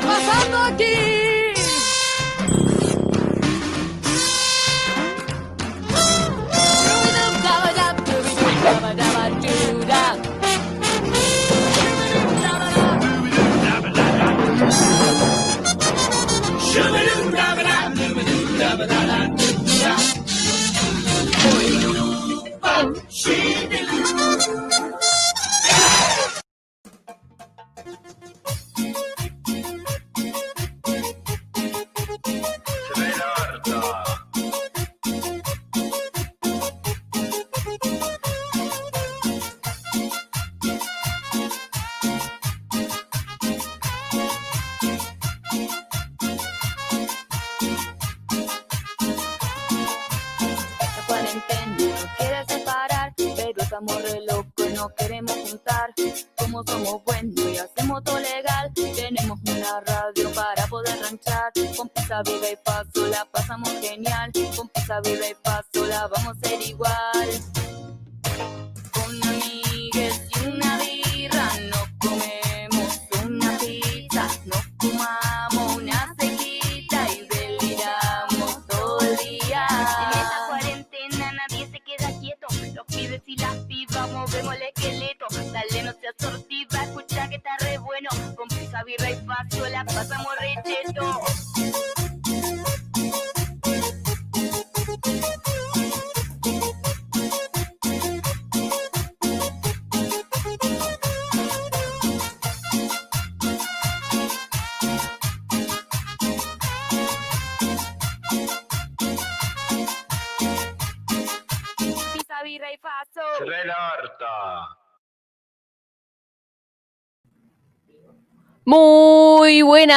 pasando aquí?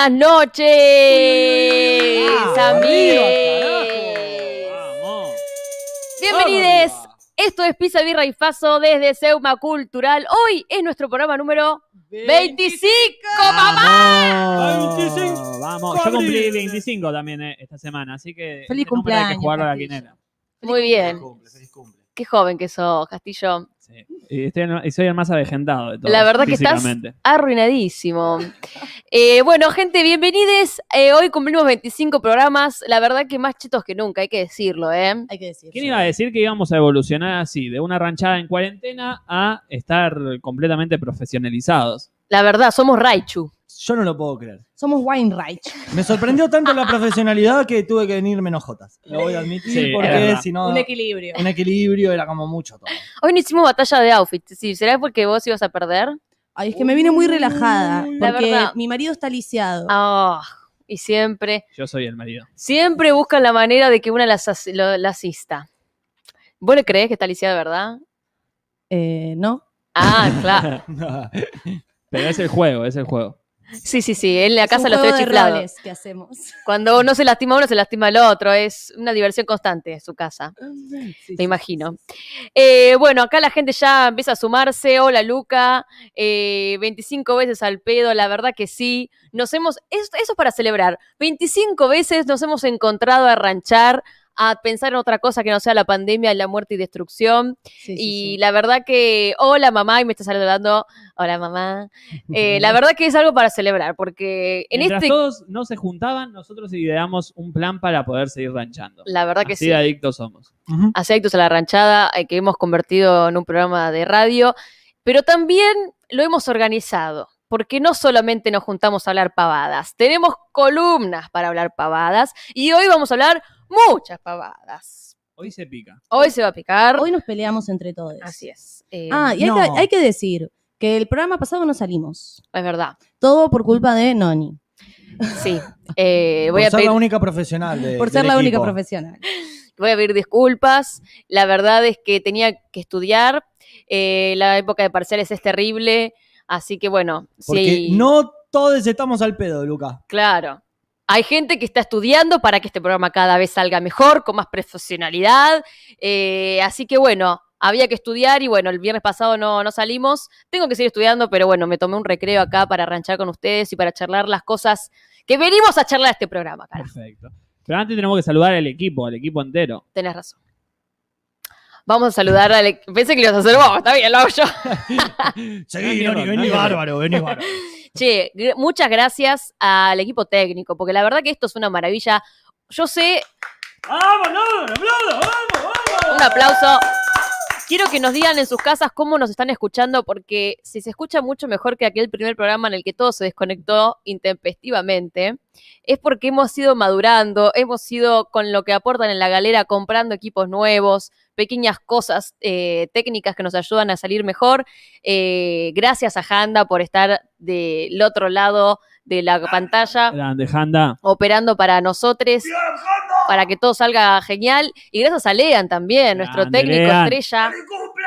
Buenas noches, Ah, amigos. Vamos. Bienvenidos. Esto es Pizza, Birra y Faso desde Seuma Cultural. Hoy es nuestro programa número 25, mamá. 25. Vamos, yo cumplí 25 también eh, esta semana, así que Feliz este que cumpleaños, a la. Muy bien. cumple, feliz cumple. Qué joven que sos, Castillo. Sí. Y, estoy soy el más avejentado de todos. La verdad que estás arruinadísimo. Eh, bueno, gente, bienvenidos. Eh, hoy cumplimos 25 programas. La verdad que más chetos que nunca, hay que decirlo, ¿eh? Hay que decir. ¿Quién iba a decir que íbamos a evolucionar así, de una ranchada en cuarentena a estar completamente profesionalizados? La verdad, somos Raichu. Yo no lo puedo creer. Somos Weinreich. Me sorprendió tanto la profesionalidad que tuve que venir menos jotas. Lo voy a admitir Sí, porque si no. Un equilibrio. un equilibrio era como mucho todo. Hoy no hicimos batalla de outfits. Sí, ¿será porque vos ibas a perder? Ay, es que me vine muy relajada. La Porque verdad. mi marido está lisiado. Ah, y siempre, Yo soy el marido. siempre buscan la manera de que una las, as- lo- la asista. ¿Vos le creés que está lisiada, verdad? Eh, ¿No? Ah, claro. Pero es el juego, es el juego. Sí, sí, sí. En la casa los tres chiflados. que hacemos. Cuando uno se lastima uno, se lastima al otro. Es una diversión constante su casa. Sí, sí, Me imagino. Eh, bueno, acá la gente ya empieza a sumarse. Hola, Luca. Eh, 25 veces al pedo, la verdad que sí. Nos hemos. Eso, eso es para celebrar. 25 veces nos hemos encontrado a ranchar, a pensar en otra cosa que no sea la pandemia, la muerte y destrucción. Sí, y sí. la verdad que. Hola, mamá, y me está saludando. Hola, mamá. Eh, la verdad que es algo para celebrar, porque en Mientras este. todos no se juntaban, nosotros ideamos un plan para poder seguir ranchando. La verdad que Así sí. adictos somos. Así Adictos a la Ranchada, eh, que hemos convertido en un programa de radio, pero también lo hemos organizado, porque no solamente nos juntamos a hablar pavadas, tenemos columnas para hablar pavadas y hoy vamos a hablar muchas pavadas. Hoy se pica. Hoy se va a picar. Hoy nos peleamos entre todos. Así es. Eh, Ah, y hay, No. que, hay que decir que el programa pasado no salimos. Es verdad. Todo por culpa de Noni. Sí. Eh, voy, Por a ser pedir, la única profesional de, Por ser del la única profesional. voy a pedir disculpas. La verdad es que tenía que estudiar. Eh, la época de parciales es terrible. Así que bueno, Porque sí. no todos estamos al pedo, Luca. Claro. Hay gente que está estudiando para que este programa cada vez salga mejor, con más profesionalidad. eh, así que bueno, había que estudiar y bueno, el viernes pasado no, no salimos. Tengo que seguir estudiando, pero bueno, me tomé un recreo acá para ranchar con ustedes y para charlar las cosas que venimos a charlar a este programa, carajo. Perfecto. Pero antes tenemos que saludar al equipo, al equipo entero. Tenés razón. Vamos a saludar al... Pensé que lo ibas a hacer vos, está bien, lo hago yo. Seguí, No, Noni, no, vení no, bárbaro, vení bárbaro. Che, gr- muchas gracias al equipo técnico, porque la verdad que esto es una maravilla. Yo sé, ¡Vamos, no! ¡Un aplauso! ¡Vamos, vamos! un aplauso. Quiero que nos digan en sus casas cómo nos están escuchando, porque si se escucha mucho mejor que aquel primer programa en el que todo se desconectó intempestivamente, es porque hemos ido madurando, hemos ido con lo que aportan en la galera comprando equipos nuevos, pequeñas cosas eh, técnicas que nos ayudan a salir mejor. Eh, gracias a Handa por estar del otro lado de la pantalla Grande, Handa. operando para nosotros, para que todo salga genial. Y gracias a Lean también, nuestro técnico Lean. estrella. ¡Feliz cumple!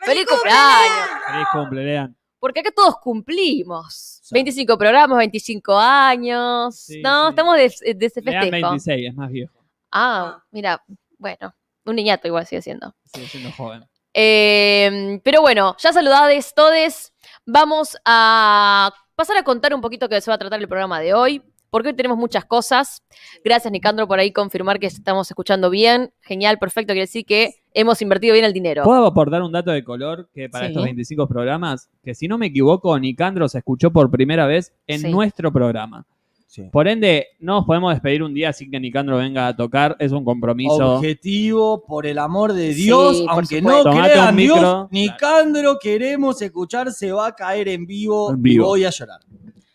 ¡Feliz cumpleaños! Feliz cumple, Lean. Porque acá todos cumplimos. Sí. 25 programas, 25 años. Sí, no, sí. estamos de, de ese Lean festejo. 26, es más viejo. Ah, mira, bueno, un niñato igual sigue siendo. Sigue siendo joven. Eh, pero bueno, ya saludades todes. Vamos a pasar a contar un poquito que se va a tratar el programa de hoy. Porque hoy tenemos muchas cosas. Gracias, Nicandro, por ahí confirmar que estamos escuchando bien. Genial, perfecto. Quiere decir que hemos invertido bien el dinero. ¿Puedo aportar un dato de color que para Sí. estos 25 programas? Que si no me equivoco, Nicandro se escuchó por primera vez en Sí. nuestro programa. Sí. Por ende, no nos podemos despedir un día sin que Nicandro venga a tocar. Es un compromiso. Objetivo, por el amor de Dios, Sí, aunque no Tomate crean Dios, micro. Nicandro queremos escuchar, se va a caer en vivo, En vivo. y voy a llorar.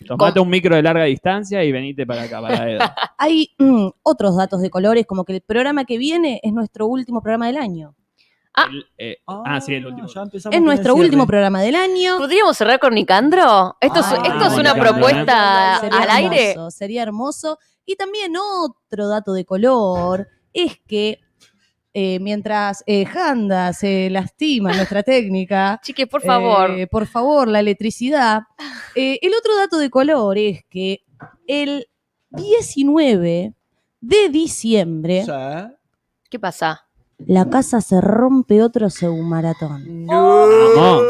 Tomate un micro de larga distancia y venite para acá, para Edo. Hay mm, otros datos de colores, como que el programa que viene es nuestro último programa del año. Ah. El, eh, ah, sí, el último. ya empezamos Es nuestro último programa del año. ¿Podríamos cerrar con Nicandro? ¿Esto, es, Ah, esto es una Nicandro, propuesta Sería al aire? hermoso, Sería hermoso. Y también otro dato de color es que eh, mientras eh, Handa se lastima nuestra técnica, Chique, por favor. eh, por favor, la electricidad. Eh, el otro dato de color es que el 19 de diciembre Sí. ¿Qué pasa? La casa se rompe otro maratón. Vamos.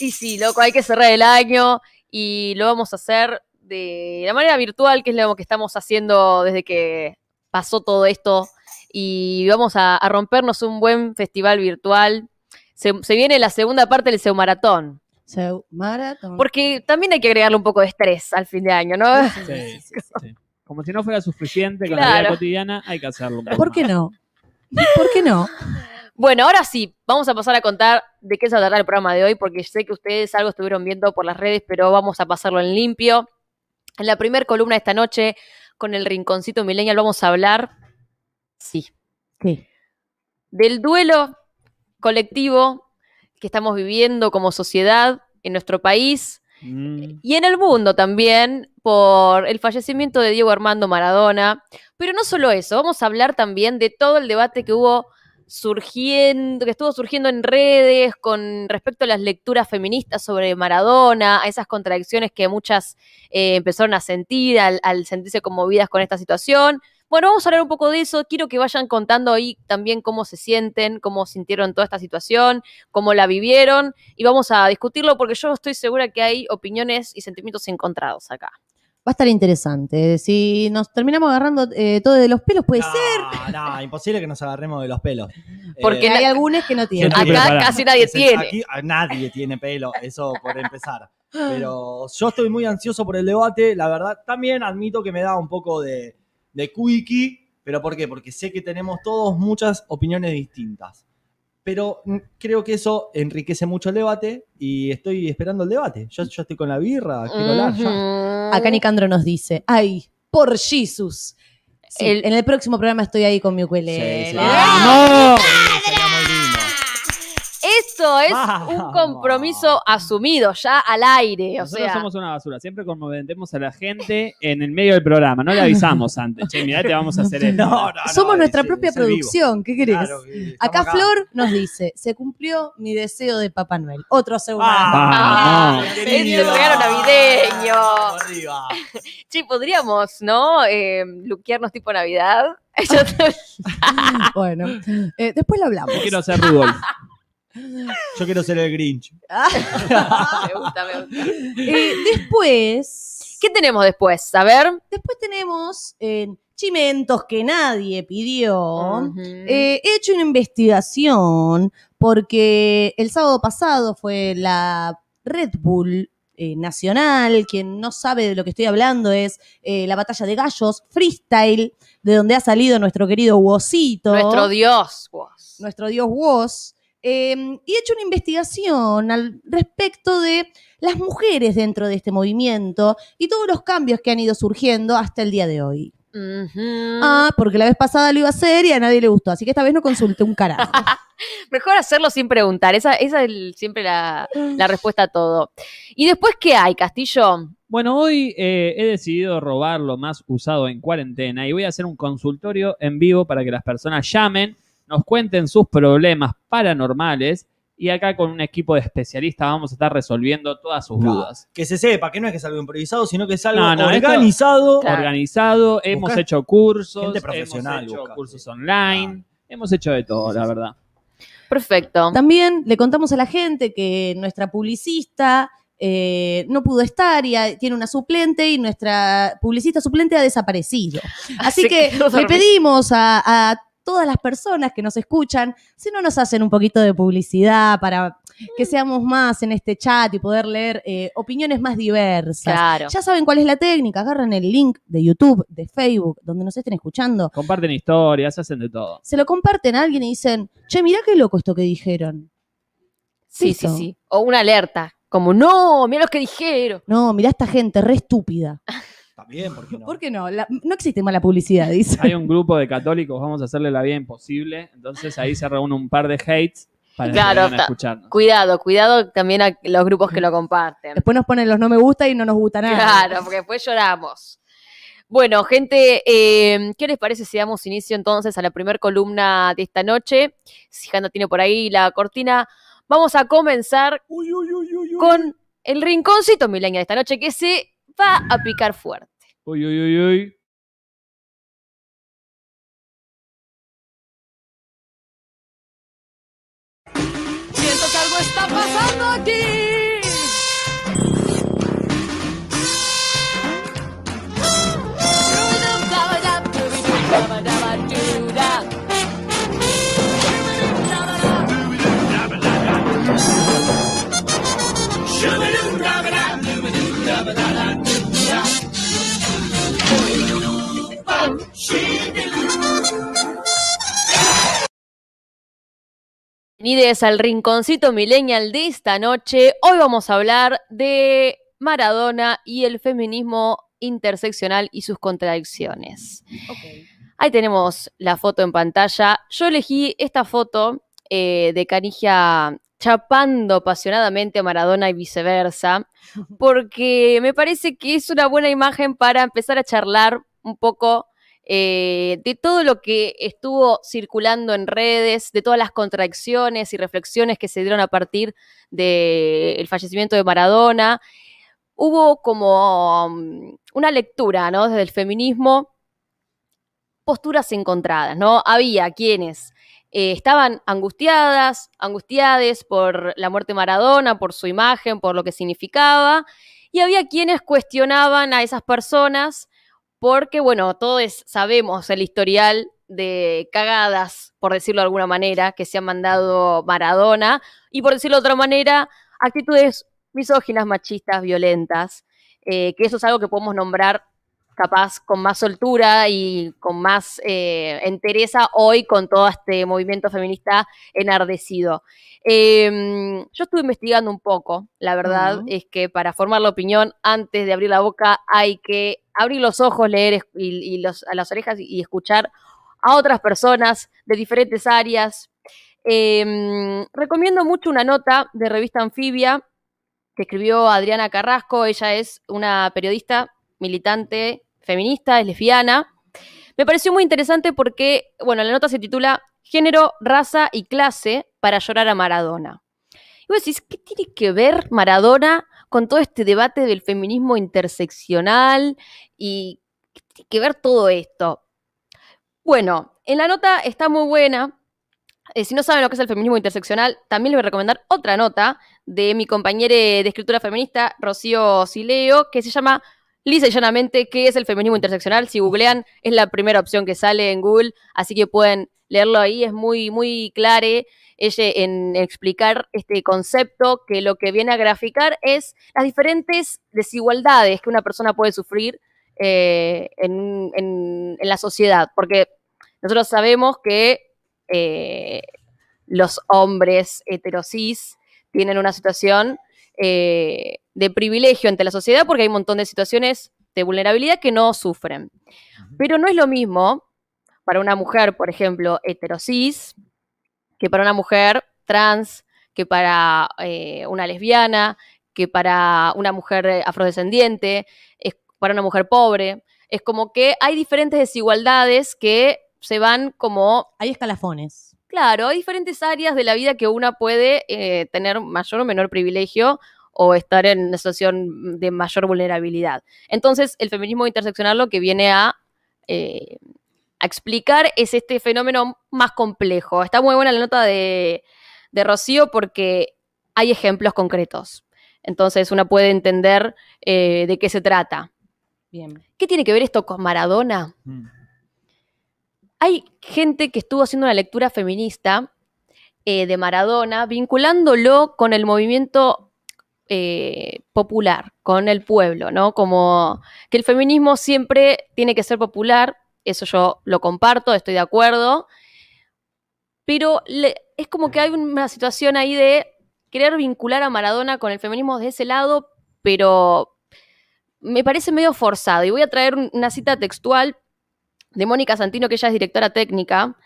Y sí, loco, hay que cerrar el año y lo vamos a hacer de la manera virtual, que es lo que estamos haciendo desde que pasó todo esto. Y vamos a, a rompernos un buen festival virtual. Se, se viene la segunda parte del Seu Maratón. Seu maratón. Porque también hay que agregarle un poco de estrés al fin de año, ¿no? Sí, sí. Como si no fuera suficiente con la vida cotidiana, hay que hacerlo un poco ¿Por qué más. no? ¿Por qué no? Bueno, ahora sí, vamos a pasar a contar de qué se va a tratar el programa de hoy, porque sé que ustedes algo estuvieron viendo por las redes, pero vamos a pasarlo en limpio. En la primera columna de esta noche, con el Rinconcito Millennial, vamos a hablar, sí, ¿Qué? del duelo colectivo que estamos viviendo como sociedad en nuestro país Mm, y en el mundo también por el fallecimiento de Diego Armando Maradona. Pero no solo eso, vamos a hablar también de todo el debate que hubo surgiendo, que estuvo surgiendo en redes con respecto a las lecturas feministas sobre Maradona, a esas contradicciones que muchas eh, empezaron a sentir al, al sentirse conmovidas con esta situación. Bueno, vamos a hablar un poco de eso. Quiero que vayan contando ahí también cómo se sienten, cómo sintieron toda esta situación, cómo la vivieron y vamos a discutirlo porque yo estoy segura que hay opiniones y sentimientos encontrados acá. Va a estar interesante. Si nos terminamos agarrando eh, todo de los pelos, puede ser. No, no, imposible que nos agarremos de los pelos. Porque Eh, hay algunos que no tienen. Acá preparado. casi nadie es- tiene. Aquí nadie tiene pelo, eso por empezar. Pero yo estoy muy ansioso por el debate. La verdad, también admito que me da un poco de, de quickie. ¿Pero por qué? Porque sé que tenemos todos muchas opiniones distintas. Pero creo que eso enriquece mucho el debate y estoy esperando el debate. Yo, yo estoy con la birra, quiero hablar ya. Acá Nicandro nos dice, ay, por Jesus. Sí, El- En el próximo programa estoy ahí con mi ukulele. Sí, lindo. Esto es Vamos. un compromiso asumido ya al aire. O Nosotros sea, somos una basura. Siempre conmovemos a la gente en el medio del programa. No le avisamos antes. Che, mirá, te vamos a hacer esto. No, no, no, Somos nuestra es- propia es el vivo. producción, ¿qué querés? Claro, Acá Flor nos dice, se cumplió mi deseo de Papá Noel. Otro segundo. Ah, el regalo navideño. Arriba. Sí, podríamos, ¿no? Eh, luquearnos tipo Navidad. Bueno, eh, después lo hablamos. Yo quiero ser Rudolf. Yo quiero ser el Grinch. me gusta, me gusta. Eh, después, ¿Qué tenemos después? A ver. después tenemos eh, chimentos que nadie pidió. Eh, he hecho una investigación porque el sábado pasado fue la Red Bull eh, nacional. Quien no sabe de lo que estoy hablando es eh, la batalla de gallos, freestyle, de donde ha salido nuestro querido Wosito. Nuestro Dios. Woz. nuestro dios Woz, eh, y he hecho una investigación al respecto de las mujeres dentro de este movimiento y todos los cambios que han ido surgiendo hasta el día de hoy. Ah, porque la vez pasada lo iba a hacer y a nadie le gustó, así que esta vez no consulté un carajo. Mejor hacerlo sin preguntar. Esa, esa es el- siempre la, la respuesta a todo. ¿Y después qué hay, Castillo? Bueno, hoy eh, he decidido robar lo más usado en cuarentena y voy a hacer un consultorio en vivo para que las personas llamen, nos cuenten sus problemas paranormales y acá con un equipo de especialistas vamos a estar resolviendo todas sus Claro. dudas. Que se sepa, que no es que es algo improvisado, sino que es algo No, no, esto- organizado. Claro. Organizado, hemos hecho cursos, gente profesional, hemos hecho buscar, cursos online, hemos hecho de todo, la verdad. Perfecto. También le contamos a la gente que nuestra publicista eh, no pudo estar y tiene una suplente y nuestra publicista suplente ha desaparecido. Así Se que le pedimos a, a todas las personas que nos escuchan si no nos hacen un poquito de publicidad para que seamos más en este chat y poder leer eh, opiniones más diversas. Claro. Ya saben cuál es la técnica, agarran el link de YouTube, de Facebook, donde nos estén escuchando, Comparten historias, hacen de todo. se lo comparten a alguien y dicen, che, mirá qué loco esto que dijeron. Sí, sí, Listo. sí. O una alerta. Como, no, mira lo que dijeron. No, mirá esta gente, re estúpida. También, ¿por qué no? ¿Por qué no? La- no existe mala publicidad, dice. Hay un grupo de católicos, vamos a hacerle la vida imposible, entonces ahí se reúne un par de hates para Claro, que escucharnos. Cuidado, cuidado también a los grupos que lo comparten. Después nos ponen los no me gusta y no nos gusta nada. Claro, porque después lloramos. Bueno, gente, eh, ¿qué les parece si damos inicio entonces a la primera columna de esta noche? Si Janda tiene por ahí la cortina, vamos a comenzar Uy, uy, uy, uy, uy. con el rinconcito mileña de esta noche que se va a picar fuerte. Uy, uy, uy, uy. Siento que algo está pasando aquí. Bienvenidos al rinconcito millennial de esta noche. Hoy vamos a hablar de Maradona y el feminismo interseccional y sus contradicciones. Ahí tenemos la foto en pantalla. Yo elegí esta foto eh, de Canigia chapando apasionadamente a Maradona y viceversa, porque me parece que es una buena imagen para empezar a charlar un poco eh, de todo lo que estuvo circulando en redes, de todas las contradicciones y reflexiones que se dieron a partir del fallecimiento de Maradona. Hubo como um, una lectura, ¿no? Desde el feminismo, posturas encontradas, ¿no? Había quienes eh, estaban angustiadas, angustiades por la muerte de Maradona, por su imagen, por lo que significaba, y había quienes cuestionaban a esas personas porque, bueno, todos sabemos el historial de cagadas, por decirlo de alguna manera, que se han mandado Maradona, y por decirlo de otra manera, actitudes misóginas, machistas, violentas, eh, que eso es algo que podemos nombrar capaz con más soltura y con más eh, entereza hoy con todo este movimiento feminista enardecido. Eh, yo estuve investigando un poco, la verdad es que para formar la opinión, antes de abrir la boca, hay que abrir los ojos, leer y, los- a las orejas y, escuchar a otras personas de diferentes áreas. Eh, recomiendo mucho una nota de revista Anfibia que escribió Adriana Carrasco. Ella es una periodista militante feminista, es lesbiana. Me pareció muy interesante porque, bueno, la nota se titula Género, raza y clase para llorar a Maradona. Y vos decís, ¿qué tiene que ver Maradona con todo este debate del feminismo interseccional y que ver todo esto? Bueno, en la nota está muy buena. Eh, si no saben lo que es el feminismo interseccional, también les voy a recomendar otra nota de mi compañera de escritura feminista, Rocío Sileo, que se llama lisa y llanamente qué es el feminismo interseccional. Si googlean, es la primera opción que sale en Google, así que pueden leerlo ahí. Es muy, muy claro en explicar este concepto que lo que viene a graficar es las diferentes desigualdades que una persona puede sufrir eh, en, en- en la sociedad. Porque nosotros sabemos que eh, los hombres heterosis tienen una situación eh, de privilegio ante la sociedad porque hay un montón de situaciones de vulnerabilidad que no sufren. Pero no es lo mismo para una mujer, por ejemplo, heterosis, que para una mujer trans, que para eh, una lesbiana, que para una mujer eh, afrodescendiente, es para una mujer pobre. Es como que hay diferentes desigualdades que se van como Hay escalafones. Claro, hay diferentes áreas de la vida que una puede eh, tener mayor o menor privilegio o estar en una situación de mayor vulnerabilidad. Entonces, el feminismo interseccional lo que viene a, eh, a explicar es este fenómeno más complejo. Está muy buena la nota de, de Rocío porque hay ejemplos concretos. Entonces, una puede entender eh, de qué se trata. Bien. ¿Qué tiene que ver esto con Maradona? Mm. hay gente que estuvo haciendo una lectura feminista eh, de Maradona, vinculándolo con el movimiento eh, popular, con el pueblo, ¿no? Como que el feminismo siempre tiene que ser popular, eso yo lo comparto, estoy de acuerdo, pero es como que hay una situación ahí de querer vincular a Maradona con el feminismo de ese lado, pero me parece medio forzado. Y voy a traer un- una cita textual de Mónica Santino, que ella es directora técnica,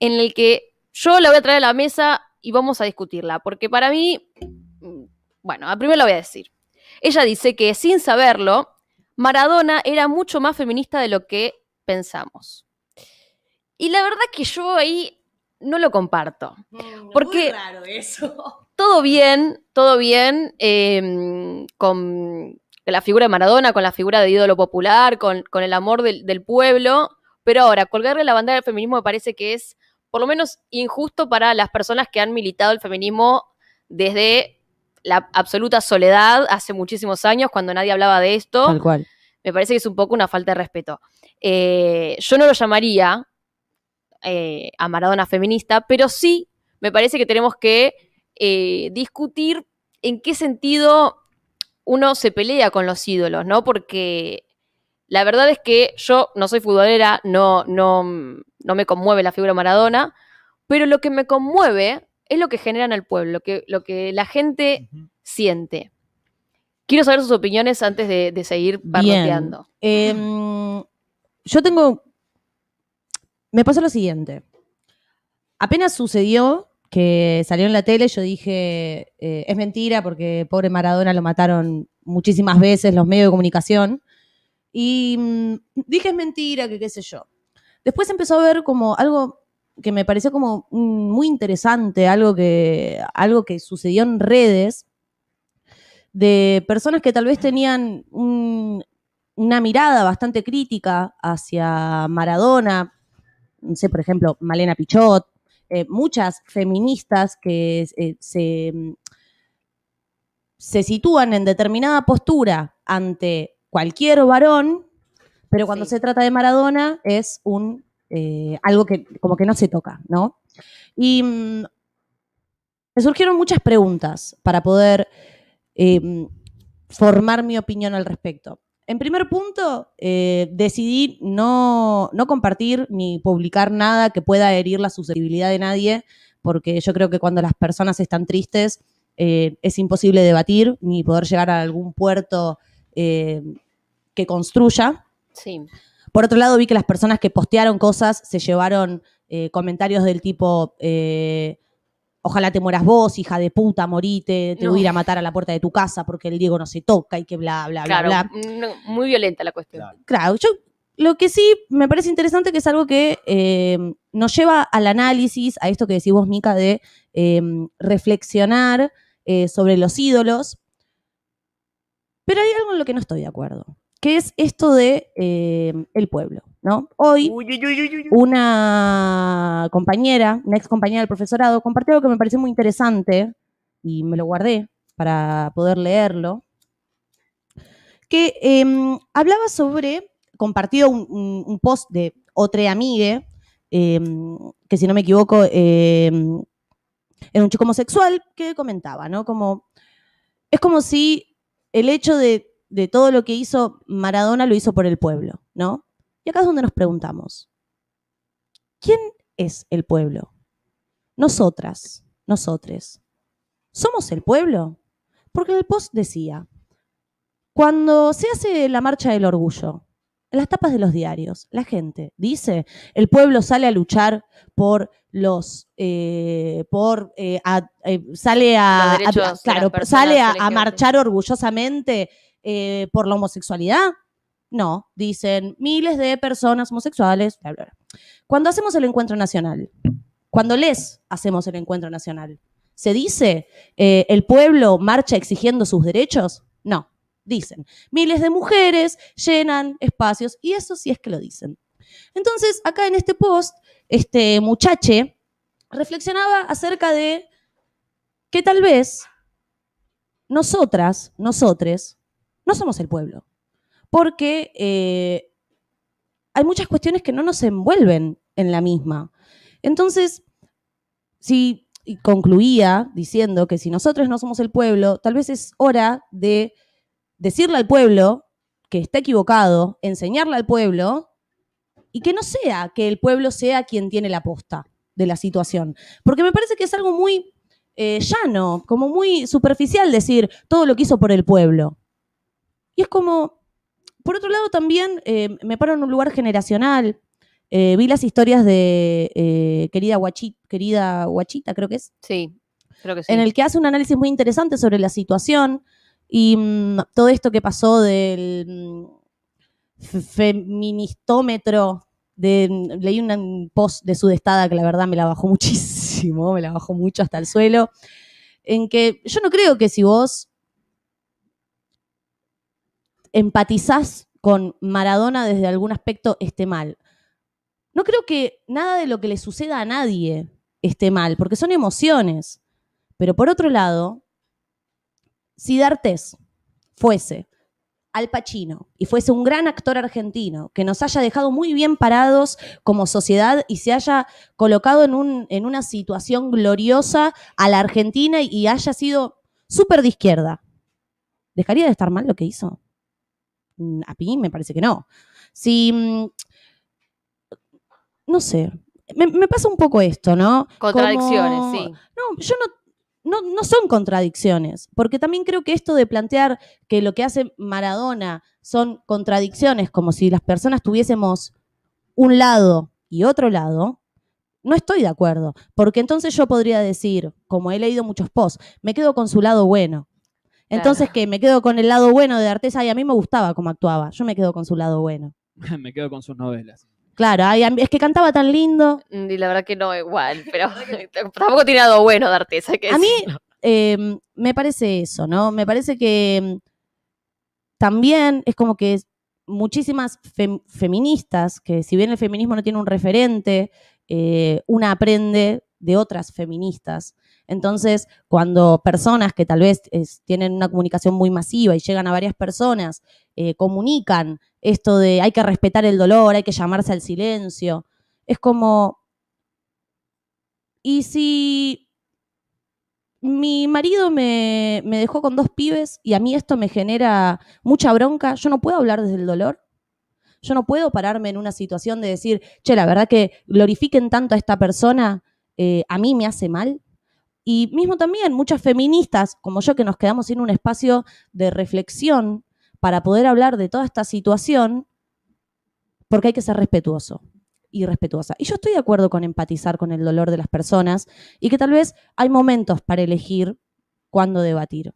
en el que yo la voy a traer a la mesa y vamos a discutirla, porque para mí, mm, bueno, a primero la voy a decir. Ella dice que sin saberlo, Maradona era mucho más feminista de lo que pensamos. Y la verdad que yo ahí no lo comparto. Porque- Muy raro eso. Todo bien, todo bien eh, con la figura de Maradona, con la figura de ídolo popular, con, con el amor del, del pueblo, pero ahora, colgarle la bandera del feminismo me parece que es por lo menos injusto para las personas que han militado el feminismo desde la absoluta soledad hace muchísimos años, cuando nadie hablaba de esto Tal cual. me parece que es un poco una falta de respeto. Eh, yo no lo llamaría eh, a Maradona feminista, pero sí me parece que tenemos que eh, discutir en qué sentido uno se pelea con los ídolos, ¿no? Porque la verdad es que yo no soy futbolera, no, no, no me conmueve la figura de Maradona, pero lo que me conmueve es lo que genera en el pueblo, lo que, lo que la gente siente. Quiero saber sus opiniones antes de, de seguir Bien. parloteando. Em, yo tengo. Me pasó lo siguiente. Apenas sucedió que salió en la tele, yo dije, eh, es mentira porque pobre Maradona lo mataron muchísimas veces los medios de comunicación. Y mm, dije, es mentira, que qué sé yo. Después empezó a ver como algo que me pareció como muy interesante, algo que, algo que sucedió en redes de personas que tal vez tenían un, una mirada bastante crítica hacia Maradona, no sé, por ejemplo, Malena Pichot, eh, muchas feministas que eh, se, se sitúan en determinada postura ante cualquier varón, pero cuando Sí. se trata de Maradona es un eh, algo que como que no se toca, ¿no? Y mm, me surgieron muchas preguntas para poder eh, formar mi opinión al respecto. En primer punto, eh, decidí no, no compartir ni publicar nada que pueda herir la susceptibilidad de nadie, porque yo creo que cuando las personas están tristes eh, es imposible debatir ni poder llegar a algún puerto eh, que construya. Sí. Por otro lado, vi que las personas que postearon cosas se llevaron comentarios del tipo, ojalá te mueras vos, hija de puta, morite, te No. voy a ir a matar a la puerta de tu casa porque el Diego no se toca y que bla, bla, bla, Claro, bla. no, muy violenta la cuestión. Claro. Claro, yo lo que sí me parece interesante que es algo que eh, nos lleva al análisis, a esto que decís vos, Mica, de eh, reflexionar eh, sobre los ídolos. Pero hay algo en lo que no estoy de acuerdo, que es esto de eh, el pueblo, ¿no? Hoy Uy, uy, uy, uy, uy. una compañera, una ex compañera del profesorado, compartió algo que me pareció muy interesante y me lo guardé para poder leerlo, que em, hablaba sobre, compartido un, un- un post de otra amiga, em, que si no me equivoco, em, era un chico homosexual, que comentaba, ¿no? Como, es como si el hecho de, de todo lo que hizo Maradona lo hizo por el pueblo, ¿no? Y acá es donde nos preguntamos, ¿quién es el pueblo? Nosotras, nosotres. ¿Somos el pueblo? Porque el post decía, cuando se hace la marcha del orgullo, en las tapas de los diarios, la gente dice, el pueblo sale a luchar por los, eh, por, eh, a- eh, sale a, a- claro, sale a, a marchar orgullosamente por la homosexualidad. No, dicen miles de personas homosexuales, bla, bla, bla. Cuando hacemos el encuentro nacional, cuando les hacemos el encuentro nacional, ¿se dice eh, el pueblo marcha exigiendo sus derechos? No, dicen. Miles de mujeres llenan espacios y eso sí es que lo dicen. Entonces, acá en este post, este muchache reflexionaba acerca de que tal vez nosotras, nosotres, no somos el pueblo. Porque eh, hay muchas cuestiones que no nos envuelven en la misma. Entonces, si concluía diciendo que si nosotros no somos el pueblo, tal vez es hora de decirle al pueblo que está equivocado, enseñarle al pueblo y que no sea que el pueblo sea quien tiene la posta de la situación. Porque me parece que es algo muy eh, llano, como muy superficial decir todo lo que hizo por el pueblo. Y es como, por otro lado también eh, me paro en un lugar generacional. Eh, vi las historias de eh, querida, Guachi- querida Guachita, creo que es, Sí, creo que sí. en el que hace un análisis muy interesante sobre la situación y mm, todo esto que pasó del mm, fe- feministómetro. De, mm, leí un post de Sudestada que la verdad me la bajó muchísimo, me la bajó mucho hasta el suelo, en que yo no creo que si vos empatizás con Maradona desde algún aspecto esté mal. No creo que nada de lo que le suceda a nadie esté mal, porque son emociones. Pero por otro lado, si D'Artés fuese Al Pacino y fuese un gran actor argentino que nos haya dejado muy bien parados como sociedad y se haya colocado en, en una situación gloriosa a la Argentina y haya sido súper de izquierda, ¿dejaría de estar mal lo que hizo? Mm, A mí me parece que no. Si, mm, no sé, me, me pasa un poco esto, ¿no? Contradicciones, Como- sí. no, yo no, no, no son contradicciones, porque también creo que esto de plantear que lo que hace Maradona son contradicciones, como si las personas tuviésemos un lado y otro lado, no estoy de acuerdo, porque entonces yo podría decir, como he leído muchos posts, me quedo con su lado bueno. Entonces, que me quedo con el lado bueno de Artesa y a mí me gustaba cómo actuaba. Yo me quedo con su lado bueno. Me quedo con sus novelas. Claro, ay, es que cantaba tan lindo. Mm, Y la verdad que no igual, pero tampoco tiene algo bueno de artesa. que A mí eh, me parece eso, ¿no? Me parece que mm, también es como que muchísimas fem- feministas, que si bien el feminismo no tiene un referente, eh, una aprende de otras feministas. Entonces, cuando personas que tal vez tienen una comunicación muy masiva y llegan a varias personas, eh, comunican esto de hay que respetar el dolor, hay que llamarse al silencio, es como, ¿y si mi marido me, me dejó con dos pibes y a mí esto me genera mucha bronca, yo no puedo hablar desde el dolor. Yo no puedo pararme en una situación de decir, che, la verdad que glorifiquen tanto a esta persona, eh, a mí me hace mal. Y mismo también muchas feministas, como yo, que nos quedamos sin un espacio de reflexión para poder hablar de toda esta situación, porque hay que ser respetuoso y respetuosa. Y yo estoy de acuerdo con empatizar con el dolor de las personas y que tal vez hay momentos para elegir cuándo debatir.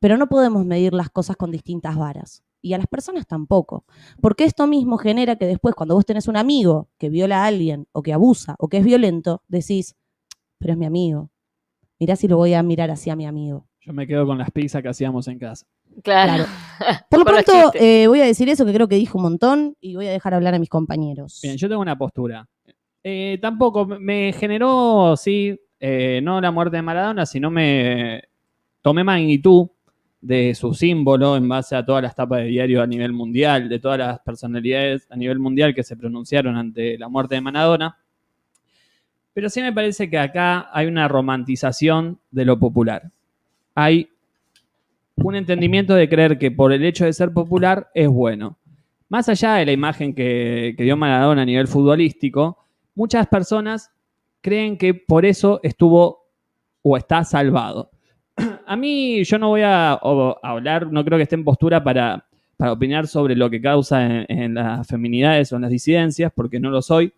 Pero no podemos medir las cosas con distintas varas. Y a las personas tampoco. Porque esto mismo genera que después, cuando vos tenés un amigo que viola a alguien, o que abusa, o que es violento, decís, pero es mi amigo. Mirá si lo voy a mirar así a mi amigo. Yo me quedo con las pizzas que hacíamos en casa. Claro. Por lo pronto, eh, voy a decir eso que creo que dijo un montón y voy a dejar hablar a mis compañeros. Bien, yo tengo una postura. Eh, tampoco me- me generó, sí, eh, no la muerte de Maradona, sino me tomé magnitud de su símbolo en base a todas las tapas de diario a nivel mundial, de todas las personalidades a nivel mundial que se pronunciaron ante la muerte de Maradona. Pero sí me parece que acá hay una romantización de lo popular. Hay un entendimiento de creer que por el hecho de ser popular es bueno. Más allá de la imagen que, dio Maradona a nivel futbolístico, muchas personas creen que por eso estuvo o está salvado. A mí yo no voy a hablar, no creo que esté en postura para, para opinar sobre lo que causa en, en las feminidades o en las disidencias, porque no lo soy,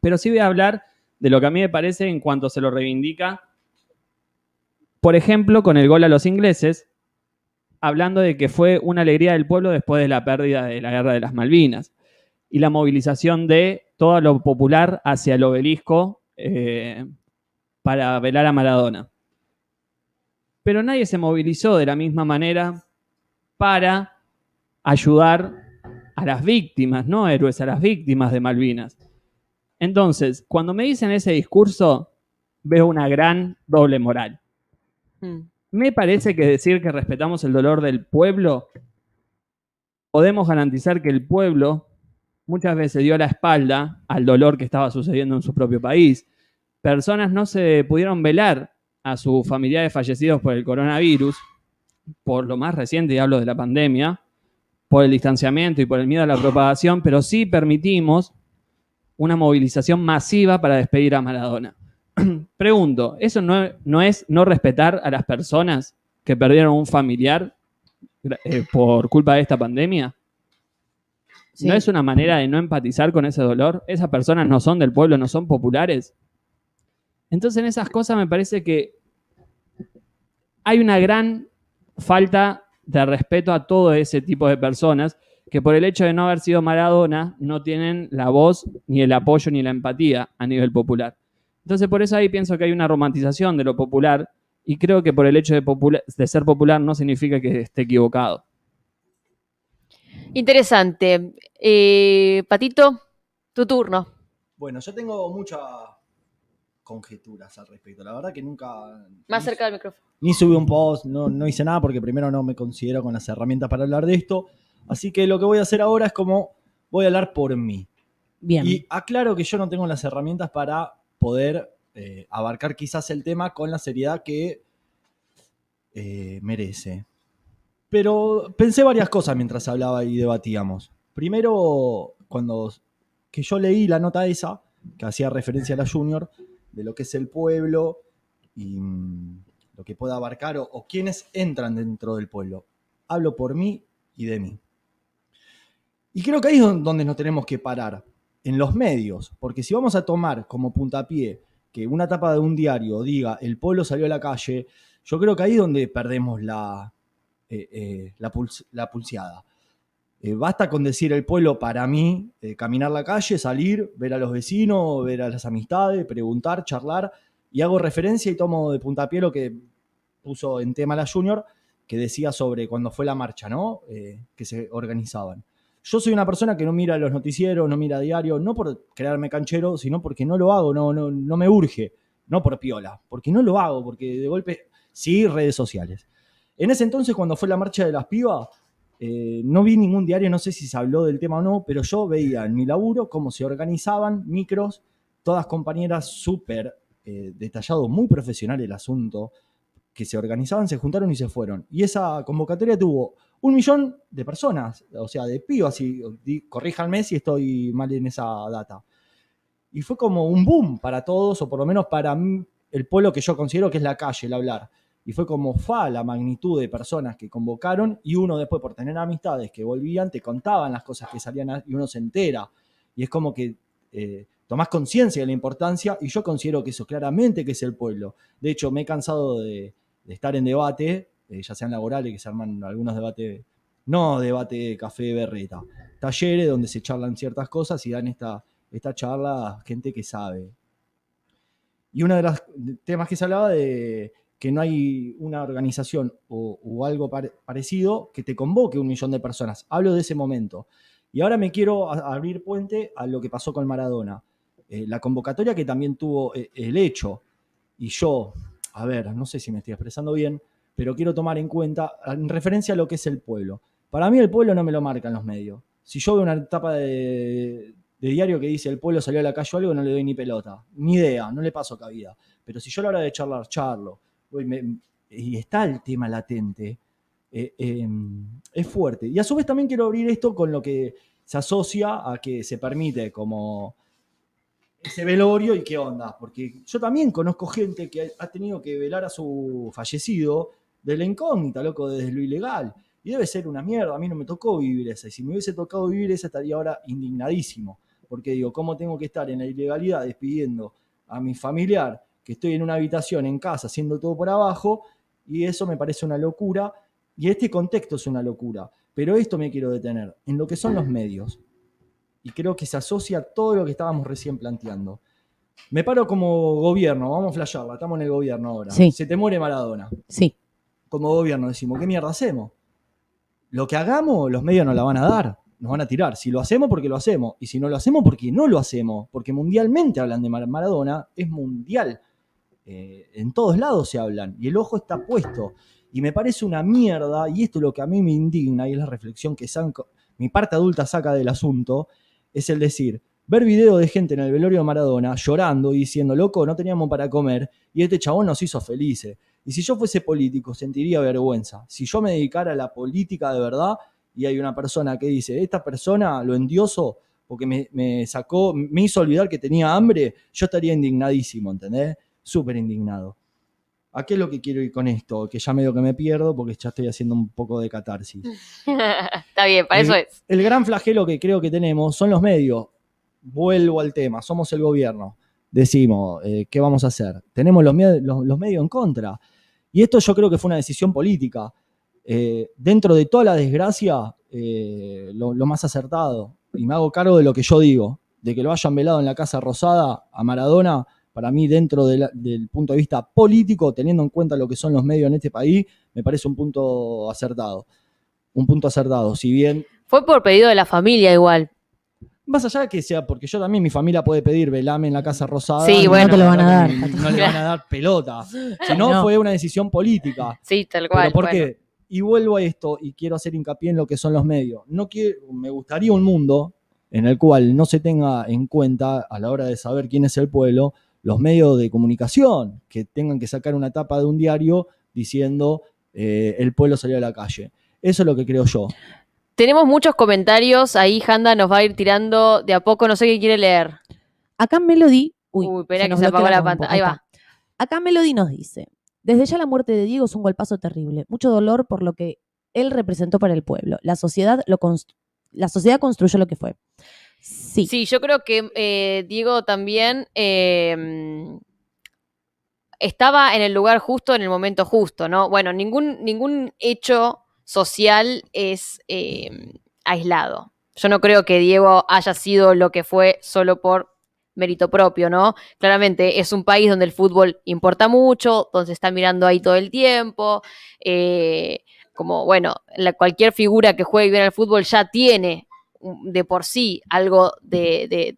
pero sí voy a hablar de lo que a mí me parece en cuanto se lo reivindica, por ejemplo, con el gol a los ingleses, hablando de que fue una alegría del pueblo después de la pérdida de la guerra de las Malvinas y la movilización de todo lo popular hacia el obelisco eh, para velar a Maradona. Pero nadie se movilizó de la misma manera para ayudar a las víctimas, no héroes, a las víctimas de Malvinas. Entonces, cuando me dicen ese discurso, veo una gran doble moral. Mm. Me parece que decir que respetamos el dolor del pueblo, podemos garantizar que el pueblo muchas veces dio la espalda al dolor que estaba sucediendo en su propio país. Personas no se pudieron velar a sus familiares fallecidos por el coronavirus, por lo más reciente, y hablo de la pandemia, por el distanciamiento y por el miedo a la propagación, pero sí permitimos una movilización masiva para despedir a Maradona. Pregunto, ¿eso no, no es no respetar a las personas que perdieron un familiar eh, por culpa de esta pandemia? Sí. ¿No es una manera de no empatizar con ese dolor? ¿Esas personas no son del pueblo, no son populares? Entonces en esas cosas me parece que hay una gran falta de respeto a todo ese tipo de personas que por el hecho de no haber sido Maradona no tienen la voz, ni el apoyo, ni la empatía a nivel popular. Entonces por eso ahí pienso que hay una romantización de lo popular y creo que por el hecho de, popula- de ser popular no significa que esté equivocado. Interesante. Eh, Patito, tu turno. Bueno, yo tengo muchas conjeturas al respecto. La verdad que nunca. Más cerca del micrófono. Ni subí un post, no, no hice nada porque primero no me considero con las herramientas para hablar de esto. Así que lo que voy a hacer ahora es como voy a hablar por mí. Bien. Y aclaro que yo no tengo las herramientas para poder eh, abarcar quizás el tema con la seriedad que eh, merece. Pero pensé varias cosas mientras hablaba y debatíamos. Primero, cuando que yo leí la nota esa, que hacía referencia a la Junior, de lo que es el pueblo y mm, lo que pueda abarcar o, o quienes entran dentro del pueblo. Hablo por mí y de mí. Y creo que ahí es don- donde nos tenemos que parar, en los medios, porque si vamos a tomar como puntapié que una tapa de un diario diga el pueblo salió a la calle, yo creo que ahí es donde perdemos la, eh, eh, la, la pulseada. Eh, basta con decir el pueblo para mí, eh, caminar la calle, salir, ver a los vecinos, ver a las amistades, preguntar, charlar, y hago referencia y tomo de puntapié lo que puso en tema la Junior, que decía sobre cuando fue la marcha, ¿no? Que se organizaban. Yo soy una persona que no mira los noticieros, no mira diario, no por crearme canchero, sino porque no lo hago, no, no, no me urge, no por piola, porque no lo hago, porque de golpe sí redes sociales. En ese entonces, cuando fue la marcha de las pibas, eh, no vi ningún diario, no sé si se habló del tema o no, pero yo veía en mi laburo cómo se organizaban micros, todas compañeras súper eh, detallado, muy profesional el asunto, que se organizaban, se juntaron y se fueron. Y esa convocatoria tuvo un millón de personas, o sea, de pibas, y di- corríjanme si estoy mal en esa data. Y fue como un boom para todos, o por lo menos para el pueblo que yo considero que es la calle, el hablar. Y fue como fa la magnitud de personas que convocaron y uno después por tener amistades que volvían, te contaban las cosas que salían y uno se entera. Y es como que eh, tomás conciencia de la importancia y yo considero que eso claramente que es el pueblo. De hecho, me he cansado de, de estar en debate, eh, ya sean laborales, que se arman algunos debates, no debate café berreta, talleres donde se charlan ciertas cosas y dan esta, esta charla a gente que sabe. Y uno de los temas que se hablaba de que no hay una organización o, algo pare- parecido que te convoque un millón de personas. Hablo de ese momento. Y ahora me quiero abrir puente a lo que pasó con Maradona. Eh, la convocatoria que también tuvo eh, el hecho. Y yo, a ver, no sé si me estoy expresando bien, pero quiero tomar en cuenta en referencia a lo que es el pueblo. Para mí el pueblo no me lo marcan los medios. Si yo veo una etapa de, diario que dice el pueblo salió a la calle o algo, no le doy ni pelota, ni idea, no le paso cabida. Pero si yo a la hora de charlar, charlo, me- y está el tema latente, eh, eh, es fuerte. Y a su vez también quiero abrir esto con lo que se asocia a que se permite como ese velorio y qué onda. Porque yo también conozco gente que ha tenido que velar a su fallecido de la incógnita, loco, desde lo ilegal. Y debe ser una mierda, a mí no me tocó vivir esa. Y si me hubiese tocado vivir esa, estaría ahora indignadísimo. Porque digo, ¿cómo tengo que estar en la ilegalidad despidiendo a mi familiar que estoy en una habitación en casa haciendo todo por abajo? Y eso me parece una locura. Y este contexto es una locura. Pero esto me quiero detener, en lo que son los medios. Y creo que se asocia a todo lo que estábamos recién planteando. Me paro como gobierno, vamos a flashearla, estamos en el gobierno ahora. Sí. Se te muere Maradona. Sí. Como gobierno decimos, ¿qué mierda hacemos? Lo que hagamos, los medios nos la van a dar, nos van a tirar. Si lo hacemos, porque lo hacemos. Y si no lo hacemos, porque no lo hacemos. Porque mundialmente hablan de Mar- Maradona, es mundial. Eh, en todos lados se hablan. Y el ojo está puesto. Y me parece una mierda, y esto es lo que a mí me indigna, y es la reflexión que mi parte adulta saca del asunto, es el decir, ver video de gente en el velorio de Maradona llorando y diciendo, loco, no teníamos para comer, y este chabón nos hizo felices. Y si yo fuese político, sentiría vergüenza. Si yo me dedicara a la política de verdad, y hay una persona que dice, esta persona lo endioso porque me, me sacó, me hizo olvidar que tenía hambre, yo estaría indignadísimo, ¿entendés? Súper indignado. ¿A qué es lo que quiero ir con esto? Que ya medio que me pierdo porque ya estoy haciendo un poco de catarsis. Está bien, para El- eso es. El gran flagelo que creo que tenemos son los medios. Vuelvo al tema, somos el gobierno. Decimos, eh, ¿qué vamos a hacer? Tenemos los, los- medios en contra. Y esto yo creo que fue una decisión política. Eh, dentro de toda la desgracia, eh, lo, más acertado. Y me hago cargo de lo que yo digo, de que lo hayan velado en la Casa Rosada a Maradona, para mí dentro del punto de vista político, teniendo en cuenta lo que son los medios en este país, me parece un punto acertado. Un punto acertado. Si bien Fue por pedido de la familia igual. Más allá de que sea, porque yo también, mi familia puede pedir velame en la Casa Rosada. Sí, bueno. No te lo van a dar. No le van a dar pelota. Si no, No. fue una decisión política. Sí, tal cual. ¿Pero por bueno. qué? Y vuelvo a esto y quiero hacer hincapié en lo que son los medios. No quiero, me gustaría un mundo en el cual no se tenga en cuenta a la hora de saber quién es el pueblo los medios de comunicación que tengan que sacar una tapa de un diario diciendo eh, el pueblo salió a la calle. Eso es lo que creo yo. Tenemos muchos comentarios. Ahí Handa nos va a ir tirando de a poco. No sé qué quiere leer. Acá Melody. Uy, Uy, espera que se apagó la pantalla. Ahí va. Acá Melody nos dice: Desde ya la muerte de Diego es un golpazo terrible. Mucho dolor por lo que él representó para el pueblo. La sociedad, lo la sociedad construyó lo que fue. Sí. Sí, yo creo que eh, Diego también eh, estaba en el lugar justo en el momento justo, ¿no? Bueno, ningún, ningún hecho social es eh, aislado. Yo no creo que Diego haya sido lo que fue solo por mérito propio, ¿no? Claramente es un país donde el fútbol importa mucho, donde se está mirando ahí todo el tiempo, eh, como, bueno, cualquier figura que juegue bien al fútbol ya tiene un- de por sí algo de-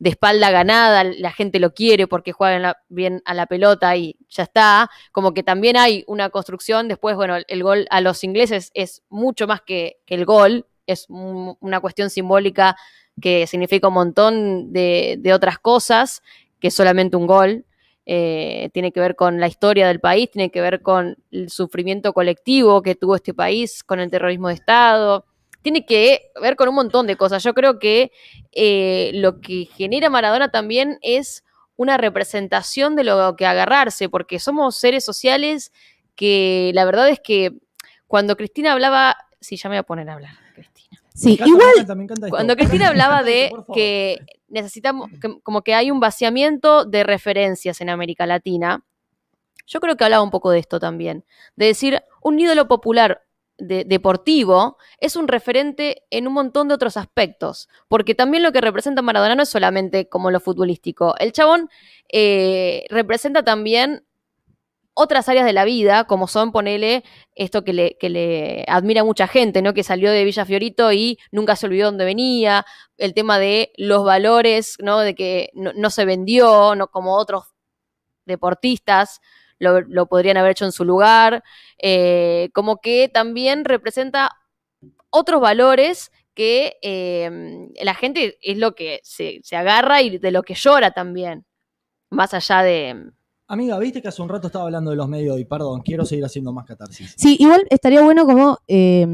de espalda ganada, la gente lo quiere porque juega bien a la pelota y ya está, como que también hay una construcción, después, bueno, el, gol a los ingleses es mucho más que, el gol, es un- una cuestión simbólica que significa un montón de, de otras cosas que solamente un gol. Eh, tiene que ver con la historia del país, tiene que ver con el sufrimiento colectivo que tuvo este país, con el terrorismo de Estado, tiene que ver con un montón de cosas. Yo creo que eh, lo que genera Maradona también es una representación de lo que agarrarse, porque somos seres sociales que la verdad es que cuando Cristina hablaba, sí, ya me voy a poner a hablar, Cristina. Sí, encanta, igual. me encanta, me encanta esto. Cuando Cristina hablaba de que necesitamos, que- como que hay un vaciamiento de referencias en América Latina, yo creo que hablaba un poco de esto también, de decir, un ídolo popular de- deportivo es un referente en un montón de otros aspectos, porque también lo que representa Maradona no es solamente como lo futbolístico, el chabón eh, representa también otras áreas de la vida, como son, ponele, esto que le, que le admira mucha gente, ¿no? Que salió de Villa Fiorito y nunca se olvidó dónde venía, el tema de los valores, ¿no? De que no, no se vendió, no como otros deportistas, lo, lo podrían haber hecho en su lugar, eh, como que también representa otros valores que eh, la gente es lo que se, se agarra y de lo que llora también, más allá de... Amiga, viste que hace un rato estaba hablando de los medios y perdón, quiero seguir haciendo más catarsis. Sí, igual estaría bueno como, eh,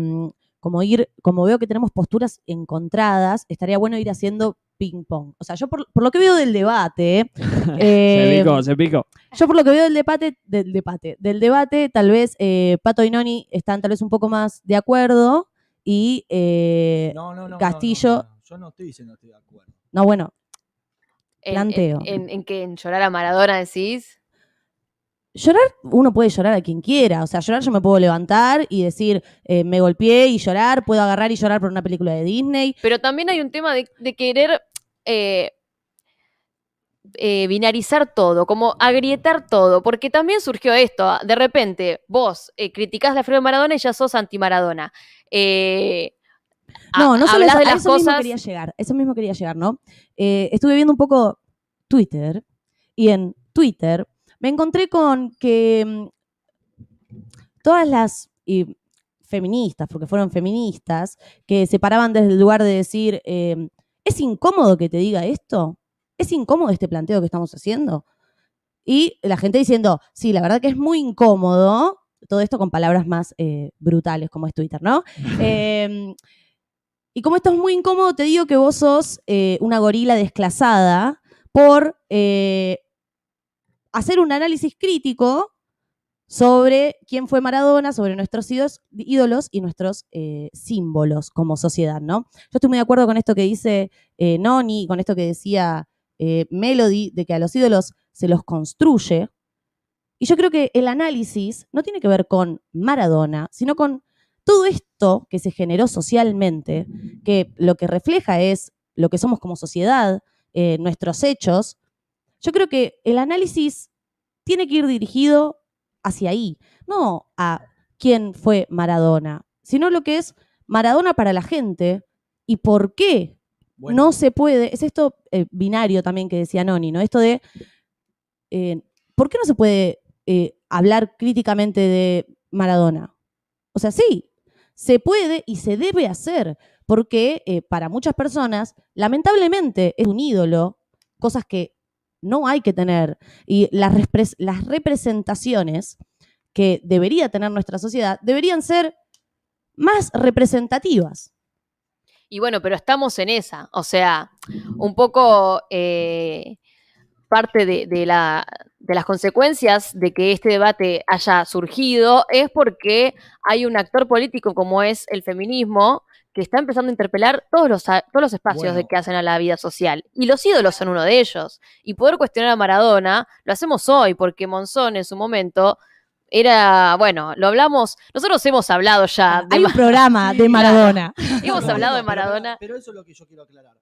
como ir, como veo que tenemos posturas encontradas, estaría bueno ir haciendo ping pong. O sea, yo por, por lo que veo del debate, se eh, picó, se picó. yo por lo que veo del debate, del debate, del debate, tal vez eh, Pato y Noni están tal vez un poco más de acuerdo y eh, No, no, no, no. Castillo- no, no. Yo no estoy diciendo que estoy de acuerdo. no, bueno, En, Planteo. En, en- en que en llorar a Maradona decís. Llorar, uno puede llorar a quien quiera. O sea, llorar yo me puedo levantar y decir, eh, me golpeé y llorar, puedo agarrar y llorar por una película de Disney. Pero también hay un tema de, de querer eh, eh, binarizar todo, como agrietar todo, porque también surgió esto. De repente, vos criticás la figura de Maradona y ya sos anti-Maradona. No, no solo eso, de a las eso mismo cosas. quería llegar, eso mismo quería llegar, ¿no? Estuve viendo un poco Twitter y en Twitter me encontré con que mm, todas las y feministas, porque fueron feministas, que se paraban desde el lugar de decir, eh, ¿es incómodo que te diga esto? ¿Es incómodo este planteo que estamos haciendo? Y la gente diciendo, sí, la verdad que es muy incómodo, todo esto con palabras más eh, brutales como es Twitter, ¿no? Eh, y como esto es muy incómodo, te digo que vos sos eh, una gorila desclasada por eh, hacer un análisis crítico sobre quién fue Maradona, sobre nuestros ídolos, y nuestros eh, símbolos como sociedad, ¿no? Yo estoy muy de acuerdo con esto que dice eh, Noni, con esto que decía eh, Melody, de que a los ídolos se los construye. Y yo creo que el análisis no tiene que ver con Maradona, sino con todo esto que se generó socialmente, que lo que refleja es lo que somos como sociedad, nuestros hechos, yo creo que el análisis tiene que ir dirigido hacia ahí, no a quién fue Maradona, sino lo que es Maradona para la gente y por qué Bueno, no se puede, es esto eh, binario también que decía Noni, ¿no? Esto de, eh, ¿por qué no se puede eh, hablar críticamente de Maradona? O sea, sí, se puede y se debe hacer, porque para muchas personas, lamentablemente, es un ídolo, cosas que no hay que tener. Y las, las representaciones que debería tener nuestra sociedad deberían ser más representativas. Y bueno, pero estamos en esa. O sea, un poco eh, parte de la, de las consecuencias de que este debate haya surgido es porque hay un actor político como es el feminismo que está empezando a interpelar todos los, todos los espacios de que hacen a la vida social. Y los ídolos son uno de ellos. Y poder cuestionar a Maradona lo hacemos hoy, porque Monzón en su momento era, bueno, lo hablamos, nosotros hemos hablado ya de Hay un programa de Maradona. Hemos No, hablado no, de pero- Maradona. Pero, eso es lo que yo quiero aclarar.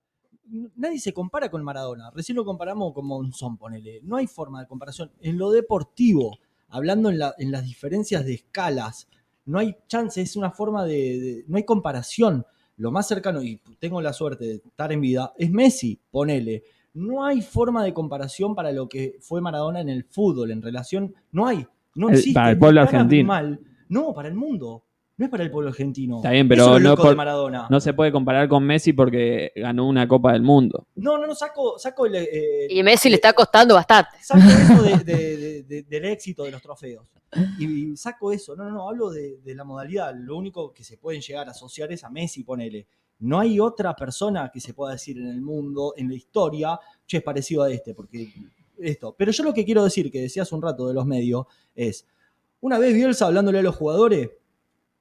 Nadie se compara con Maradona. Recién lo comparamos con Monzón, ponele. No hay forma de comparación. En lo deportivo, hablando en, la- en las diferencias de escalas, no hay chance, es una forma de, de- No hay comparación. Lo más cercano, y tengo la suerte de estar en vida, es Messi, ponele. No hay forma de comparación para lo que fue Maradona en el fútbol, en relación. No hay. No El- existe. para el pueblo argentino. No, para el mundo. No es para el pueblo argentino. Está bien, Eso pero es lo no loco por- de Maradona. No se puede comparar con Messi porque ganó una Copa del Mundo. No, no, no, saco, saco el. eh, Y Messi le está costando bastante. Saco eso de- de- de- de- del éxito de los trofeos. Y, y saco eso. No, no, no, hablo de, de la modalidad. Lo único que se pueden llegar a asociar es a Messi, ponele. No hay otra persona que se pueda decir en el mundo, en la historia, che, es parecido a este, porque esto. Pero yo lo que quiero decir, que decías un rato de los medios, es, una vez Bielsa hablándole a los jugadores,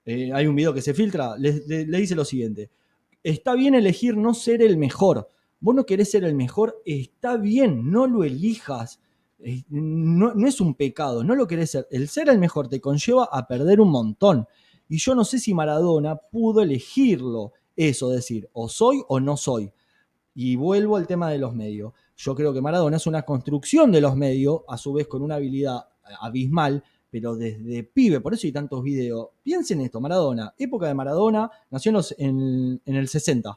eh, hay un video que se filtra, le, dice lo siguiente, está bien elegir no ser el mejor. Vos no querés ser el mejor, está bien, no lo elijas. Eh, No, no es un pecado, no lo querés ser. El ser el mejor te conlleva a perder un montón. Y yo no sé si Maradona pudo elegirlo, eso, decir, o soy o no soy. Y vuelvo al tema de los medios. Yo creo que Maradona es una construcción de los medios, a su vez con una habilidad abismal, pero desde pibe, por eso hay tantos videos. Piensen esto, Maradona, época de Maradona, nació en, en- el 60.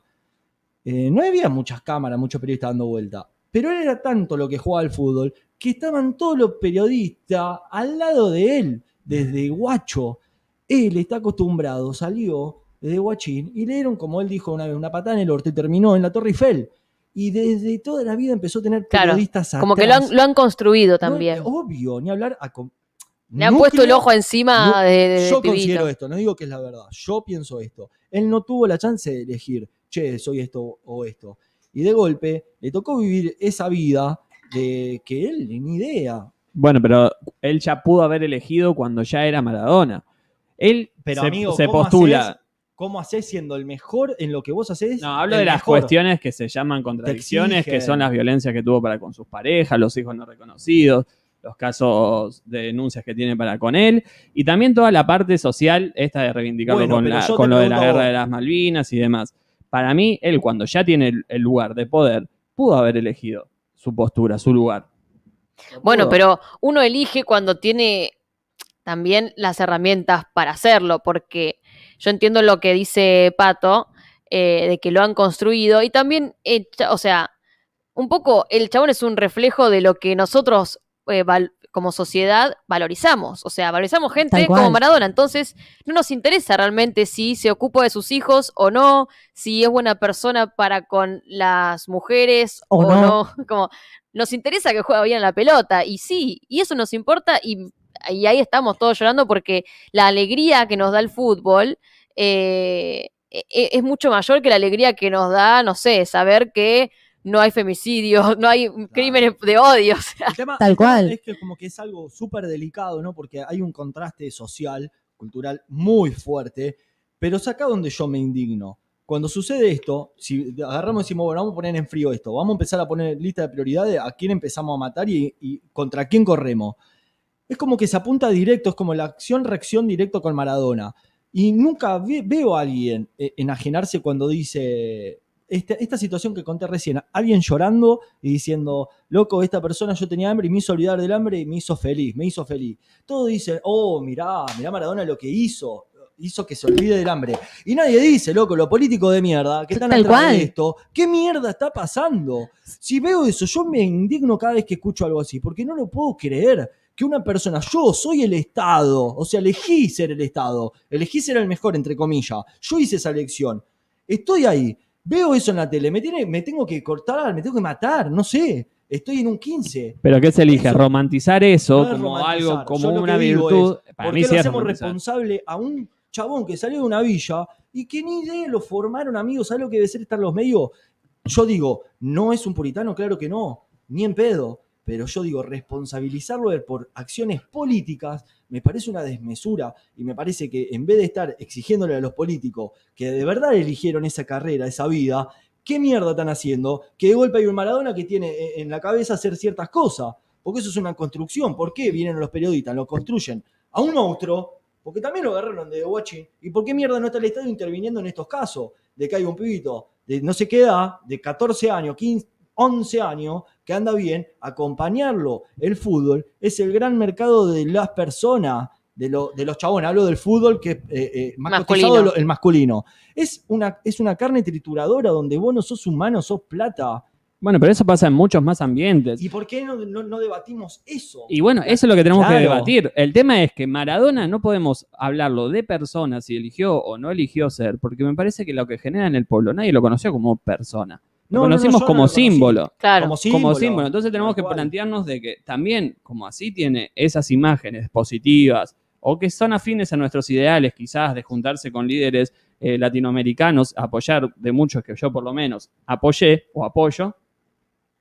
Eh, no había muchas cámaras, muchos periodistas dando vuelta. Pero él era tanto lo que jugaba al fútbol que estaban todos los periodistas al lado de él, desde guacho. Él está acostumbrado, salió desde guachín y le dieron, como él dijo una vez, una patada en el orto y terminó en la Torre Eiffel. Y desde toda la vida empezó a tener Claro, periodistas Como que lo han, lo han construido No, también. obvio, ni hablar a Le han puesto el ojo encima no, de, yo pibito. considero esto, no digo que es la verdad, yo pienso esto. Él no tuvo la chance de elegir, che, soy esto o esto. Y de golpe le tocó vivir esa vida de que él ni idea. Bueno, pero él ya pudo haber elegido cuando ya era Maradona. Él Pero se, amigo, se ¿cómo postula. hacés- ¿Cómo haces siendo el mejor en lo que vos haces? No, hablo de las mejor? cuestiones que se llaman contradicciones, que son las violencias que tuvo para con sus parejas, los hijos no reconocidos, los casos de denuncias que tiene para con él, y también toda la parte social, esta de reivindicarlo Bueno, con, la- con lo de la guerra de las Malvinas y demás. Para mí, él cuando ya tiene el, el lugar de poder, pudo haber elegido su postura, su lugar. Bueno, pero uno elige cuando tiene también las herramientas para hacerlo, porque yo entiendo lo que dice Pato, eh, de que lo han construido, y también, eh, o sea, un poco el chabón es un reflejo de lo que nosotros eh, val- como sociedad valorizamos, o sea, valorizamos gente como Maradona, entonces no nos interesa realmente si se ocupa de sus hijos o no, si es buena persona para con las mujeres O o, no. no, como nos interesa que juega bien la pelota, y sí, y eso nos importa, y, y ahí estamos todos llorando porque la alegría que nos da el fútbol eh, e- e- es mucho mayor que la alegría que nos da, no sé, saber que no hay femicidios, no hay crímenes de odio, o sea, El tema- Tal cual. Es que como que es algo súper delicado, ¿no? Porque hay un contraste social, cultural muy fuerte, pero es acá donde yo me indigno. Cuando sucede esto, si agarramos y decimos, bueno, vamos a poner en frío esto, vamos a empezar a poner lista de prioridades, a quién empezamos a matar y, y contra quién corremos. Es como que se apunta directo, es como la acción-reacción directo con Maradona. Y nunca ve- veo a alguien eh, enajenarse cuando dice este- esta situación que conté recién, alguien llorando y diciendo, loco, esta persona yo tenía hambre y me hizo olvidar del hambre y me hizo feliz, me hizo feliz. Todos dicen, oh, mirá, mirá Maradona lo que hizo, hizo que se olvide del hambre. Y nadie dice, loco, lo político de mierda, que están Tal atrás cual. de esto, ¿qué mierda está pasando? Si veo eso, yo me indigno cada vez que escucho algo así, porque no lo puedo creer que una persona, yo soy el Estado, o sea, elegí ser el Estado, elegí ser el mejor, entre comillas, yo hice esa elección, estoy ahí, veo eso en la tele, me, tiene, me tengo que cortar, me tengo que matar, no sé, estoy en un 15. Pero ¿qué se elige? Eso- ¿Romantizar eso No es como romantizar. algo, como una virtud? Para ¿Por mí qué sí lo es hacemos responsable a un chabón que salió de una villa y que ni de lo formaron amigos? ¿Sabes lo que debe ser estar los medios? Yo digo, no es un puritano, claro que no, ni en pedo. Pero yo digo, responsabilizarlo por acciones políticas me parece una desmesura y me parece que en vez de estar exigiéndole a los políticos que de verdad eligieron esa carrera, esa vida, ¿qué mierda están haciendo? Que de golpe hay un Maradona que tiene eh, en la cabeza hacer ciertas cosas. Porque eso es una construcción. ¿Por qué vienen los periodistas? Lo construyen a un monstruo, porque también lo agarraron de Watching. ¿Y por qué mierda no está el Estado interviniendo en estos casos? De que hay un pibito de no sé qué edad, de 14 años, 15, 11 años, que anda bien, acompañarlo. El fútbol es el gran mercado de las personas, de, lo- de los chabones. Hablo del fútbol que es eh, eh, más Masculino. lo- el masculino. Es una, es una carne trituradora donde vos no sos humano, sos plata. Bueno, pero eso pasa en muchos más ambientes. ¿Y por qué no, no- no debatimos eso? Y bueno, eso es lo que tenemos que debatir. El tema es que Maradona no podemos hablarlo de persona, si eligió o no eligió ser, porque me parece que lo que genera en el pueblo, nadie lo conoció como persona. Lo No, no, no, conocimos yo no como lo conocí. símbolo. claro. Como Como símbolo. Entonces tenemos que plantearnos de que también, como así tiene esas imágenes positivas o que son afines a nuestros ideales, quizás de juntarse con líderes eh, latinoamericanos, apoyar de muchos que yo por lo menos apoyé o apoyo,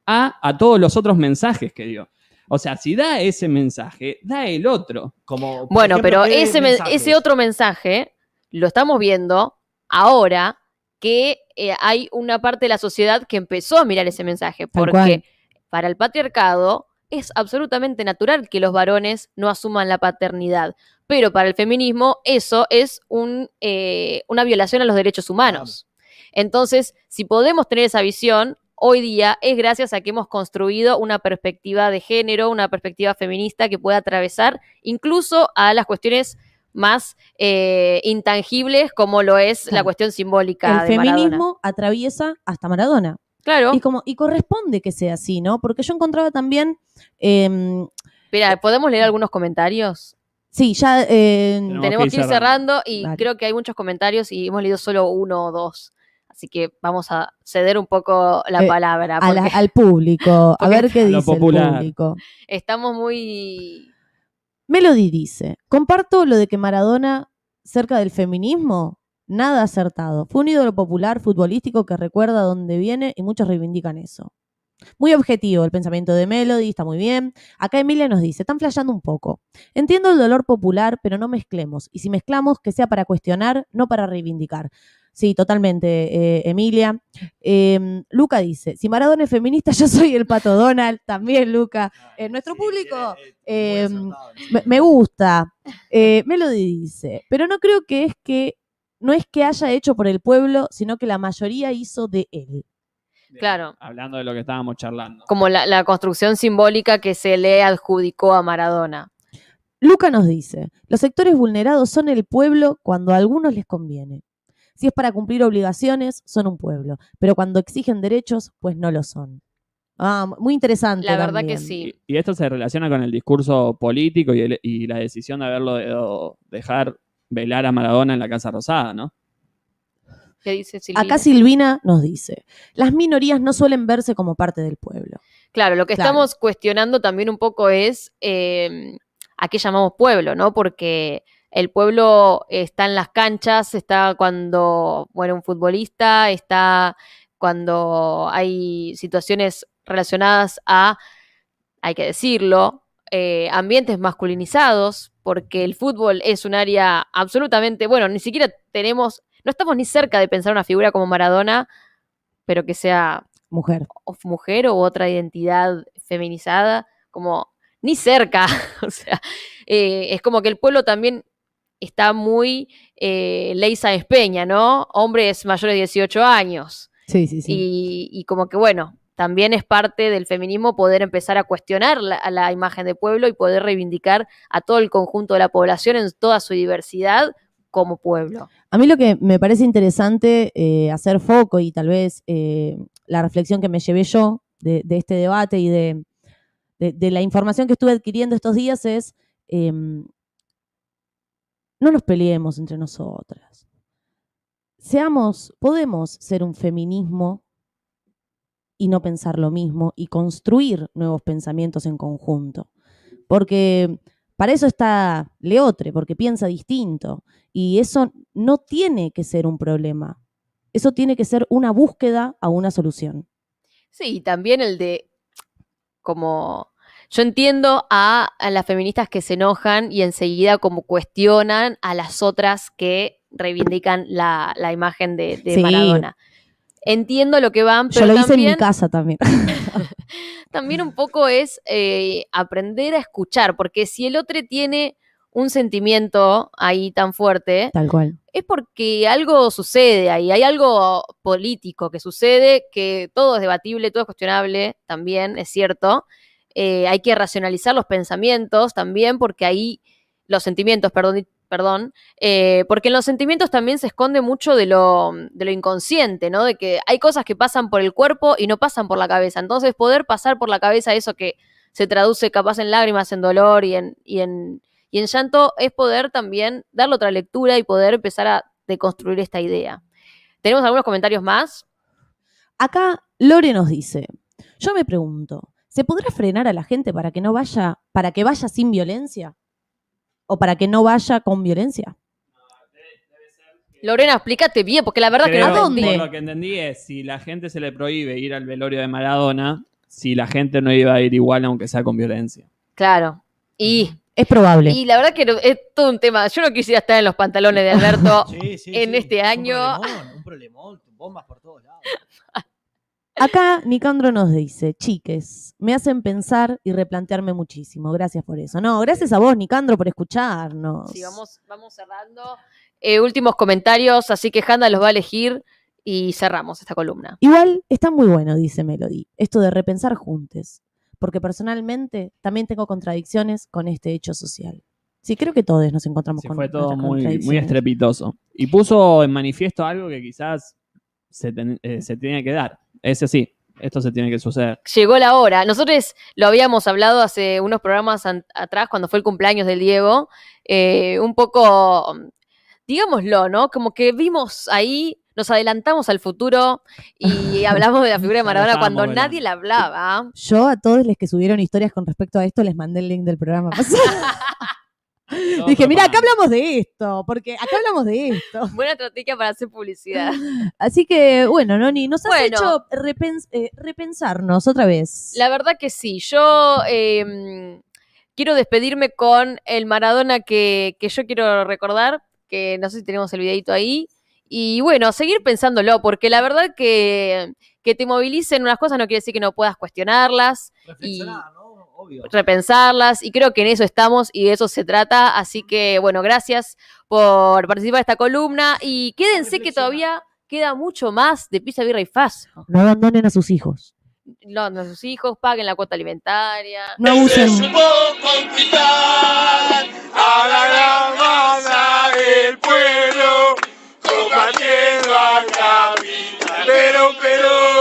a, a todos los otros mensajes que dio. O sea, si da ese mensaje, da el otro. Como, Bueno, ejemplo, pero ¿qué ese, ese otro mensaje lo estamos viendo ahora que eh, hay una parte de la sociedad que empezó a mirar ese mensaje, porque para el patriarcado es absolutamente natural que los varones no asuman la paternidad, pero para el feminismo eso es un, eh, una violación a los derechos humanos. Entonces, si podemos tener esa visión, hoy día es gracias a que hemos construido una perspectiva de género, una perspectiva feminista que pueda atravesar incluso a las cuestiones más eh, intangibles como lo es la cuestión simbólica El de Maradona. feminismo atraviesa hasta Maradona. Claro. Y, como, y corresponde que sea así, ¿no? Porque yo encontraba también, em, Mira, ¿podemos leer algunos comentarios? sí, ya... eh, Tenemos Tenemos que ir cerrando y creo que hay muchos comentarios y hemos leído solo uno o dos. Así que vamos a ceder un poco la Eh, palabra. a la- porque al público, a ver qué dice el popular. público. estamos muy. Melody dice, comparto lo de que Maradona, cerca del feminismo, nada acertado. Fue un ídolo popular futbolístico que recuerda dónde viene y muchos reivindican eso. Muy objetivo el pensamiento de Melody, está muy bien. Acá Emilia nos dice, están flasheando un poco. Entiendo el dolor popular, pero no mezclemos. Y si mezclamos, que sea para cuestionar, no para reivindicar. Sí, totalmente, eh, Emilia. Eh, Luca dice, si Maradona es feminista, yo soy el pato Donald. También, Luca. Eh, nuestro público, eh, eh, Me, me gusta. Eh, Melody dice, pero no creo que es que no es que haya hecho por el pueblo, sino que la mayoría hizo de él. Claro. Hablando de lo que estábamos charlando. Como la, la construcción simbólica que se le adjudicó a Maradona. Luca nos dice, los sectores vulnerados son el pueblo cuando a algunos les conviene. Si es para cumplir obligaciones, son un pueblo, pero cuando exigen derechos, pues no lo son. Ah, muy interesante. La verdad que sí. Y, y esto se relaciona con el discurso político y, el- y la decisión de haberlo de- dejar velar a Maradona en la Casa Rosada, ¿no? ¿Qué dice Silvina? Acá Silvina nos dice, las minorías no suelen verse como parte del pueblo. Claro, lo que Claro. estamos cuestionando también un poco es eh, a qué llamamos pueblo, ¿no? Porque el pueblo está en las canchas, está cuando muere un futbolista, está cuando hay situaciones relacionadas a, hay que decirlo, eh, ambientes masculinizados, porque el fútbol es un área absolutamente, bueno, ni siquiera tenemos, no estamos ni cerca de pensar una figura como Maradona, pero que sea Mujer. o mujer o otra identidad feminizada, como ni cerca. o sea, eh, es como que el pueblo también está muy eh, ley Sáenz Peña, ¿no? Hombres mayores de 18 años. Sí, sí, sí. Y, y como que, bueno, también es parte del feminismo poder empezar a cuestionar la, a la imagen de pueblo y poder reivindicar a todo el conjunto de la población en toda su diversidad como pueblo. A mí lo que me parece interesante eh, hacer foco y tal vez eh, la reflexión que me llevé yo de, de este debate y de, de- de la información que estuve adquiriendo estos días es em, no nos peleemos entre nosotras. Seamos, podemos ser un feminismo y no pensar lo mismo y construir nuevos pensamientos en conjunto. Porque para eso está Leotre, porque piensa distinto. Y eso no tiene que ser un problema. Eso tiene que ser una búsqueda a una solución. Sí, y también el de como yo entiendo a, a las feministas que se enojan y enseguida como cuestionan a las otras que reivindican la, la imagen de, de Sí. Maradona. Entiendo lo que van, Yo pero lo hice en mi también, casa también. también un poco es eh, aprender a escuchar, porque si el otro tiene un sentimiento ahí tan fuerte, Tal cual. es porque algo sucede ahí, hay algo político que sucede, que todo es debatible, todo es cuestionable, también es cierto. Eh, hay que racionalizar los pensamientos también, porque ahí los sentimientos, perdón, perdón eh, porque en los sentimientos también se esconde mucho de lo, de lo inconsciente, ¿no? De que hay cosas que pasan por el cuerpo y no pasan por la cabeza. Entonces, poder pasar por la cabeza eso que se traduce capaz en lágrimas, en dolor y en, y en, y en llanto, es poder también darle otra lectura y poder empezar a deconstruir esta idea. ¿Tenemos algunos comentarios más? Acá Lore nos dice, yo me pregunto, ¿se podrá frenar a la gente para que no vaya, para que vaya sin violencia? ¿O para que no vaya con violencia? Lorena, explícate bien, porque la verdad que Creo, no ¿A dónde? Por lo que entendí es, si la gente se le prohíbe ir al velorio de Maradona, si la gente no iba a ir igual aunque sea con violencia. Claro. Y, Es probable. y la verdad que no- es todo un tema. Yo no quisiera estar en los pantalones de Alberto. Sí, sí, en sí, este es año- Un problemón, un problemón, bombas por todos lados. Acá Nicandro nos dice, chiques, me hacen pensar y replantearme muchísimo. Gracias por eso. No, gracias a vos, Nicandro, por escucharnos. Sí, vamos, vamos cerrando. Eh, últimos comentarios, así que Handa los va a elegir y cerramos esta columna. Igual está muy bueno, dice Melody, esto de repensar juntos, porque personalmente también tengo contradicciones con este hecho social. Sí, creo que todos nos encontramos Sí, con fue todo muy, muy estrepitoso. Y puso en manifiesto algo que quizás se, ten- eh, se tenía que dar. Ese sí, esto se tiene que suceder. llegó la hora. Nosotros lo habíamos hablado hace unos programas atrás, cuando fue el cumpleaños del Diego, eh, un poco, digámoslo, ¿no? Como que vimos ahí, nos adelantamos al futuro y hablamos de la figura de Maradona cuando nadie la hablaba. Yo a todos los que subieron historias con respecto a esto les mandé el link del programa pasado. Dije, mira, acá hablamos de esto, porque acá hablamos de esto. Buena estrategia para hacer publicidad. Así que, bueno, Noni, nos has Bueno. hecho repens- eh, repensarnos otra vez. La verdad que sí. Yo eh, quiero despedirme con el Maradona que, que yo quiero recordar, que no sé si tenemos el videito ahí. Y bueno, seguir pensándolo, porque la verdad que, que te movilicen unas cosas no quiere decir que no puedas cuestionarlas, Reflexionar, ¿no? Obvio. repensarlas, y creo que en eso estamos y de eso se trata. Así que bueno, gracias por participar de esta columna y quédense que todavía queda mucho más de Pizza, Birra y Faso. No abandonen a sus hijos. No, nuestros hijos paguen la cuota alimentaria. No abusen. supo conquistar a la gran masa del pueblo, combatiendo al capital. Pero, pero,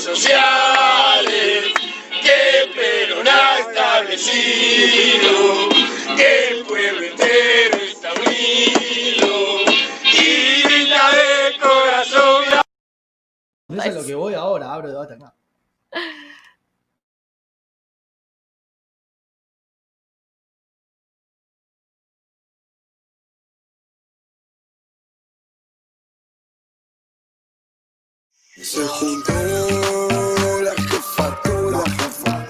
sociales que Perón ha establecido, que el pueblo entero está unido y grita de corazón. Eso es lo que voy ahora, abro debate acá. Se juntó la jefatura, tipo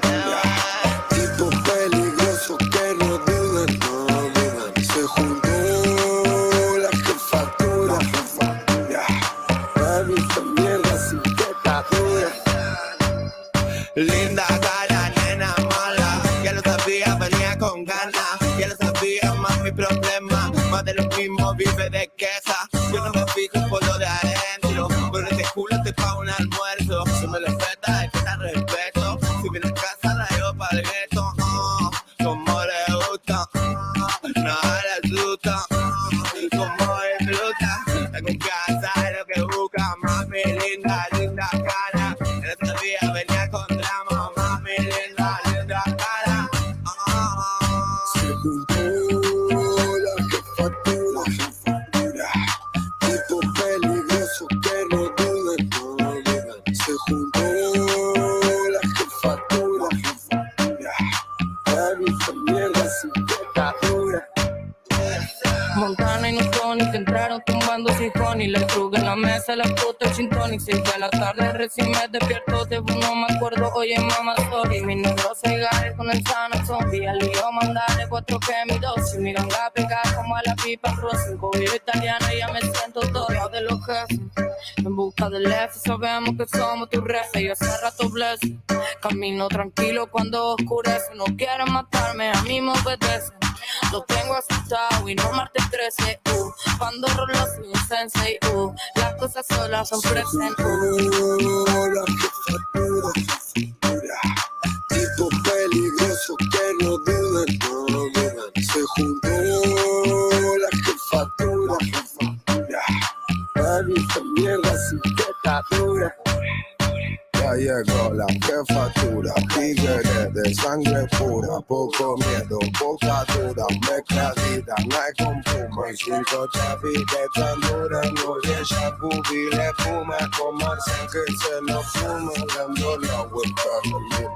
estruga en la mesa, la puta el gin tonic, seis de la tarde recién me despierto de no me acuerdo, oye mamá sorry, mi negro se agarre con el sano zombie, al lío mandarle cuatro que mi dosis, mi ganga pega como a la pipa rosa, COVID italiano ya me siento todo de los jefes, en busca del F, sabemos que somos tu refe, yo hace rato bless, camino tranquilo cuando oscurece, no quieren matarme, a mí me obedecen. Lo tengo asustado y no martes 13, uh. Cuando rolo un sensei, uh. Cosas solas jefatura. Tipo peligroso que no duden, no duden. Se juntó la jefatura, jefatura. Mami, esta mierda sin dictadura. Ya llegó la jefatura, tigre de sangre pura, poco miedo, poca dura, mezcladita, no hay con puma, y chavis de tan dura, no le shabubi, le fuma, como que se lo fuma, dando la vuelta.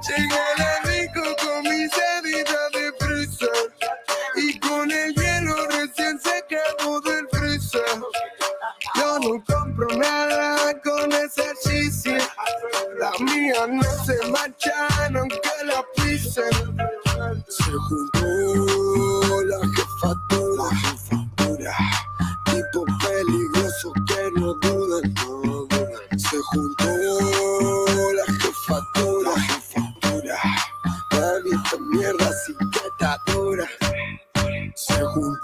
Llegué de rico con mi sedita de freezer, y con el hielo recién secado del freezer. No compro nada con ese cheesy. La mía no se manchan aunque la pisen. Se juntó la jefatura, jefatura. Tipo peligroso que no duden, no duden. Se juntó la jefatura, jefatura. Mami, esta mierda sin dictadura. Se juntó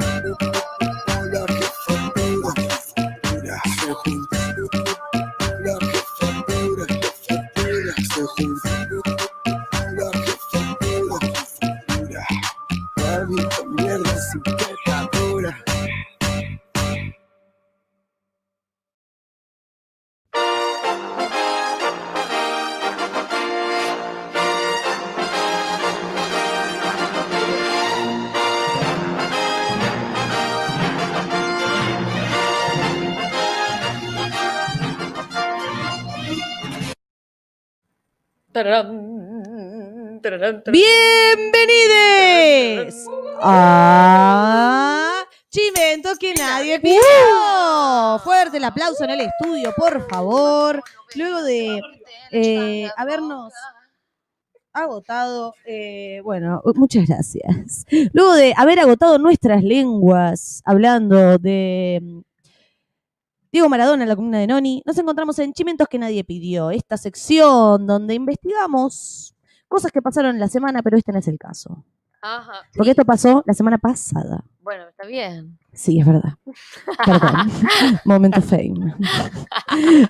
mierda sin pecadora. Tararán, tararán, tararán. Bienvenidos a Chimentos que nadie pidió. Fuerte el aplauso en el estudio, por favor. Luego de eh, habernos agotado, eh, bueno, muchas gracias. Luego de haber agotado nuestras lenguas hablando de Diego Maradona en la comuna de Noni, nos encontramos en Chimentos que nadie pidió, esta sección donde investigamos cosas que pasaron la semana, pero este no es el caso. Ajá. Porque esto pasó la semana pasada. Bueno, está bien. Sí, es verdad. Perdón. Momento fame.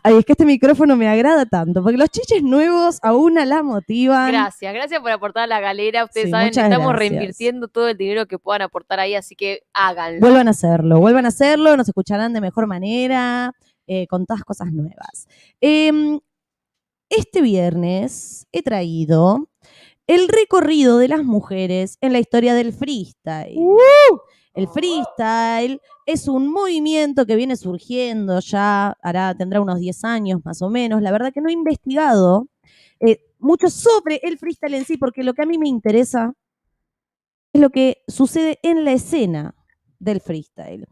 Ay, es que este micrófono me agrada tanto, porque los chiches nuevos a una la motivan. Gracias, gracias por aportar a la galera. Ustedes Sí, saben, estamos gracias. reinvirtiendo todo el dinero que puedan aportar ahí, así que háganlo. Vuelvan a hacerlo, vuelvan a hacerlo, nos escucharán de mejor manera, eh, con todas cosas nuevas. Em, este viernes he traído el recorrido de las mujeres en la historia del freestyle. El freestyle es un movimiento que viene surgiendo ya, hará, tendrá unos 10 años más o menos. La verdad que no he investigado eh, mucho sobre el freestyle en sí, porque lo que a mí me interesa es lo que sucede en la escena del freestyle.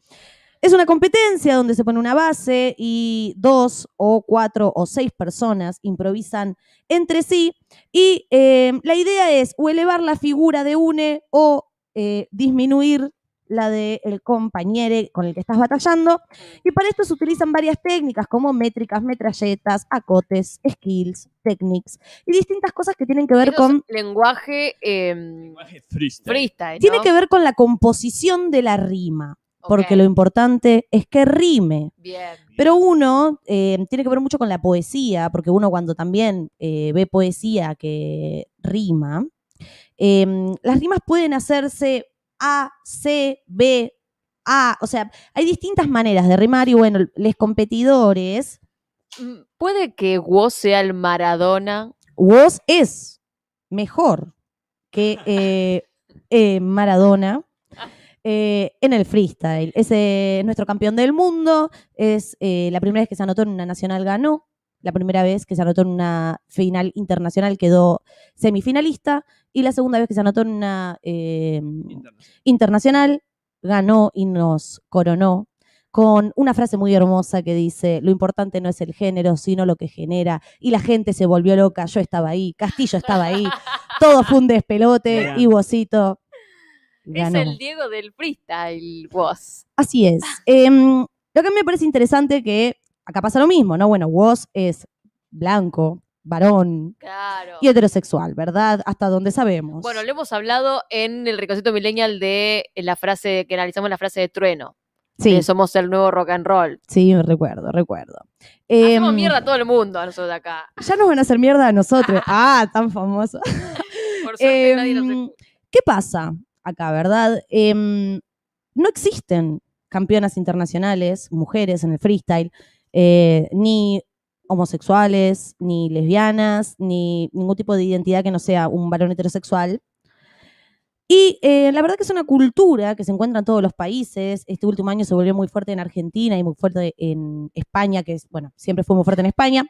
Es una competencia donde se pone una base y dos o cuatro o seis personas improvisan entre sí y eh, la idea es o elevar la figura de une o eh, disminuir la del compañero con el que estás batallando. Y para esto se utilizan varias técnicas como métricas, metralletas, acotes, skills, techniques y distintas cosas que tienen que ver es con lenguaje em, Freestyle. freestyle. tiene ¿no? que ver con la composición de la rima, porque lo importante es que rime. Bien. Pero uno eh, tiene que ver mucho con la poesía, porque uno cuando también eh, ve poesía que rima, eh, las rimas pueden hacerse A, C, B, A, o sea, hay distintas maneras de rimar y bueno, los competidores, Mm, ¿Puede que Woz sea el Maradona? vos es mejor que eh, Maradona eh, en el freestyle. Es eh, nuestro campeón del mundo, es eh, la primera vez que se anotó en una nacional ganó, la primera vez que se anotó en una final internacional quedó semifinalista y la segunda vez que se anotó en una internacional ganó y nos coronó con una frase muy hermosa que dice, lo importante no es el género, sino lo que genera. Y la gente se volvió loca, yo estaba ahí, Castillo estaba ahí, todo fue un despelote y Bocito Es el Diego del freestyle, Woz. Así es. Em, lo que a mí me parece interesante que acá pasa lo mismo, ¿no? Bueno, Woz es blanco, varón Claro. y heterosexual, ¿verdad? Hasta donde sabemos. Bueno, lo hemos hablado en el Ricocito Millennial de la frase, que analizamos la frase de Trueno. sí, que somos el nuevo rock and roll. sí, recuerdo, recuerdo. Hacemos Em, mierda a todo el mundo a nosotros de acá. Ya nos van a hacer mierda a nosotros. Ah, tan famoso. Por suerte Em, nadie nos escucha. ¿Qué pasa acá, verdad? Em, no existen campeonas internacionales, mujeres en el freestyle, eh, ni homosexuales, ni lesbianas, ni ningún tipo de identidad que no sea un varón heterosexual. Y eh, la verdad que es una cultura que se encuentra en todos los países. Este último año se volvió muy fuerte en Argentina y muy fuerte en España, que es, bueno, siempre fue muy fuerte en España.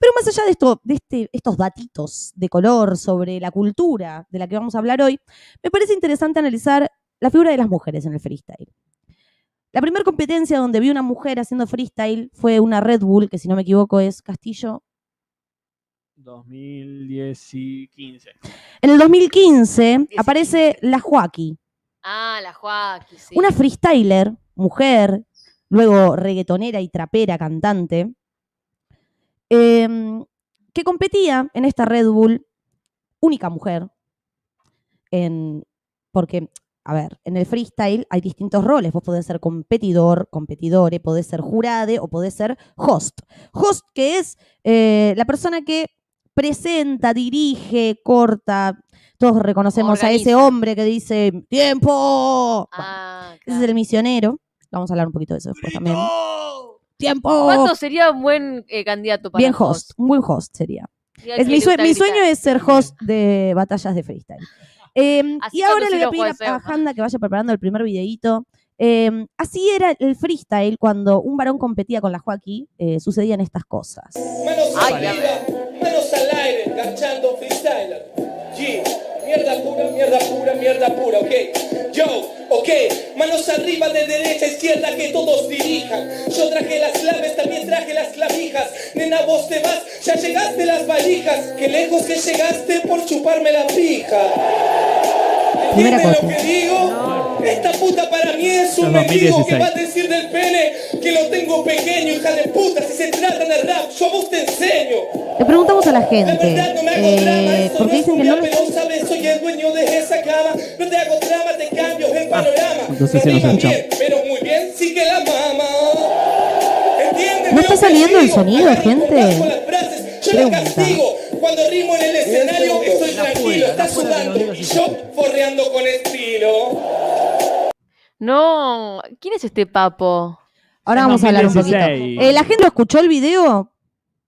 Pero más allá de, este- estos datitos de color sobre la cultura de la que vamos a hablar hoy, me parece interesante analizar la figura de las mujeres en el freestyle. La primera competencia donde vi una mujer haciendo freestyle fue una Red Bull, que si no me equivoco es Castillo. 2015. En el 2015 aparece la Joaquí, Ah, la Joaquín, sí. una freestyler, mujer, luego reggaetonera y trapera, cantante, em, que competía en esta Red Bull, única mujer, en, porque, a ver, en el freestyle hay distintos roles. Vos podés ser competidor, competidore, podés ser jurade o podés ser host. Host, que es eh, la persona que presenta, dirige, corta. Todos reconocemos a ese hombre que dice ¡Tiempo! Bueno, Ah, ese es el misionero. Vamos a hablar un poquito de eso después también. ¡Tiempo! ¿Cuánto sería un buen eh, candidato para Bien host, un buen host sería. Es mi, sue- mi sueño es ser host de batallas de freestyle. Eh, Así y ahora le voy a pedir a. Handa que vaya preparando el primer videíto. Eh, así era el freestyle cuando un varón competía con la Joaquí, eh, sucedían estas cosas. Ay, aire, garchando freestyler. G, mierda pura, mierda pura, mierda pura, ok. Yo, ok, manos arriba de derecha a izquierda que todos dirijan. Yo traje las claves, también traje las clavijas. Nena, vos te vas, ya llegaste las valijas. Qué lejos que llegaste por chuparme la pija. ¿Entiendes lo que digo? Esta puta para mí es un mendigo 2016. que va a decir del pene que lo tengo pequeño, hija de puta. Si se trata de rap, yo a vos te enseño. Le preguntamos a la La gente, verdad no me hago drama, eh, eso porque dicen que no pero sabes, soy el dueño de esa cama. No te hago drama, te cambio el panorama. entonces no sí nos bien, pero muy bien sí que la mama. ¿Entiendes? ¿No lo está saliendo el sonido, gente? Pregunta. Cuando rimo en el escenario estoy La tranquilo, está sudando y yo se- forreando con estilo. No, ¿quién es este papo? ahora vamos a hablar un poquito. 2016. Eh, ¿La gente lo escuchó el video?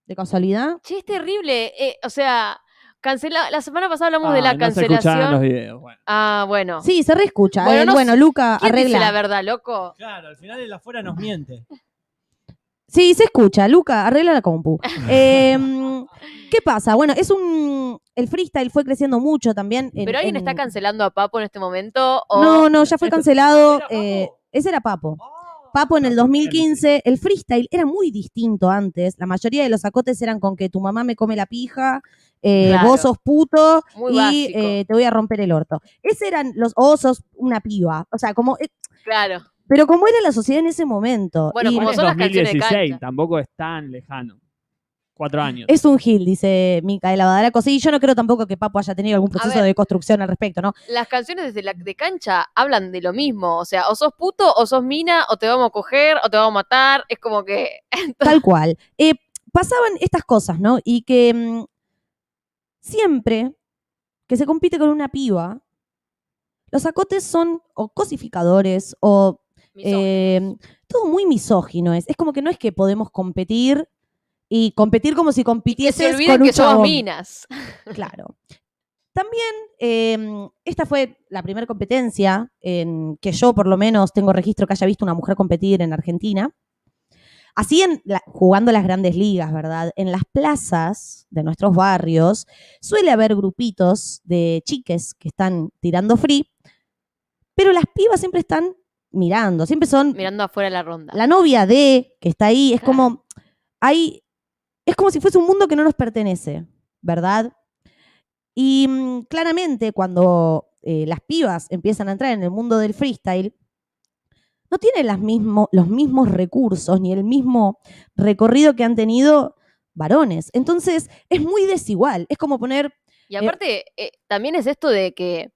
¿De casualidad? Che, es terrible. eh, o sea, cancela la semana pasada hablamos de la no se escuchaban los cancelación. videos. Bueno. ah, bueno. Sí, se reescucha. Bueno, Eh, no Bueno, sé. Luca, ¿Quién dice arregla. la verdad, loco? Claro, al final el afuera nos miente. Sí, se escucha. Luca, arregla la compu. Em, ¿Qué pasa? Bueno, es un. El freestyle fue creciendo mucho también. en- ¿Pero alguien en- está cancelando a Papo en este momento? O... No, no, ya fue cancelado. Eh, ese era Papo. Ah, Papo en el 2015, el freestyle era muy distinto antes. La mayoría de los acotes eran con que tu mamá me come la pija, eh, Claro. vos sos puto Muy y eh, te voy a romper el orto. Esos eran los osos, una piba. O sea, como. eh, Claro. Pero como era la sociedad en ese momento. Bueno, y como Es son las canciones de 2016, cancha. tampoco es tan lejano. Cuatro años. es un gil, dice Micaela Badaraco. Sí, yo no creo tampoco que Papo haya tenido algún proceso ver. de construcción al respecto, ¿no? Las canciones desde la de cancha hablan de lo mismo. O sea, o sos puto, o sos mina, o te vamos a coger, o te vamos a matar. Es como que. Tal cual. Eh, pasaban estas cosas, ¿no? Y que mm, siempre que se compite con una piba, los acotes son o cosificadores o eh, todo muy misógino. Es, es como que no es que podemos competir y competir como si que se compitieses olviden con un que somos minas. Claro. También, eh, esta fue la primera competencia en que yo, por lo menos, tengo registro que haya visto una mujer competir en Argentina. Así en la- jugando las grandes ligas, ¿verdad? En las plazas de nuestros barrios suele haber grupitos de chiques que están tirando free, pero las pibas siempre están mirando, siempre son Mirando afuera la ronda. la novia de que está ahí, es como, hay, es como si fuese un mundo que no nos pertenece, ¿verdad? Y mm, claramente cuando eh, las pibas empiezan a entrar en el mundo del freestyle, no tienen las mismo- los mismos recursos ni el mismo recorrido que han tenido varones. Entonces es muy desigual. Es como poner Y aparte, eh, también es esto de que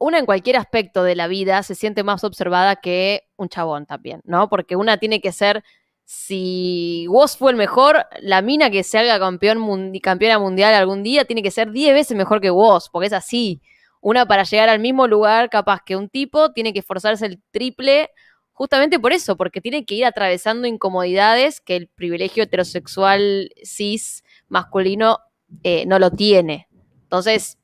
una en cualquier aspecto de la vida se siente más observada que un chabón también, ¿no? Porque una tiene que ser, si vos fue el mejor, la mina que se haga campeón campeona mundial algún día tiene que ser 10 veces mejor que vos, porque es así. Una para llegar al mismo lugar, capaz que un tipo tiene que esforzarse el triple, justamente por eso, porque tiene que ir atravesando incomodidades que el privilegio heterosexual cis masculino eh, no lo tiene. Entonces,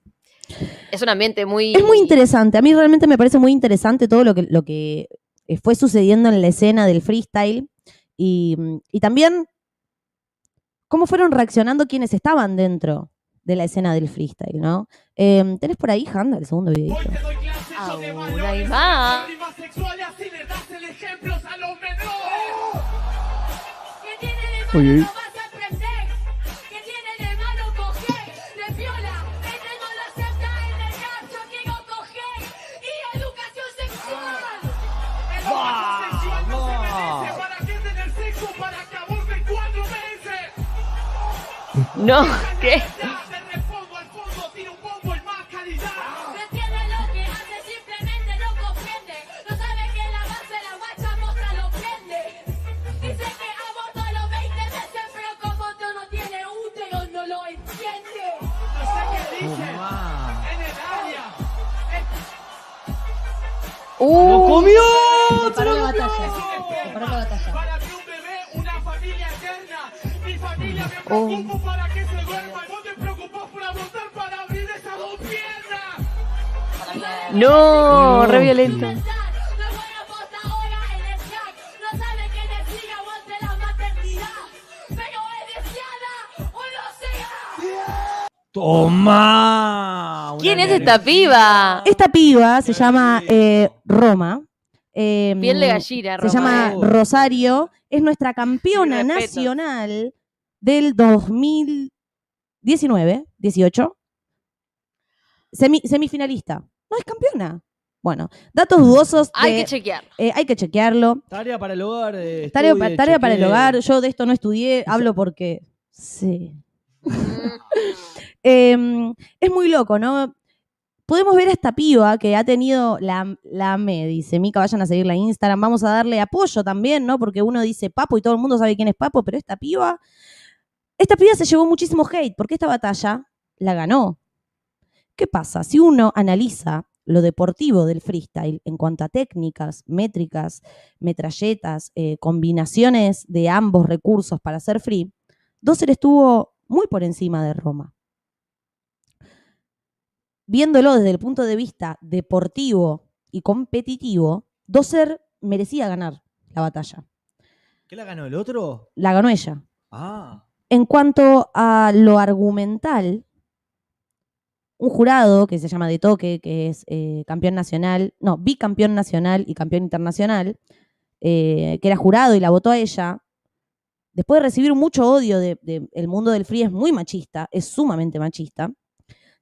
es un ambiente muy... Es muy interesante. A mí realmente me parece muy interesante todo lo que, lo que eh, fue sucediendo en la escena del freestyle y, mm, y también cómo fueron reaccionando quienes estaban dentro de la escena del freestyle, ¿no? Eh, ¿Tenés por ahí, Handa, el segundo videito? Ahora hay más. ¿Qué entiende. Tomá. Uh, ¡Lo comió! Se paró la Oh. preocupo para que se duerma. Y vos te preocupás por abortar para abrir esas dos piernas. no, re violento. ¡Toma! ¿Quién es esta piba? Esta piba se llama eh, Roma. Eh, Piel de gallina, Se Roma, llama eh. Rosario. Es nuestra campeona nacional del 2019, 18. Semi- semifinalista. No es campeona. Bueno, datos dudosos. Hay que chequear. eh, hay que chequearlo. Tarea para el hogar. eh, Tarea, estudie, pa- tarea para el hogar. Yo de esto no estudié, hablo porque. Sí. Eh, es muy loco, ¿no? Podemos ver a esta piba que ha tenido la, la me, dice Mica, vayan a seguirla en Instagram, vamos a darle apoyo también, ¿no? Porque uno dice Papo y todo el mundo sabe quién es Papo, pero esta piba, esta piba se llevó muchísimo hate porque esta batalla la ganó. ¿Qué pasa? Si uno analiza lo deportivo del freestyle en cuanto a técnicas, métricas, metralletas, eh, combinaciones de ambos recursos para hacer free, Doser estuvo muy por encima de Roma. Viéndolo desde el punto de vista deportivo y competitivo, Doser merecía ganar la batalla. ¿Qué la ganó el otro? La ganó ella. Ah. En cuanto a lo argumental, un jurado que se llama De Toque, que es eh, campeón nacional, no, bicampeón nacional y campeón internacional, eh, que era jurado y la votó a ella, después de recibir mucho odio del de, el mundo del free, es muy machista, es sumamente machista.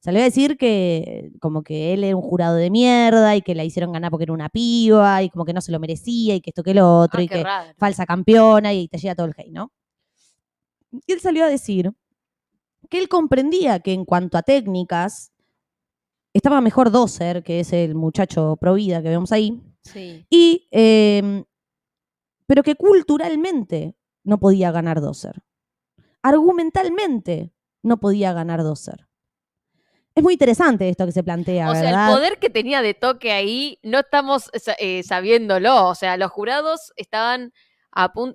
Salió a decir que como que él era un jurado de mierda y que la hicieron ganar porque era una piba y como que no se lo merecía y que esto que lo otro Ah, y que raro. falsa campeona y te llega todo el hate, ¿no? Y él salió a decir que él comprendía que en cuanto a técnicas estaba mejor Doser, que es el muchacho pro vida que vemos ahí, Sí. y, eh, pero que culturalmente no podía ganar Doser. Argumentalmente no podía ganar Doser. Es muy interesante esto que se plantea, O sea, el poder que tenía de toque ahí no estamos sa- eh, sabiéndolo. O sea, los jurados estaban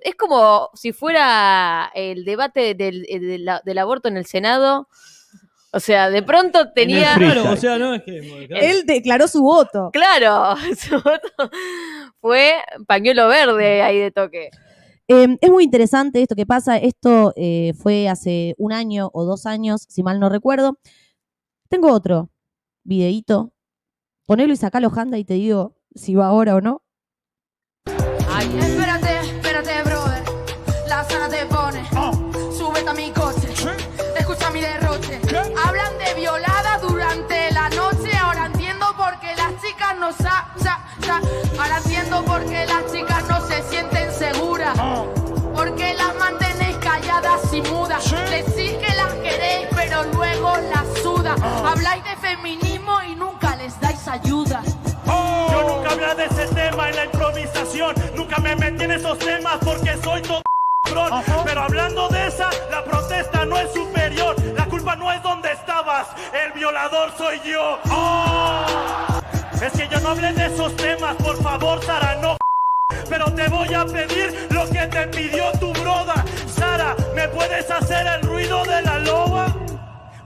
Es como si fuera el debate del, eh, del- del aborto en el Senado. O sea, de pronto tenía. Claro, o sea, no es que. claro. Él declaró su voto. Claro, su voto fue pañuelo verde ahí de toque. Eh, es muy interesante esto que pasa. Esto eh, fue hace un año o dos años, si mal no recuerdo. Tengo otro videíto. Ponelo y sacalo, Handa, y te digo si va ahora o no. Espérate, espérate, sa. Ahora entiendo por qué las chicas no se sienten seguras. Porque las mantenéis calladas y mudas. Decís que las queréis, pero luego las suda. Habláis de feminismo y nunca les dais ayuda. Yo nunca hablé de ese tema en la improvisación. Nunca me metí en esos temas porque soy todo. Pero hablando de esa, la protesta no es superior. La culpa no es donde estabas. El violador soy yo. Oh. Es que yo no hablé de esos temas. Por favor, Sara, no. Pero te voy a pedir lo que te pidió tu broda. Sara, ¿me puedes hacer el ruido de la loba?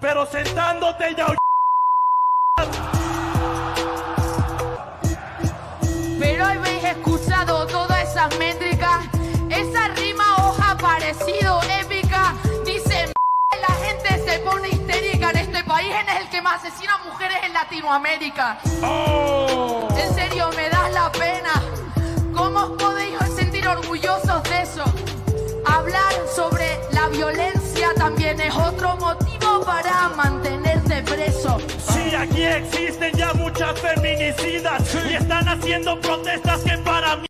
Pero sentándote ya. Pero habéis escuchado todas esas métricas. En país en el que más asesina mujeres en Latinoamérica. En serio, me das la pena. ¿Cómo os podéis sentir orgullosos de eso? Hablar sobre la violencia también es otro motivo para mantenerte preso. Sí, aquí existen ya muchas feminicidas y están haciendo protestas que para mí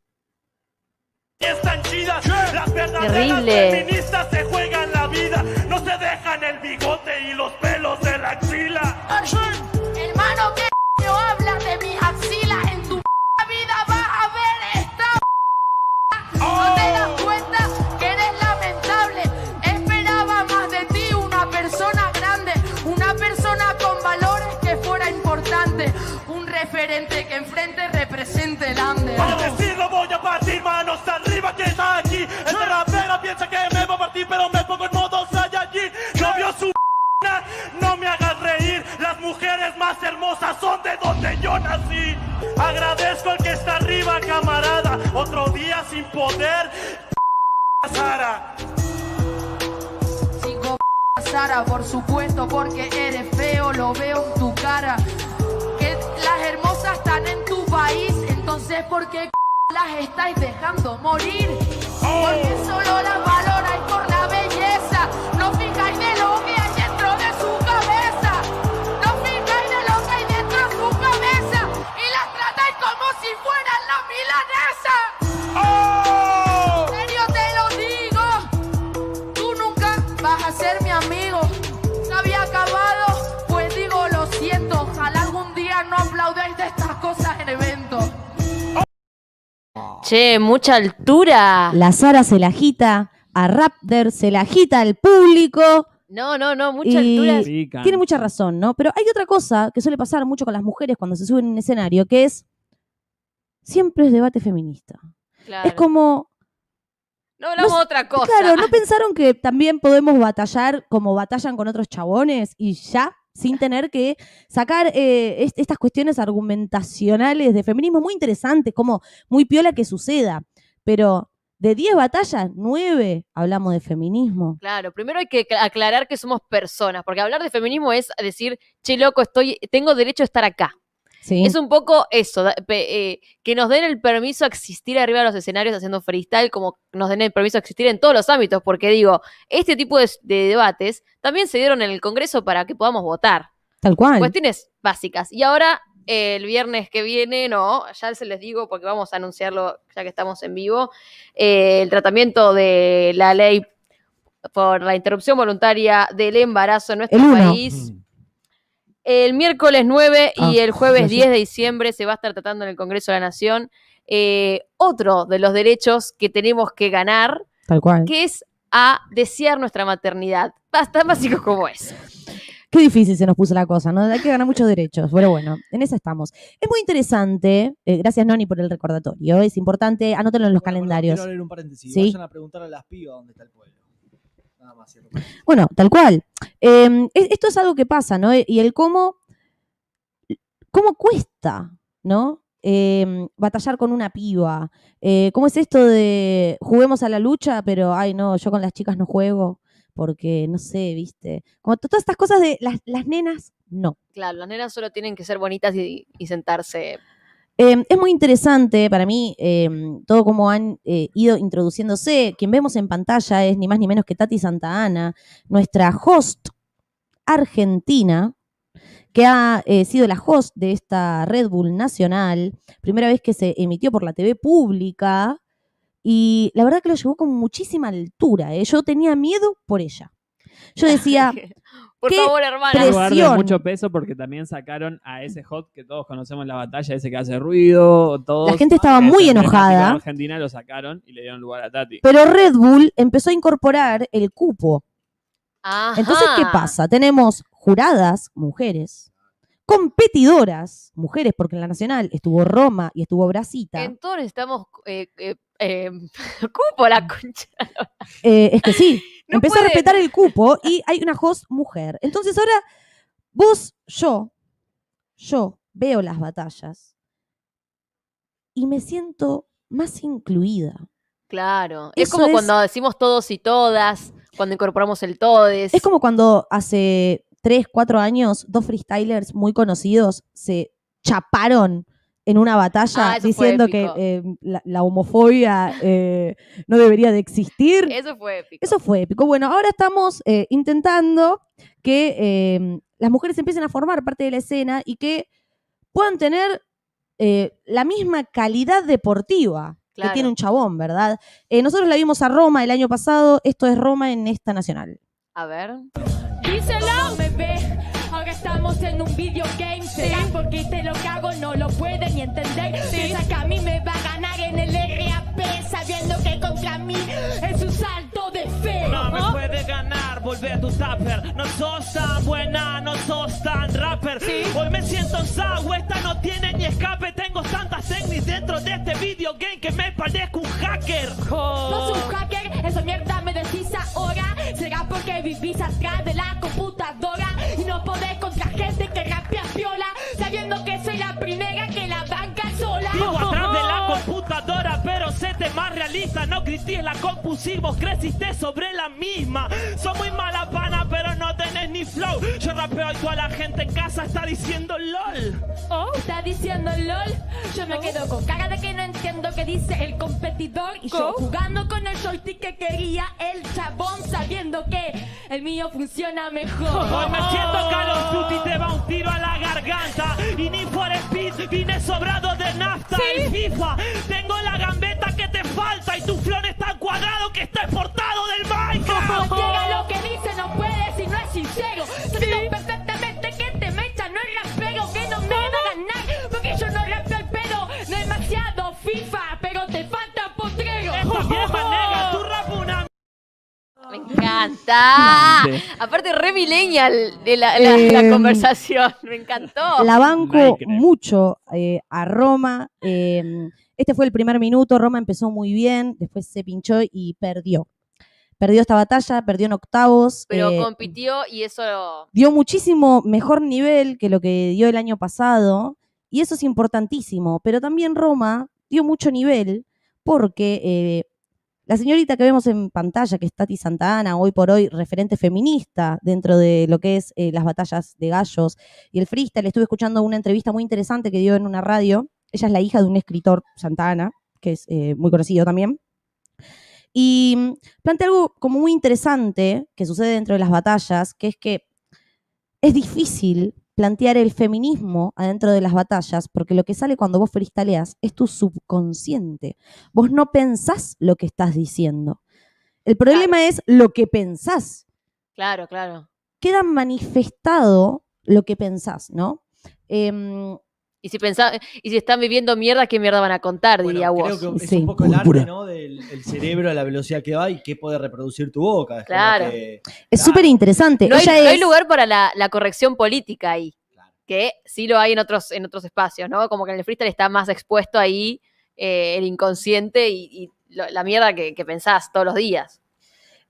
están chidas. Las verdaderas feministas se juegan la vida. No se dejan el bigote y los pelos de la axila. Hermano, ¿qué no hablas de mi axila? En tu vida vas a ver esta. No oh. te das cuenta que eres lamentable. Esperaba más de ti una persona grande, una persona con valores que fuera importante, un referente que enfrente represente el hambre. Para decirlo voy a partir manos arriba que está aquí. Esta rapera piensa que me va a partir, pero me pongo en modo Saiyajin. No vio su no me hagas reír. Las mujeres más hermosas son de donde yo nací. Agradezco al que está arriba, camarada. Otro día sin poder. Sara. Cinco Sara, por supuesto, porque eres feo, lo veo en tu cara. Que las hermosas están en tu país, entonces ¿por qué las estáis dejando morir? Porque solo las valoráis por la Che, mucha altura. La Sara se la agita, a Raptor se la agita al público. No, no, no, mucha Y- altura. Pican. Tiene mucha razón, ¿no? Pero hay otra cosa que suele pasar mucho con las mujeres cuando se suben en un escenario, que es siempre es debate feminista. Claro. Es como, No hablamos no- de otra cosa. claro, ¿no pensaron que también podemos batallar como batallan con otros chabones y ya? Sin tener que sacar eh, est- estas cuestiones argumentacionales de feminismo muy interesantes, como muy piola que suceda. Pero de 10 batallas, 9 hablamos de feminismo. Claro, primero hay que cl- aclarar que somos personas, porque hablar de feminismo es decir, che, loco, estoy, tengo derecho a estar acá. ¿Sí? Es un poco eso, eh, que nos den el permiso a existir arriba de los escenarios haciendo freestyle, como nos den el permiso a existir en todos los ámbitos, porque digo, este tipo de, de debates también se dieron en el Congreso para que podamos votar. Tal cual. Cuestiones básicas. Y ahora, eh, el viernes que viene, no, ya se les digo porque vamos a anunciarlo ya que estamos en vivo, eh, el tratamiento de la ley por la interrupción voluntaria del embarazo en nuestro El uno. El miércoles 9 y Ah, el jueves sé. 10 de diciembre se va a estar tratando en el Congreso de la Nación eh, otro de los derechos que tenemos que ganar, Tal cual. que es a desear nuestra maternidad. Tan básico como es. Qué difícil se nos puso la cosa, ¿no? Hay que ganar muchos derechos. Pero bueno, en esa estamos. Es muy interesante, eh, gracias Noni por el recordatorio, es importante, anótenlo en los Bueno, calendarios. Quiero leer un paréntesis. Sí. Vayan a preguntar a las pibas dónde está el pueblo. Nada más, cierro paréntesis. Bueno, tal cual. Eh, es- esto es algo que pasa, ¿no? Y el cómo, cómo cuesta, ¿no? Eh, batallar con una piba. Eh, ¿Cómo es esto de juguemos a la lucha, pero, ay, no, yo con las chicas no juego porque, no sé, viste? Como to- todas estas cosas de las, las nenas, no. Claro, las nenas solo tienen que ser bonitas y, y sentarse. Eh, es muy interesante para mí eh, todo como han eh, ido introduciéndose. Quien vemos en pantalla es ni más ni menos que Tati Santa Ana, nuestra host argentina, que ha eh, sido la host de esta Red Bull nacional, primera vez que se emitió por la TV pública, y la verdad que lo llevó con muchísima altura. ¿eh? Yo tenía miedo por ella. Yo decía, Por ¿Qué favor, hermana. mucho peso porque también sacaron a ese hot que todos conocemos en la batalla, ese que hace ruido, todos. La gente estaba muy enojada. de Argentina lo sacaron y le dieron lugar a Tati. pero Red Bull empezó a incorporar el cupo Ajá. Entonces, ¿qué pasa? Tenemos juradas, mujeres, competidoras, mujeres, porque en la Nacional estuvo Roma y estuvo Brasita. Entonces necesitamos eh, eh, eh, cupo la concha. Eh, es que sí, No empezó a respetar el cupo y hay una host mujer. Entonces ahora vos, yo, yo veo las batallas y me siento más incluida. Claro. Es como es- cuando decimos todos y todas, cuando incorporamos el todes. Es como cuando hace 3, 4 años dos freestylers muy conocidos se chaparon en una batalla Ah, diciendo que eh, la, la homofobia eh, no debería de existir. Eso fue épico. Eso fue épico. Bueno, ahora estamos eh, intentando que eh, las mujeres empiecen a formar parte de la escena y que puedan tener eh, la misma calidad deportiva Claro. que tiene un chabón, ¿verdad? Eh, nosotros la vimos a Roma el año pasado, esto es Roma en esta nacional. A ver. Díselo, bebé. Estamos en un video game. ¿Será porque te lo cago? No lo pueden ni entender. Piensa que a mí me va a ganar en el RAP. Sabiendo que contra mí es un salto No me puede ganar, volver a tu tupper. No sos tan buena, no sos tan rapper. Hoy me siento en sagua, esta no tiene ni escape. Tengo tantas técnicas dentro de este video game que me parezco un hacker. No soy un hacker, esa mierda me decís ahora. Será porque vivís atrás de la computadora y no podés contra gente que rapea piola, sabiendo que soy la primera que la banca sola. Vivo atrás de la computadora, pero séte más realista. No critiques la compu si vos creciste sobre la misma. Son muy mala pana, pero no tenés ni flow. Yo rapeo y toda la gente en casa está diciendo LOL. Oh, está diciendo LOL. Yo me quedo con cara de que no entiendo qué dice el competidor. Y yo jugando con el joystick que quería el chabón, sabiendo que el mío funciona mejor. Hoy me siento Call of te va un tiro a la garganta. Y ni for speed, vine sobrado de nafta y FIFA. Tengo la gambeta que te falta y tu flor es tan cuadrado que está exportado del Minecraft. No llega lo que dice, no puede si no es sincero. Sabiendo perfectamente que te mecha, no es rapero, que no me va a ganar. Porque yo no rapeo el pedo, demasiado FIFA, pero te falta potrero. Esta vieja negra, tu rap una Me encanta. Grande. Aparte, re millennial de la, la- la Em, conversación. Me encantó. La banco mucho eh, a Roma. eh, este fue el primer minuto. Roma empezó muy bien, después se pinchó y perdió. Perdió esta batalla, perdió en octavos. Pero eh, compitió y eso. dio muchísimo mejor nivel que lo que dio el año pasado. Y eso es importantísimo. Pero también Roma dio mucho nivel porque eh, la señorita que vemos en pantalla, que es Tati Santana, hoy por hoy referente feminista dentro de lo que es eh, las batallas de gallos y el freestyle, estuve escuchando una entrevista muy interesante que dio en una radio. Ella es la hija de un escritor, Santana, que es eh, muy conocido también. Y mm, plantea algo como muy interesante que sucede dentro de las batallas, que es que es difícil plantear el feminismo adentro de las batallas, porque lo que sale cuando vos freestyleas es tu subconsciente. Vos no pensás lo que estás diciendo. El problema es lo que pensás. Claro, claro. Queda manifestado lo que pensás, ¿no? Em, Y si pensá, y si están viviendo mierda, ¿qué mierda van a contar? Bueno, diría vos. creo que es Sí. un poco el arte, ¿no? Del el cerebro, a la velocidad que va y qué puede reproducir tu boca. Es Claro. que- es Claro. súper interesante. No no hay lugar para la, la corrección política ahí. Claro. Que sí lo hay en otros, en otros espacios, ¿no? Como que en el freestyle está más expuesto ahí eh, el inconsciente y, y lo- la mierda que, que pensás todos los días.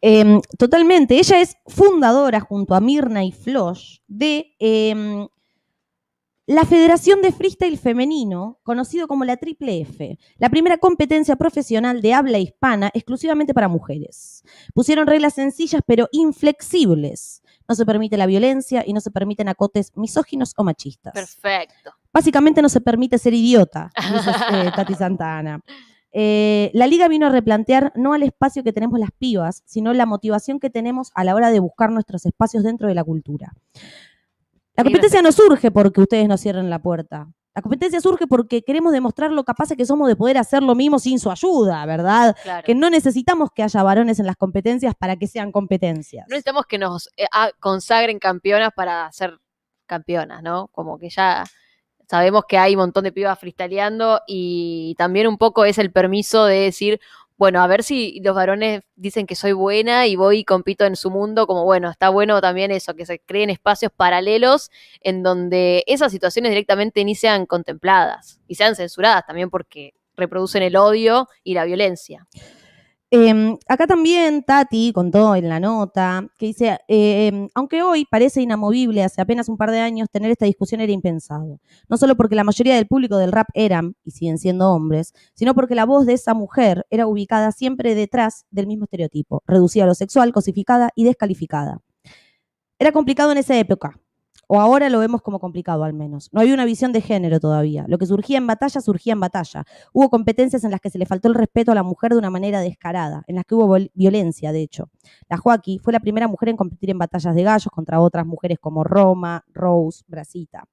Em, totalmente. Ella es fundadora junto a Mirna y Flosh de em, la Federación de Freestyle Femenino, conocido como la Triple F, la primera competencia profesional de habla hispana exclusivamente para mujeres. Pusieron reglas sencillas pero inflexibles. No se permite la violencia y no se permiten acotes misóginos o machistas. Perfecto. Básicamente no se permite ser idiota, dice eh, Tati Santana. Eh, la liga vino a replantear no al espacio que tenemos las pibas, sino la motivación que tenemos a la hora de buscar nuestros espacios dentro de la cultura. La competencia no surge porque ustedes nos cierren la puerta. La competencia surge porque queremos demostrar lo capaces que somos de poder hacer lo mismo sin su ayuda, ¿verdad? Claro. Que no necesitamos que haya varones en las competencias para que sean competencias. No necesitamos que nos eh, ah, consagren campeonas para ser campeonas, ¿no? Como que ya sabemos que hay un montón de pibas freestyleando y también un poco es el permiso de decir, bueno, a ver si los varones dicen que soy buena y voy y compito en su mundo, como bueno, está bueno también eso, que se creen espacios paralelos en donde esas situaciones directamente ni sean contempladas y sean censuradas también porque reproducen el odio y la violencia. Eh, acá también Tati contó en la nota que dice, eh, aunque hoy parece inamovible, hace apenas un par de años tener esta discusión era impensado. No solo porque la mayoría del público del rap eran y siguen siendo hombres, sino porque la voz de esa mujer era ubicada siempre detrás del mismo estereotipo, reducida a lo sexual, cosificada y descalificada. Era complicado en esa época, o ahora lo vemos como complicado al menos. No había una visión de género todavía. Lo que surgía en batalla, surgía en batalla. Hubo competencias en las que se le faltó el respeto a la mujer de una manera descarada, en las que hubo violencia, de hecho. La Joaquí fue la primera mujer en competir en batallas de gallos contra otras mujeres como Roma, Rose, Brasita.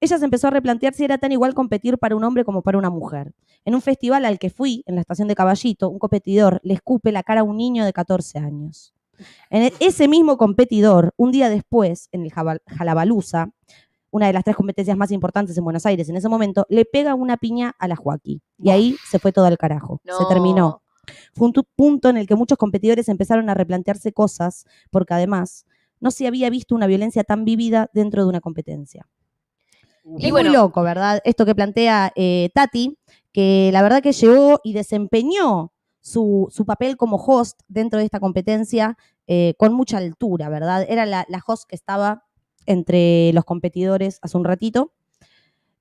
Ella se empezó a replantear si era tan igual competir para un hombre como para una mujer. En un festival al que fui, en la estación de Caballito, un competidor le escupe la cara a un niño de 14 años. En e- ese mismo competidor, un día después, en el Jalabaluza, una de las tres competencias más importantes en Buenos Aires en ese momento, le pega una piña a la Joaquí. Y ahí se fue todo al carajo. Se No. terminó. Fue un punto en el que muchos competidores empezaron a replantearse cosas, porque además no se había visto una violencia tan vivida dentro de una competencia. Y es bueno. muy loco, ¿verdad? Esto que plantea eh, Tati, que la verdad que llegó y desempeñó su, su papel como host dentro de esta competencia eh, con mucha altura, ¿verdad? Era la, la host que estaba entre los competidores hace un ratito.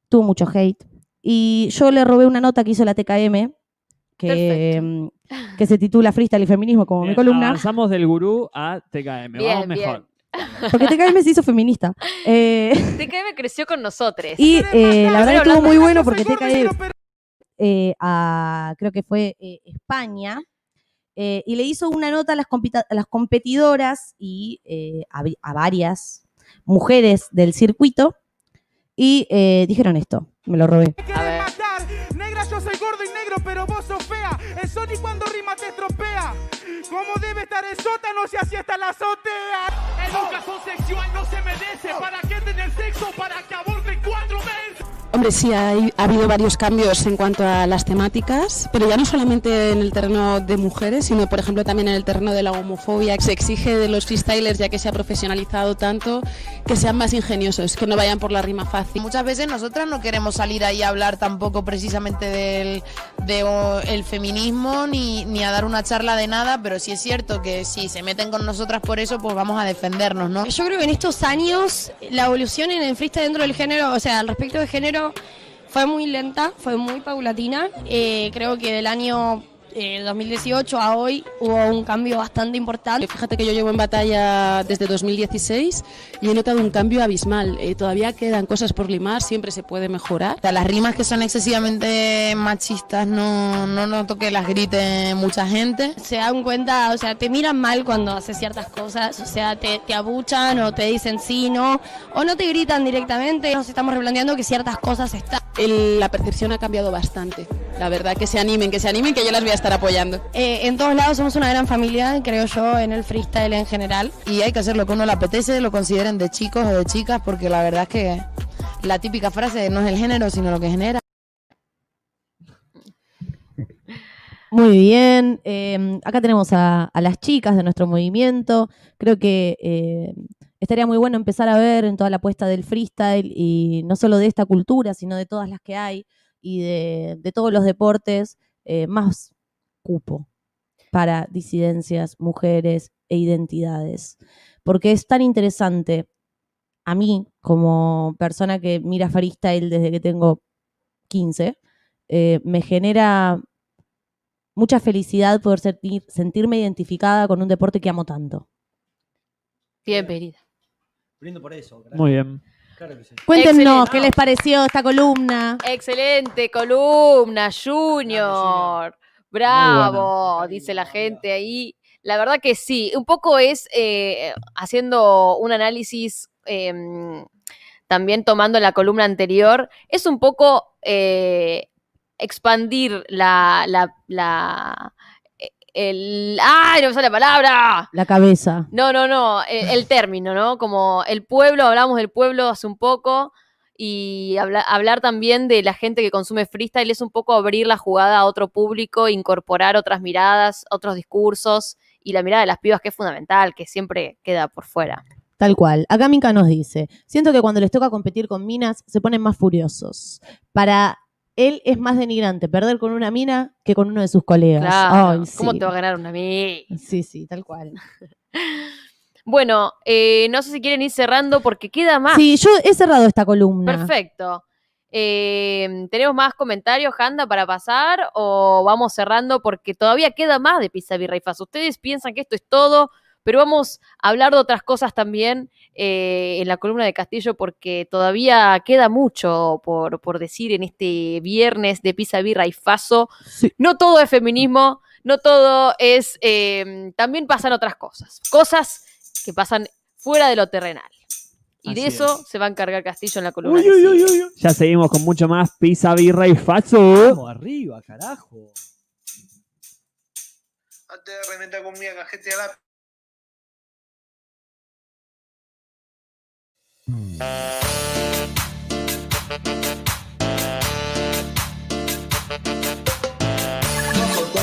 Tuvo mucho hate. Y yo le robé una nota que hizo la TKM, que, mm, que se titula Freestyle y Feminismo, como mi columna. Avanzamos del gurú a TKM. Bien, Vamos mejor. Porque TKM se hizo feminista. Eh, TKM creció con nosotros. Y eh, la verdad que estuvo muy bueno porque TKM eh, a, creo que fue eh, España, eh, y le hizo una nota a las, compita- a las competidoras y eh, a, varias mujeres del circuito, y eh, dijeron esto, me lo robé. A ver. matar. Negra, yo soy gordo y negro, pero vos sos fea. El Sony cuando rima te estropea. ¿Cómo debe estar el sótano si así está la azotea? Educación sexual no se merece. ¿Para qué tener sexo? Para que aborten cuatro meses. Hombre, sí, hay- ha habido varios cambios en cuanto a las temáticas, pero ya no solamente en el terreno de mujeres, sino por ejemplo también en el terreno de la homofobia. Se exige de los freestylers, ya que se ha profesionalizado tanto, que sean más ingeniosos, que no vayan por la rima fácil. Muchas veces nosotras no queremos salir ahí a hablar tampoco precisamente del de, o, el feminismo ni, ni a dar una charla de nada, pero sí es cierto que si se meten con nosotras por eso, pues vamos a defendernos, ¿no? Yo creo que en estos años la evolución en el freestyle dentro del género, o sea, al respecto del género, fue muy lenta, fue muy paulatina. Eh, creo que del año eh, 2018 a hoy hubo un cambio bastante importante. Fíjate que yo llevo en batalla desde 2016 y he notado un cambio abismal. Eh, todavía quedan cosas por limar, siempre se puede mejorar. O sea, las rimas que son excesivamente machistas no, no noto que las grite mucha gente. Se dan cuenta, o sea, te miran mal cuando haces ciertas cosas, o sea, te, te abuchan o te dicen sí, no, o no te gritan directamente. Nos estamos replanteando que ciertas cosas están. El- la percepción ha cambiado bastante. La verdad, que se animen, que se animen, que yo las voy a estar apoyando. Eh, en todos lados somos una gran familia, creo yo, en el freestyle en general. Y hay que hacer lo que uno le apetece, lo consideren de chicos o de chicas, porque la verdad es que la típica frase no es el género, sino lo que genera. Muy bien. eh, acá tenemos a, a las chicas de nuestro movimiento. Creo que eh, estaría muy bueno empezar a ver en toda la apuesta del freestyle y no solo de esta cultura, sino de todas las que hay y de, de todos los deportes, eh, más cupo para disidencias, mujeres e identidades. Porque es tan interesante a mí, como persona que mira freestyle desde que tengo 15, eh, me genera mucha felicidad poder sentir- sentirme identificada con un deporte que amo tanto. Bienvenida. Brindo por eso. gracias. Muy bien. Claro que sí. Cuéntenos Excelente. qué les pareció esta columna. Excelente columna, Junior. Bravo, dice la gente ahí. La verdad que sí, un poco es eh, haciendo un análisis, em, también tomando la columna anterior, es un poco eh, expandir la, la, la- el, ¡ay, no me sale la palabra! La cabeza. No, no, no, el, el término, ¿no? Como el pueblo, hablamos del pueblo hace un poco y habla- hablar también de la gente que consume freestyle es un poco abrir la jugada a otro público, incorporar otras miradas, otros discursos y la mirada de las pibas que es fundamental, que siempre queda por fuera. Tal cual. Acá Mika nos dice, siento que cuando les toca competir con minas se ponen más furiosos. Para él es más denigrante perder con una mina que con uno de sus colegas. Claro, Ay, ¿cómo sí. te va a ganar una mí? Sí, sí, tal cual. Bueno, eh, no sé si quieren ir cerrando porque queda más. Sí, yo he cerrado esta columna. Perfecto. Eh, ¿Tenemos más comentarios, Handa, para pasar? ¿O vamos cerrando? Porque todavía queda más de Pizza Faz. Ustedes piensan que esto es todo, pero vamos a hablar de otras cosas también eh, en la columna de Castillo, porque todavía queda mucho por, por decir en este viernes de Pizza Birra y Faso. Sí. No todo es feminismo, no todo es. eh, también pasan otras cosas. Cosas que pasan fuera de lo terrenal. Y de eso es. se va a encargar Castillo en la columna. Uy, uy, uy, sigue. uy, uy. Ya seguimos con mucho más pizza, birra y faso. Vamos arriba, carajo. Antes de reventar conmigo, gente la Hmm.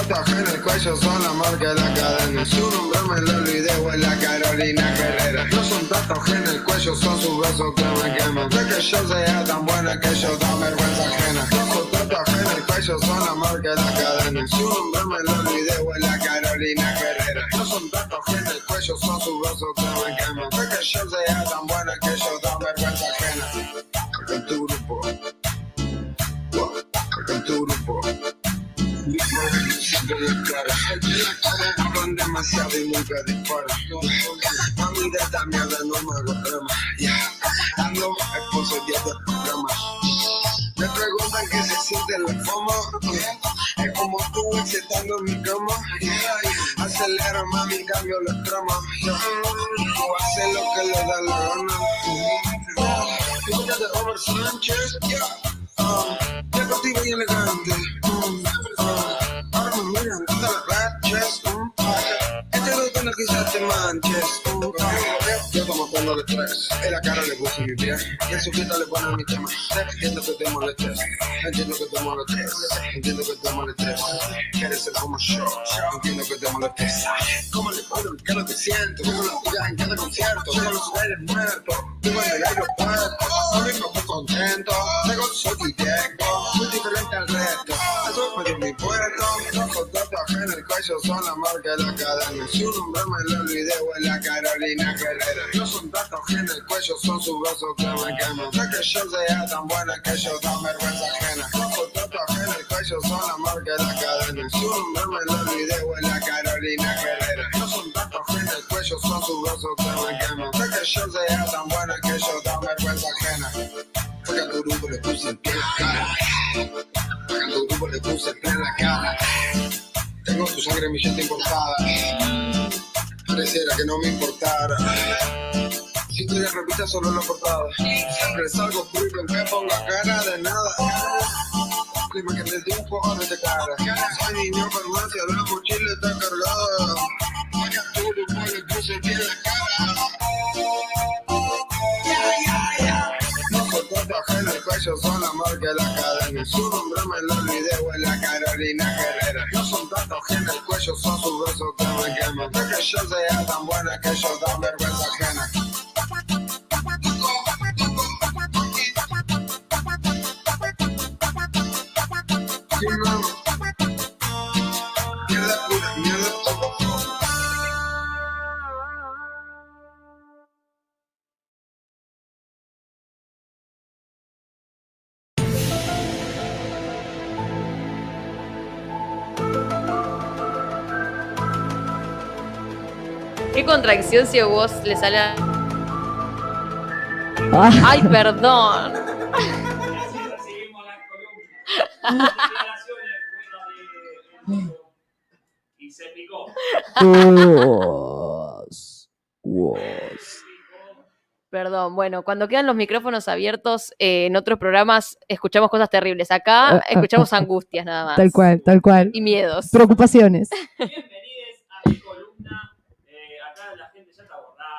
Tatuaje en el cuello son la marca de la cadena. Su nombre me lo olvidé, o es la Carolina Herrera. No son tatuajes en el cuello, son sus besos que me queman. De que yo sea tan buena que yo da vergüenza ajena. No son tatuajes en el cuello, son la marca de la cadena. Su nombre me lo olvidé, o es la Carolina Herrera. No son tatuajes en el cuello, son sus besos que me queman. De que yo sea tan buena que yo da vergüenza ajena. En tu grupo, en tu grupo. Siempre de cara, hablan demasiado y nunca disparan. A mí de esta mierda no me hago drama. Yeah. Ando esposo días de programa. Me preguntan qué se siente la fama. Es como tú excitando mi cama. Yeah. Acelera, mami, cambio tramas. Yeah. Tú haces lo que le da la gana. Hija de Robert Sánchez. Yeah. En la cara le puse mi pie. En su fiesta le ponen mi tema. Entiendo que te molestes, entiendo que te molestes, entiendo que te molestes. Quieres ser como yo, entiendo que te molestes. ¿Cómo le puedo explicar lo que siento? Como lo digas en cada concierto, como los aires muertos. Vivo en el aeropuerto, no vengo muy contento. Tengo soy directo, muy diferente al resto. Eso fue mi puerto, tatuajes en el cuello son la marca de la cadena. Su nombre me lo olvidé, o la Carolina Herrera. No son tatuajes en el cuello, son sus besos que me queman. De que yo sea tan buena que yo da vergüenza ajena. Los tatuajes en el cuello son la marca de la cadena. Su nombre me lo olvidé, o la Carolina Herrera. No son tatuajes en el cuello, son sus besos que me queman. De que yo sea tan buena que yo da vergüenza ajena. Porque a tu grupo le puse el pie en la cara. Porque a tu grupo le puse el pie en la cara. Tu sangre mi llanta importada. Pareciera que no me importara. Si tú ya repitas solo la portada. Siempre salgo público en que ponga cara de nada. La imagen del dibujo ahora de cara. Soy niño farmacia, la mochila está cargada. Porque a tu grupo le puse el pie en la cara. No son tatuajes en el cuello, son la marca de la cadena. Su nombre me lo olvidé, la Carolina Herrera. No son tatuajes en el cuello, son sus besos que me queman. De que yo sea tan buena que yo da vergüenza ajena. Qué contradicción si a vos le sale. a- Ah. Ay, perdón. Y se picó. Perdón, bueno, cuando quedan los micrófonos abiertos eh, en otros programas escuchamos cosas terribles. Acá escuchamos angustias nada más. Tal cual, tal cual. Y miedos. Preocupaciones.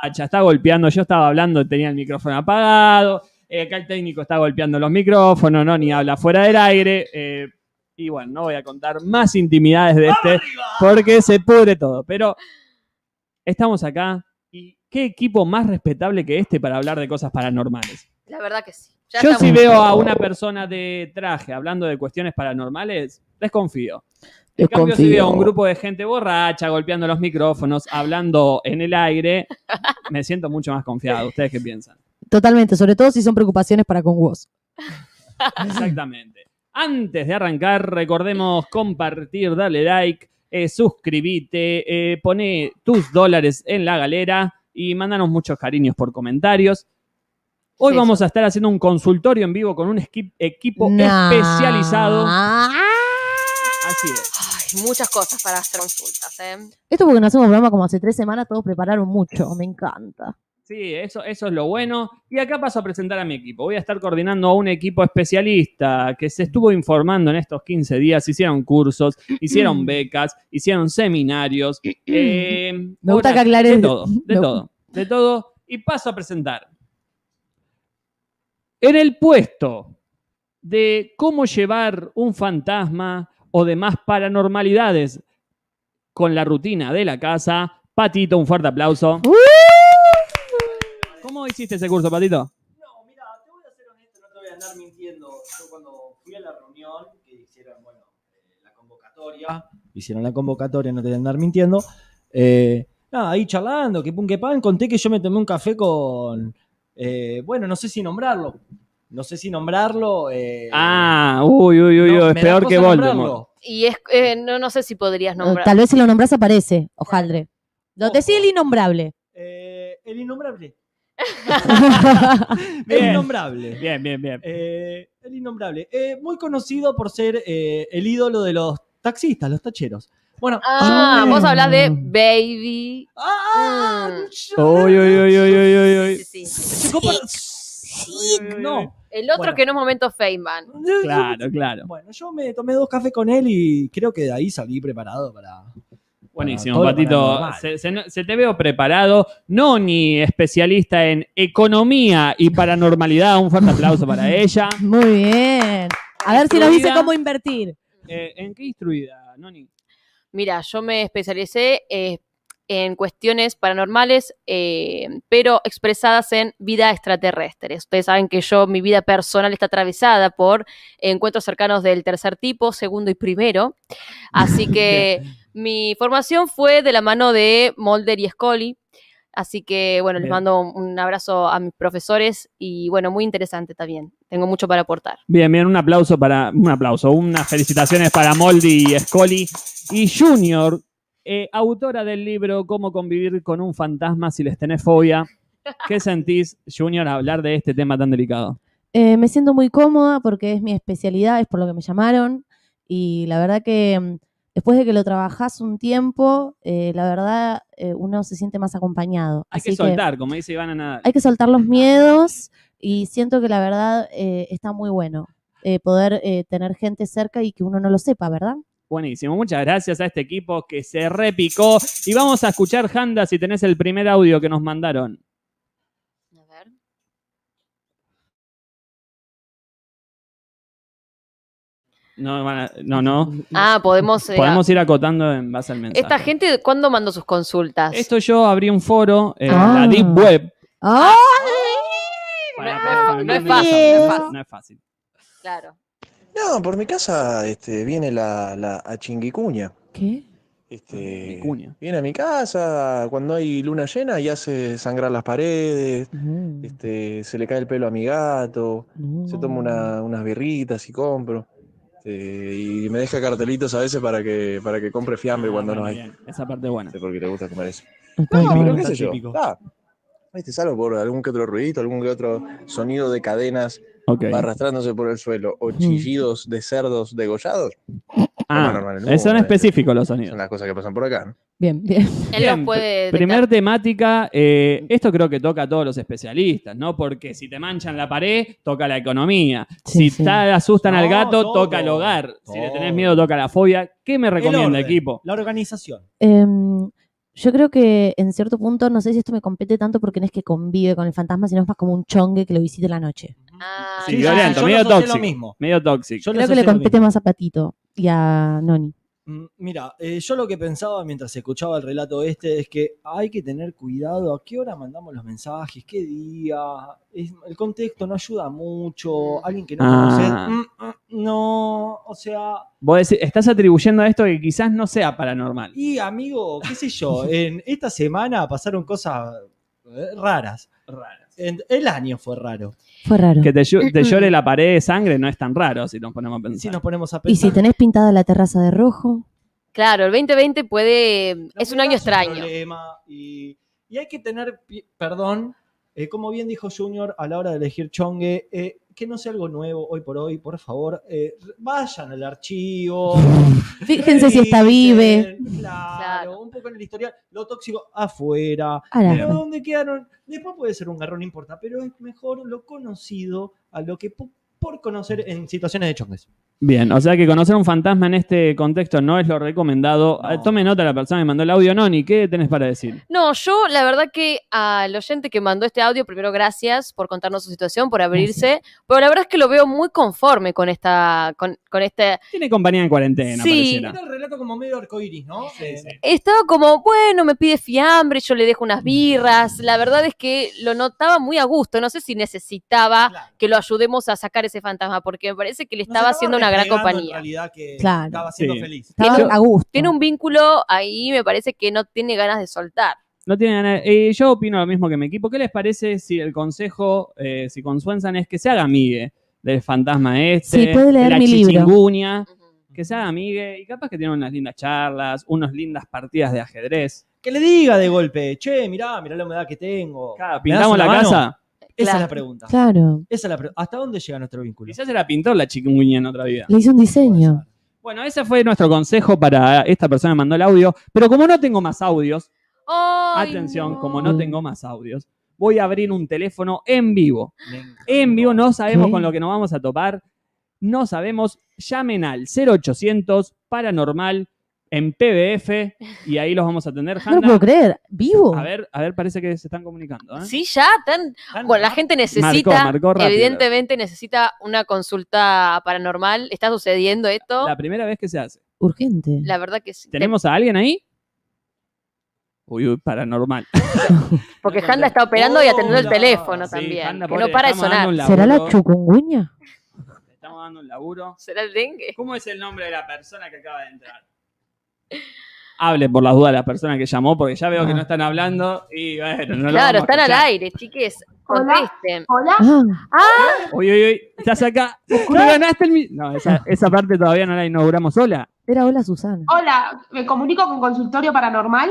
Está golpeando, yo estaba hablando, tenía el micrófono apagado. eh, acá el técnico está golpeando los micrófonos, no ni habla fuera del aire. eh, y bueno, no voy a contar más intimidades de este porque se pudre todo. Pero estamos acá y qué equipo más respetable que este para hablar de cosas paranormales. La verdad que sí. Ya Yo si veo a una persona de traje hablando de cuestiones paranormales, desconfío. En cambio, si veo a un grupo de gente borracha golpeando los micrófonos, hablando en el aire, me siento mucho más confiado. ¿Ustedes qué piensan? Totalmente, sobre todo si son preocupaciones para con vos. Exactamente. Antes de arrancar, recordemos compartir, darle like, eh, suscribite, eh, poné tus dólares en la galera y mándanos muchos cariños por comentarios. Hoy vamos a estar haciendo un consultorio en vivo con un equipo Nah. especializado. Así es. Muchas cosas para hacer consultas, ¿eh? Esto porque no hacemos programa como hace tres semanas, todos prepararon mucho, me encanta. Sí, eso, eso es lo bueno. Y acá paso a presentar a mi equipo. Voy a estar coordinando a un equipo especialista que se estuvo informando en estos 15 días. Hicieron cursos, hicieron becas, hicieron seminarios. eh, Me gusta que aclares- De todo, de todo, de todo. Y paso a presentar. En el puesto de cómo llevar un fantasma o demás paranormalidades con la rutina de la casa. Patito, un fuerte aplauso. ¿Cómo hiciste ese curso, Patito? No, mira, te voy a ser honesto, no te voy a andar mintiendo. Yo cuando fui a la reunión, que hicieron, bueno, eh, la convocatoria, hicieron la convocatoria, no te voy a andar mintiendo. eh, nada, ahí charlando, que pum que pan, conté que yo me tomé un café con, eh, bueno, no sé si nombrarlo. No sé si nombrarlo. eh, Ah, uy, uy, uy, no, uy, es peor que Voldemort. nombrarlo. Y es, eh, no, no sé si podrías nombrar. Tal vez si lo nombras aparece, hojaldre. Lo decía el innombrable. Eh, el innombrable. el innombrable. Bien, bien, bien. Eh, el innombrable. Eh, muy conocido por ser eh, el ídolo de los taxistas, los tacheros. Bueno, Ah, vos hablas de Baby. Ah, Mm. Uy, uy, uy, uy, uy, uy, No. El otro Bueno. que no es momento Feynman. Claro, claro. Bueno, yo me tomé dos cafés con él y creo que de ahí salí preparado para. Buenísimo, Patito. Se, se- se te veo preparado. Noni, especialista en economía y paranormalidad. Un fuerte aplauso para ella. Muy bien. A ver si nos dice cómo invertir. Eh, ¿En qué instruida, Noni? Mira, yo me especialicé eh, en cuestiones paranormales, eh, pero expresadas en vida extraterrestre. Ustedes saben que yo, mi vida personal está atravesada por encuentros cercanos del tercer tipo, segundo y primero. Así que mi formación fue de la mano de Mulder y Scully. Así que, bueno, les mando un un abrazo a mis profesores y, bueno, muy interesante también. Tengo mucho para aportar. Bien, bien, un aplauso para. Un aplauso, unas felicitaciones para Moldy y Scully. Y Junior, eh, autora del libro Cómo convivir con un fantasma si les tenés fobia. ¿Qué sentís, Junior, a hablar de este tema tan delicado? Eh, me siento muy cómoda porque es mi especialidad, es por lo que me llamaron. Y la verdad que mm, después de que lo trabajás un tiempo, eh, la verdad eh, uno se siente más acompañado. Hay Así que soltar, como dice Ivana Nadal. hay que soltar los miedos y siento que la verdad eh, está muy bueno eh, poder eh, tener gente cerca y que uno no lo sepa, ¿verdad? Buenísimo, muchas gracias a este equipo que se repicó. Y vamos a escuchar, Handa, si tenés el primer audio que nos mandaron. A ver. No, no, no. Ah, podemos... eh, Podemos ir acotando en base al mensaje. Esta gente, ¿cuándo mandó sus consultas? Esto yo abrí un foro en Ah. la Deep Web. Es no es- fácil. no es fácil. Claro. No, por mi casa este, viene la, la achinguicuña. ¿Qué? Este, viene a mi casa cuando hay luna llena y hace sangrar las paredes, Mm, este, se le cae el pelo a mi gato, se toma una- unas birritas y compro. este, y me deja cartelitos a veces para que, para que compre fiambre Ah, cuando no hay. bien, Esa parte es buena. No sé por qué le gusta comer eso. Está No, bien. pero qué sé yo. típico. Ah, este, salvo por algún que otro ruidito, algún que otro sonido de cadenas Ok. arrastrándose por el suelo o chillidos de cerdos degollados. Ah, normal, el son mundo, específicos los Son sonidos. las cosas que pasan por acá. ¿no? Bien, bien. Él Bien, los puede... Primer temática, eh, esto creo que toca a todos los especialistas, ¿no? Porque si te manchan la pared, toca la economía. Sí, si sí. te asustan al No, gato, todo. toca el hogar. Si le tenés miedo, toca la fobia. ¿Qué me El recomienda, orden, equipo? La organización. Em, yo creo que en cierto punto, no sé si esto me compete tanto porque no es que convive con el fantasma, sino es más como un chongue que lo visite en la noche. Ah, Sí, Sí, violento, yo medio tóxico. lo mismo. Medio tóxico. Yo lo Creo que le compete más a Patito y a Noni. Mm, Mira, eh, yo lo que pensaba mientras escuchaba el relato este es que hay que tener cuidado a qué hora mandamos los mensajes, qué día. Es- el contexto no ayuda mucho. Alguien que no Ah. conoces, mm, mm, no, o sea, Vos decís- estás atribuyendo a esto que quizás no sea paranormal. y amigo, qué sé yo, en esta semana pasaron cosas eh, raras. El año fue raro. Fue raro. Que te, llore la pared de sangre no es tan raro si nos ponemos a pensar. Si nos ponemos a Y si tenés pintada la terraza de rojo, Claro, el 2020 puede... Es un año extraño. y, y hay que tener, perdón, eh, como bien dijo Junior a la hora de elegir chongue, eh, que no sea algo nuevo hoy por hoy, por favor, eh, vayan al archivo. fíjense si está vive. Claro, Claro. un poco en el historial, lo tóxico afuera. Pero donde quedaron, después puede ser un garrón, no importa, pero es mejor lo conocido a lo que po- por conocer en situaciones de chongues. Bien, o sea que conocer un fantasma en este contexto no es lo recomendado. Ah, Tome nota la persona que mandó el audio. Noni, ¿qué tenés para decir? No, yo la verdad que al oyente que mandó este audio, primero gracias por contarnos su situación, por abrirse, pero la verdad es que lo veo muy conforme con esta, con, con este, Tiene compañía en cuarentena, Sí. pareciera. Era el relato como medio arcoíris, ¿no? Eh, estaba como, bueno, me pide fiambre, yo le dejo unas birras. La verdad es que lo notaba muy a gusto. No sé si necesitaba que lo ayudemos a sacar ese fantasma, porque me parece que le estaba haciendo una gran renegando En compañía. realidad que Claro. estaba siendo Sí. feliz. Estaba Tiene- a gusto. Tiene un vínculo ahí, me parece que no tiene ganas de soltar. No tiene ganas- eh, yo opino lo mismo que mi equipo. ¿Qué les parece si el consejo, eh, si consuenzan, es que se haga amigue del fantasma este, Sí, puede leer de la mi libro. que se haga amigue y capaz que tiene unas lindas charlas, unas lindas partidas de ajedrez. Que le diga de golpe, che, mirá, mirá la humedad que tengo. ¿Me das ¿Pintamos una la mano? casa? Esa es la pregunta. Claro. Esa es la pre- ¿Hasta dónde llega nuestro vínculo? Quizás era pintor la chikungunya en otra vida. Le hice un diseño. Bueno, ese fue nuestro consejo para esta persona que mandó el audio. Pero como no tengo más audios, Ay, atención, no. como no tengo más audios, voy a abrir un teléfono en vivo. En vivo no sabemos ¿Qué? con lo que nos vamos a topar. No sabemos. Llamen al 0800 Paranormal en PBF y ahí los vamos a atender. No lo Hanna, puedo creer. ¿Vivo? a ver, a ver, parece que se están comunicando. ¿eh? Sí, ya, Tan- Bueno, la gente necesita, marcó evidentemente necesita una consulta paranormal. ¿Está sucediendo esto? La La, primera vez que se hace. Urgente. verdad que sí. ¿Tenemos a alguien ahí? Uy, uy, paranormal. Porque Handa está operando y atendiendo el Hola. teléfono Sí, también. Handa, que pobre, no para de sonar. ¿Será la chucunguña? Le Estamos dando un laburo. ¿Será el dengue? ¿Cómo es el nombre de la persona que acaba de entrar? Hable por las dudas la persona que llamó, porque ya veo que Ah. no están hablando y bueno, no lo claro, vamos a están al escuchar. aire, chiques. Hola. Contesten. Hola. Ah, Uy, uy, uy, estás acá. Te ganaste el mi- No, esa, esa parte todavía no la inauguramos sola. era hola Susana. Hola, me comunico con consultorio paranormal.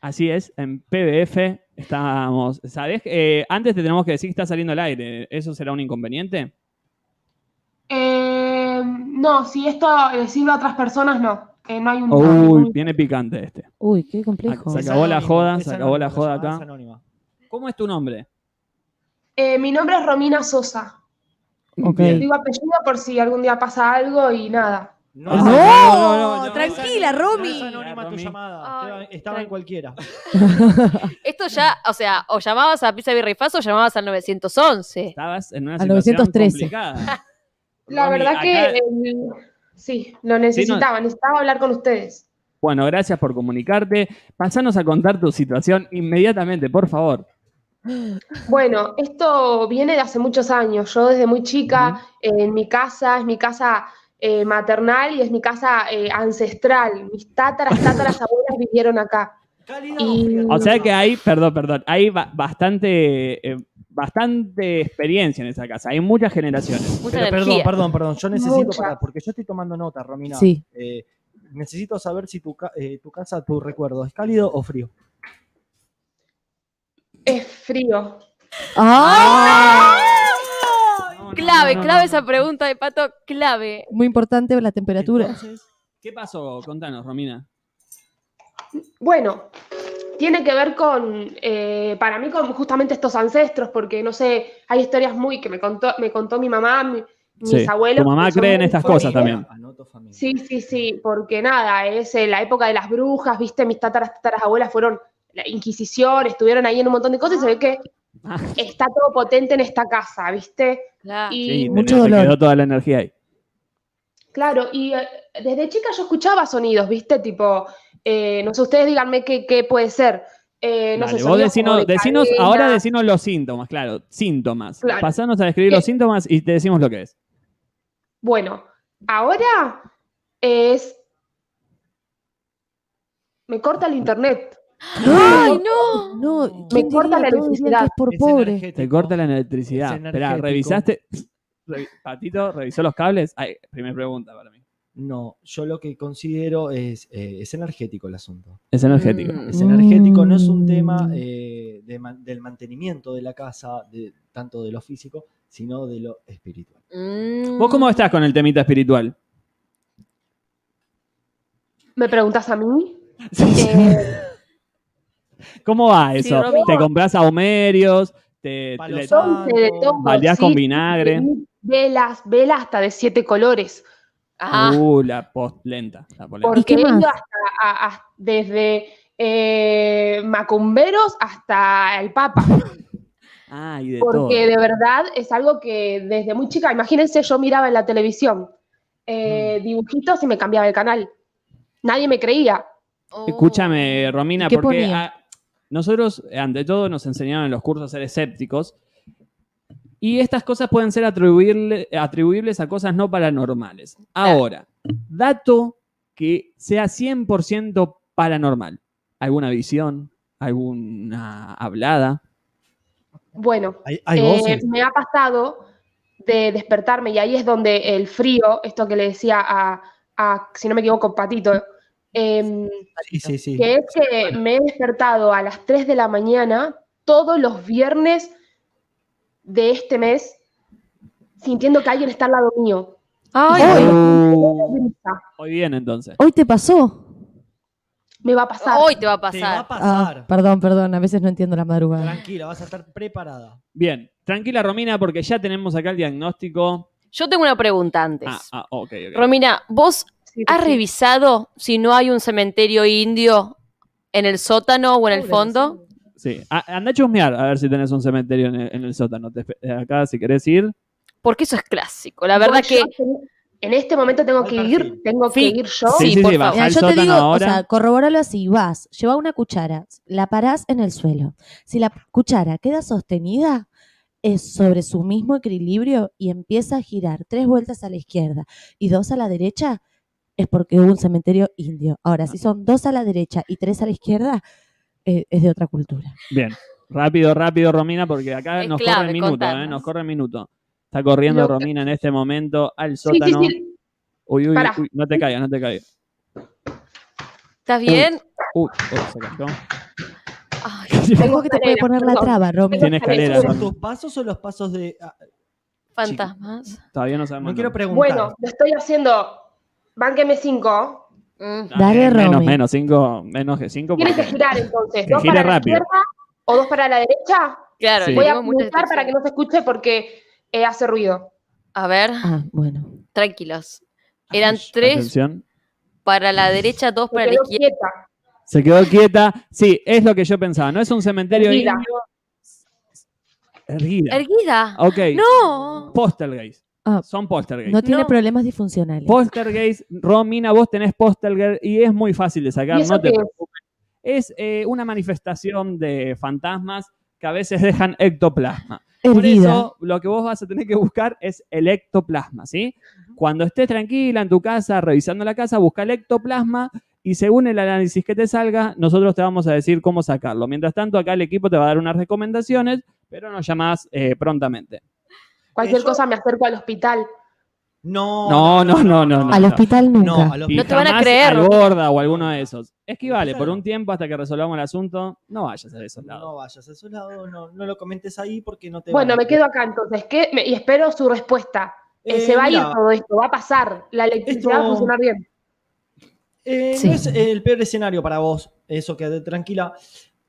Así es, en PBF estábamos. ¿Sabes? Eh, antes te tenemos que decir que está saliendo al aire. ¿Eso será un inconveniente? Eh, no, si esto le sirve a otras personas, no. Eh, no hay un. Uy, viene picante este. Uy, qué complejo. Se acabó la joda, se acabó la joda acá. ¿Cómo es tu nombre? Eh, mi nombre es Romina Sosa. Ok. Bien. Digo apellido por si algún día pasa algo y nada. No, No, no, no, no, tranquila, no Romy. es anónima tu llamada. Ay, Estaba- en cualquiera. Esto ya, o sea, o llamabas a Pizza Faz o llamabas al 911. Estabas en una Al situación 913. complicada. La Romy, verdad acá- que eh, sí, lo necesitaba, necesitaba hablar con ustedes. Bueno, gracias por comunicarte. Pasanos a contar tu situación inmediatamente, por favor. Bueno, esto viene de hace muchos años. Yo desde muy chica, eh, en mi casa, es mi casa eh, maternal y es mi casa eh, ancestral. Mis tátaras, tátaras abuelas vivieron acá. Y- O sea que hay, perdón, perdón, hay ba- bastante, eh, bastante experiencia en esa casa. Hay muchas generaciones. Mucha Pero perdón, energía. perdón, perdón. Yo necesito, Mucha. parar, porque yo estoy tomando nota, Romina. Sí. Eh, necesito saber si tu, ca- eh, tu casa, tu recuerdo, ¿es cálido o frío? Es frío. ¡Ah! No, no, Clave, no, no, clave no. esa pregunta de Pato, clave. Muy importante la temperatura. Entonces, ¿Qué pasó? Contanos, Romina. Bueno, tiene que ver con, eh, para mí, con justamente estos ancestros, porque no sé, hay historias muy que me contó, me contó mi mamá, mi- mis Sí, abuelos. tu mamá cree en estas familia. cosas también. Sí, sí, sí, porque nada, es eh, la época de las brujas, viste, mis tátaras, tátaras abuelas fueron la Inquisición, estuvieron ahí en un montón de cosas y se ve que Ah. está todo potente en esta casa, viste. Claro. Y Sí, mucho dolor. quedó toda la energía ahí. claro, y eh, desde chica yo escuchaba sonidos, viste, tipo, eh, no sé, ustedes díganme qué, qué puede ser. Eh, no Dale, sé, vos decinos, de decinos- ahora decinos los síntomas, claro, síntomas. Claro. Pasanos a describir los síntomas y te decimos lo que es. Bueno, ahora es... Me corta el internet. ¡Ay, no! No, Me ¿quién corta la electricidad. por pobre. Te corta la electricidad. Es Espera. ¿revisaste? Revi- Patito, ¿revisó los cables? Ay, primera pregunta para mí. No, yo lo que considero es, eh, es energético el asunto. Es energético. Mm. Es energético, no es un Mm. tema eh, de man- del mantenimiento de la casa, de, tanto de lo físico, sino de lo espiritual. Mm. ¿Vos cómo estás con el temita espiritual? ¿Me preguntas a mí? Eh, ¿Cómo va Sí, eso? ¿Te compras? ¿Te, le- santo, de todo, baldeás con sí, vinagre? sí, velas, velas hasta de siete colores. Ah, Uh, la post lenta. La polenta. Porque he ido hasta, a- a- desde eh, macumberos hasta el Papa. Ah, y de todo. Porque de verdad es algo que desde muy chica, imagínense, yo miraba en la televisión eh, Mm. dibujitos y me cambiaba el canal. Nadie me creía. oh. Escúchame, Romina, ¿Y qué porque nosotros, ante todo, nos enseñaron en los cursos a ser escépticos. Y estas cosas pueden ser atribuible- atribuibles a cosas no paranormales. Ahora, dato que sea 100% paranormal. ¿Alguna visión? ¿Alguna hablada? Bueno, Hay, hay eh, me ha pasado de despertarme y ahí es donde el frío, esto que le decía a, a, si no me equivoco, Patito, em, Sí, sí, sí. que es que me he despertado a las 3 de la mañana todos los viernes de este mes sintiendo que alguien está al lado mío. Ay, Uh, hoy bien, entonces. ¿Hoy te pasó? Me va a pasar. hoy te va a Te va a pasar. pasar. Ah, perdón, perdón, a veces no entiendo la madrugada. Tranquila, vas a estar preparada. Bien, tranquila, Romina, porque ya tenemos acá el diagnóstico. Yo tengo una pregunta antes. Ah, ah, ok, ok. Romina, ¿vos Sí, has sí. revisado si no hay un cementerio indio en el sótano o en el fondo? Sí, A- anda a chusmear a ver si tenés un cementerio en el, en el sótano. Te acá, si querés ir. Porque eso es clásico. La verdad que en este momento tengo que ir, tengo que ir yo. Sí, Sí, sí, por sí, Mira, al yo te sótano digo, o sea, corrobóralo así, vas, lleva una cuchara, la parás en el suelo. Si la cuchara queda sostenida, es sobre su mismo equilibrio y empieza a girar tres vueltas a la izquierda y dos a la derecha, es porque hubo un cementerio indio. Ahora, si son dos a la derecha y tres a la izquierda, eh, es de otra cultura. Bien, rápido, rápido, Romina, porque acá Es nos clave, corre el minuto. ¿eh? Nos corre el minuto. Está corriendo Romina en este momento al Sí, sí, sótano. sí. Uy, uy, uy, no te caigas, no te caigas. ¿Estás bien? Uy, uy, se cayó. Ay, Ojo que te puede poner la traba, Romy. Tiene escalera. ¿Son tus pasos o los pasos de.? ah, fantasmas. Todavía no sabemos. no quiero preguntar. Bueno, lo estoy haciendo. Bánqueme 5. Mm. Dale, men- menos, menos, cinco, menos que cinco. Tienes que girar entonces. Que Dos gire para la rápido. izquierda o dos para la derecha. Claro, Sí. Voy a mutar para que no se escuche porque eh, hace ruido. A ver, Ah, bueno. tranquilos. Eran Ay, tres atención. para la derecha, dos para la izquierda. quieta. Se quedó quieta. Sí, es lo que yo pensaba. No es un cementerio Erguida. indio. Erguida. Erguida. Ok. No. Poltergeist. Ah, Son poltergeist. no tiene No. problemas disfuncionales. Poltergeist, Romina, vos tenés poltergeist y es muy fácil de sacar, ¿Y eso no te qué es? preocupes. Es eh, una manifestación de fantasmas que a veces dejan ectoplasma. Por eso, lo que vos vas a tener que buscar es el ectoplasma, ¿sí? Cuando estés tranquila en tu casa, revisando la casa, busca el ectoplasma y según el análisis que te salga, nosotros te vamos a decir cómo sacarlo. Mientras tanto, acá el equipo te va a dar unas recomendaciones, pero nos llamás eh, prontamente. Cualquier cosa me acerco al hospital. No, No, no, no, no. no, Al no. hospital nunca. No, al Y No te van a creer, al gorda o alguno de esos. Esquivale por un tiempo hasta que resolvamos el asunto. No vayas a esos lados. No vayas a esos lados, no, no lo comentes ahí porque no te Bueno, van me quedo acá entonces. ¿qué? Me- y espero su respuesta. Eh, Eh, se va a ir todo esto, va a pasar. La electricidad va a funcionar bien. Eh, Sí. No es el peor escenario para vos, eso quédate tranquila.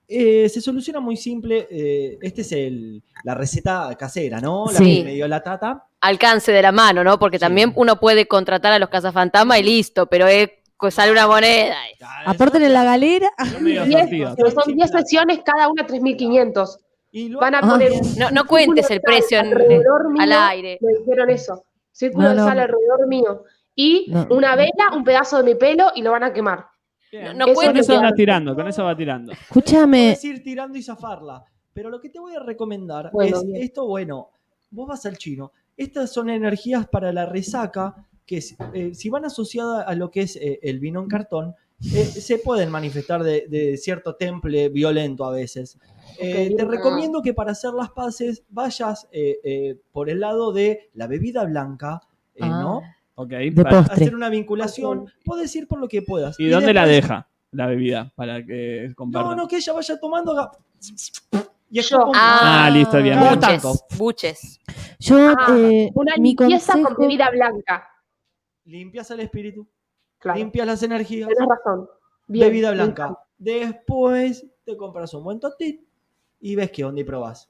Eh, se soluciona muy simple. eh, este es el, la receta casera, ¿no? La Sí. que me dio la tata. Alcance de la mano, ¿no? Porque Sí. también uno puede contratar a los cazafantasmas y listo, pero es sale una moneda. Aporten en la galera. Son medio Diez, son 10 sesiones, cada una 3.500. Y lo- Van a Ah. poner un No, no cuentes el precio en- alrededor mío, al aire. Me dijeron eso. Círculo No, de no. sal alrededor mío. Y No. una vela, un pedazo de mi pelo y lo van a quemar. No, no Eso Con eso que- andas tirando, con eso va tirando. Escúchame. Puedes ir tirando y zafarla. Pero lo que te voy a recomendar Bueno, es bien. esto, bueno, vos vas al chino. Estas son energías para la resaca que si, eh, si van asociadas a lo que es eh, el vino en cartón, eh, se pueden manifestar de, de cierto temple violento a veces. Eh, te recomiendo que para hacer las paces vayas eh, eh, por el lado de la bebida blanca, eh, Ah. ¿no? Ok. De para- postre. Hacer una vinculación. Puedes ir por lo que puedas. ¿Y dónde la deja la bebida? Para que compartan. No, no, que ella vaya tomando. haga- Y es Yo. como- Ah, listo, bien, buches, tanto. buches. Yo, Ah, eh, una limpieza consejo. con bebida blanca. Limpias el espíritu, Claro. limpias las energías, Tienes razón. Bien, bebida blanca. Después te compras un buen totit y ves qué onda y probás.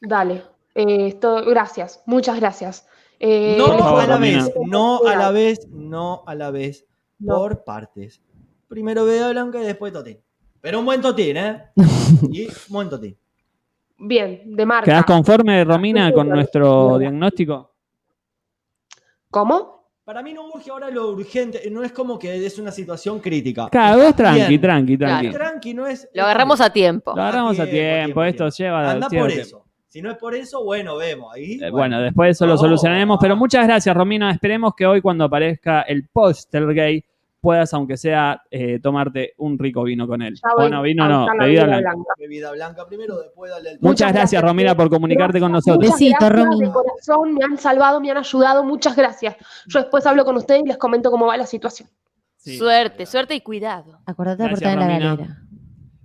Dale. Eh, esto- gracias, muchas gracias. Eh, No favor, a la vez, no a la vez, no a la vez, por partes. Primero Beba Blanca y después Totín. Pero un buen Totín, ¿eh? Y un buen Totín. Bien, de marca. ¿Quedás conforme, Romina, con nuestro diagnóstico? ¿Cómo? Para mí no urge ahora lo urgente, no es como que es una situación crítica. Claro, vos tranqui, Bien. tranqui, tranqui. Tranqui no es. Lo agarramos a tiempo. Lo agarramos a tiempo, tiempo, tiempo, esto lleva Anda por eso. Si no es por eso, bueno, vemos. Ahí. Eh, Bueno, después eso lo Oh. solucionaremos, pero muchas gracias, Romina. Esperemos que hoy cuando aparezca el póster gay puedas, aunque sea, eh, tomarte un rico vino con él. Voy Bueno, vino a no, bebida bebida blanca. blanca. Bebida blanca primero, después dale el Muchas gracias, Romina, por comunicarte con nosotros. Muchas Besito, de corazón, me han salvado, me han ayudado, muchas gracias. Yo después hablo con ustedes y les comento cómo va la situación. Sí. Suerte, suerte y cuidado. Acordate de aportar en la Romina. galera.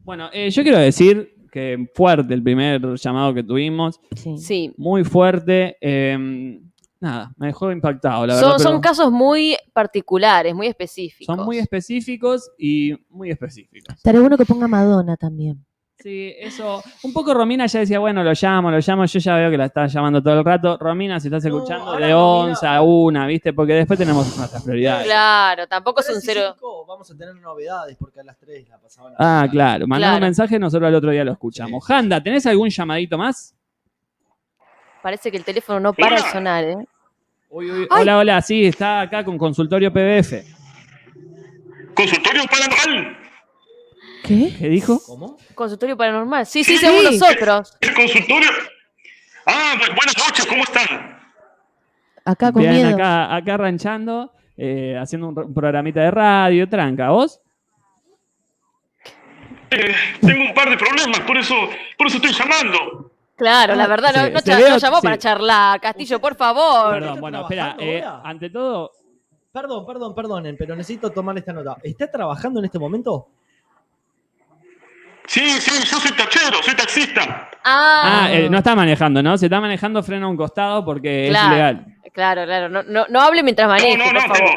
Bueno, eh, yo quiero decir que fuerte el primer llamado que tuvimos, Sí. Sí. muy fuerte. eh, nada, me dejó impactado, la Son, verdad. son casos muy particulares, muy específicos. son muy específicos y muy específicos. Estaría bueno que ponga Madonna también. Sí, eso. Un poco Romina ya decía, bueno, lo llamo, lo llamo. Yo ya veo que la está llamando todo el rato. Romina, si estás No, escuchando, de Romina- 11 a 1, ¿viste? Porque después tenemos nuestras prioridades. Claro, tampoco es un 3 y cero. 5 vamos a tener novedades porque a las 3 la pasaban. Ah, claro. Mandá un Claro. mensaje, nosotros al otro día lo escuchamos. Sí, sí, Janda, ¿tenés algún llamadito más? Parece que el teléfono no para de sonar, ¿eh? Uy, uy, Hola, hola, sí, está acá con consultorio PBF. Consultorio paranormal. ¿Qué? ¿Qué dijo? ¿Cómo? Consultorio paranormal. Sí, sí, según nosotros. El consultorio. Ah, bu- buenas noches, ¿cómo están? Acá con Bien, miedo. acá, acá ranchando, eh, haciendo un, un programita de radio, tranca. ¿Vos? Eh, tengo un par de problemas, por eso, por eso estoy llamando. Claro, la verdad, no, sí, no se cha- veo- no llamó sí. para charlar. Castillo, por favor. Perdón, bueno, espera. eh, ante todo, Perdón, perdón, perdonen, pero necesito tomar esta nota. ¿Está trabajando en este momento? Sí, sí, yo soy tachero, soy taxista. Ah, Ah, eh, no está manejando, ¿no? Se está manejando freno a un costado porque Claro. es ilegal. claro, claro. No, no, no hable mientras No, maneje, no, por no, favor. tengo.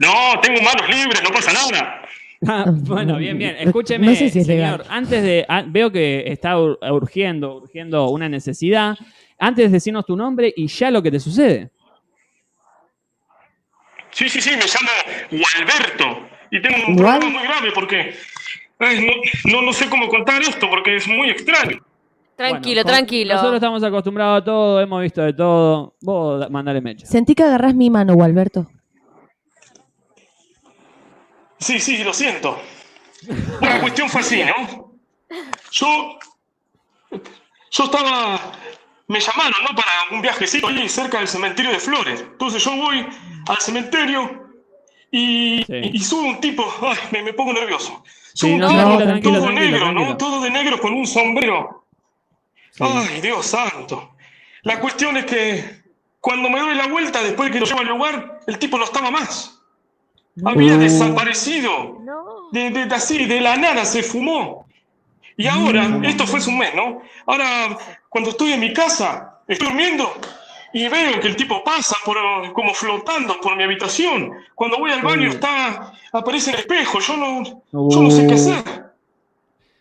No, tengo manos libres, no pasa nada. Ah, bueno, bien, bien. Escúcheme, No sé si es señor. legal. Antes de. ah, veo que está ur- urgiendo, urgiendo una necesidad. Antes de decirnos tu nombre y ya lo que te sucede. Sí, sí, sí, me llamo Gualberto. Y tengo un ¿Gual? problema muy grave porque ay, no, no, no sé cómo contar esto porque es muy extraño. Tranquilo, Bueno, tranquilo. Nosotros estamos acostumbrados a todo, hemos visto de todo. Vos da- mandale mecha. Sentí que agarrás mi mano, Gualberto. Sí, sí, lo siento. Bueno, la cuestión fue así, ¿no? Yo. Yo estaba. Me llamaron, ¿no? Para un viajecito ahí cerca del cementerio de Flores. Entonces yo voy al cementerio y, Sí. y sube un tipo. Ay, me, me pongo nervioso. Sí, no, tranquilo, todo tranquilo, negro, tranquilo. ¿no? Todo de negro con un sombrero. Sí. Ay, Dios santo. La cuestión es que cuando me doy la vuelta, después de que lo llevo al lugar, el tipo no estaba más. Había Uh. desaparecido. No. De, de- de así, de la nada se fumó. Y ahora, esto fue hace un mes, ¿no? Ahora, cuando estoy en mi casa, estoy durmiendo y veo que el tipo pasa por, como flotando por mi habitación. Cuando voy al baño está, aparece el espejo. Yo no, yo no sé qué hacer.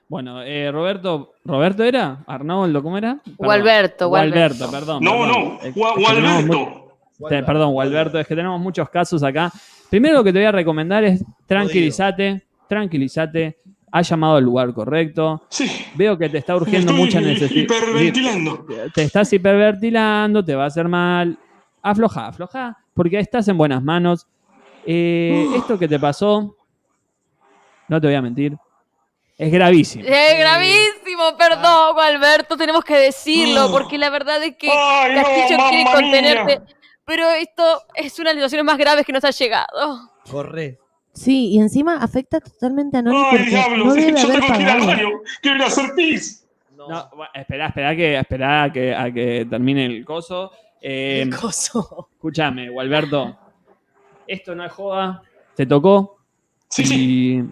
Bueno, eh, Roberto. ¿Roberto era? ¿Arnoldo? ¿Cómo era? Perdón. Gualberto, Gualberto, perdón. No, perdón. no, Gua- Gualberto. te- perdón, Gualberto, es que tenemos muchos casos acá. Primero lo que te voy a recomendar es tranquilízate, tranquilízate. Has llamado al lugar correcto. Sí, Veo que te está urgiendo estoy mucha necesidad. hiperventilando. Te estás hiperventilando, te va a hacer mal. Afloja, afloja, porque estás en buenas manos. Eh, esto que te pasó, no te voy a mentir, es gravísimo. Es gravísimo, perdón, Alberto, tenemos que decirlo, porque la verdad es que Ay, no, Castillo quiere mamma contenerte, mía. pero esto es una de las situaciones más graves que nos ha llegado. Corre. Sí, y encima afecta totalmente a Noni Ay, diablo, no debe yo haber tengo que ir al baño. Quiero ir a hacer pis. No, bueno, espera, espera que, espera a que, a que termine el coso. Eh, El coso. escúchame, Gualberto. Esto no es joda, te tocó. Sí, sí.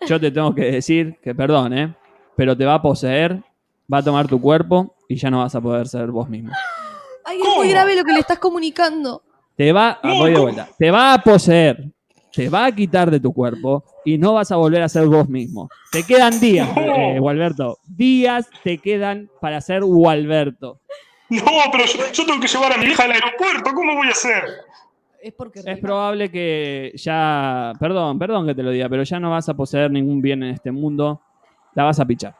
Y yo te tengo que decir que perdón, ¿eh? Pero te va a poseer, va a tomar tu cuerpo y ya no vas a poder ser vos mismo. Ay, es muy grave lo que le estás comunicando. Te va, ah, voy de vuelta. Te va a poseer. Te va a quitar de tu cuerpo y no vas a volver a ser vos mismo. Te quedan días, eh, Gualberto. Días te quedan para ser Gualberto. No, pero yo, yo tengo que llevar a mi hija al aeropuerto. ¿Cómo voy a hacer? Es porque Es probable que ya, perdón, perdón que te lo diga, pero ya no vas a poseer ningún bien en este mundo. La vas a pichar.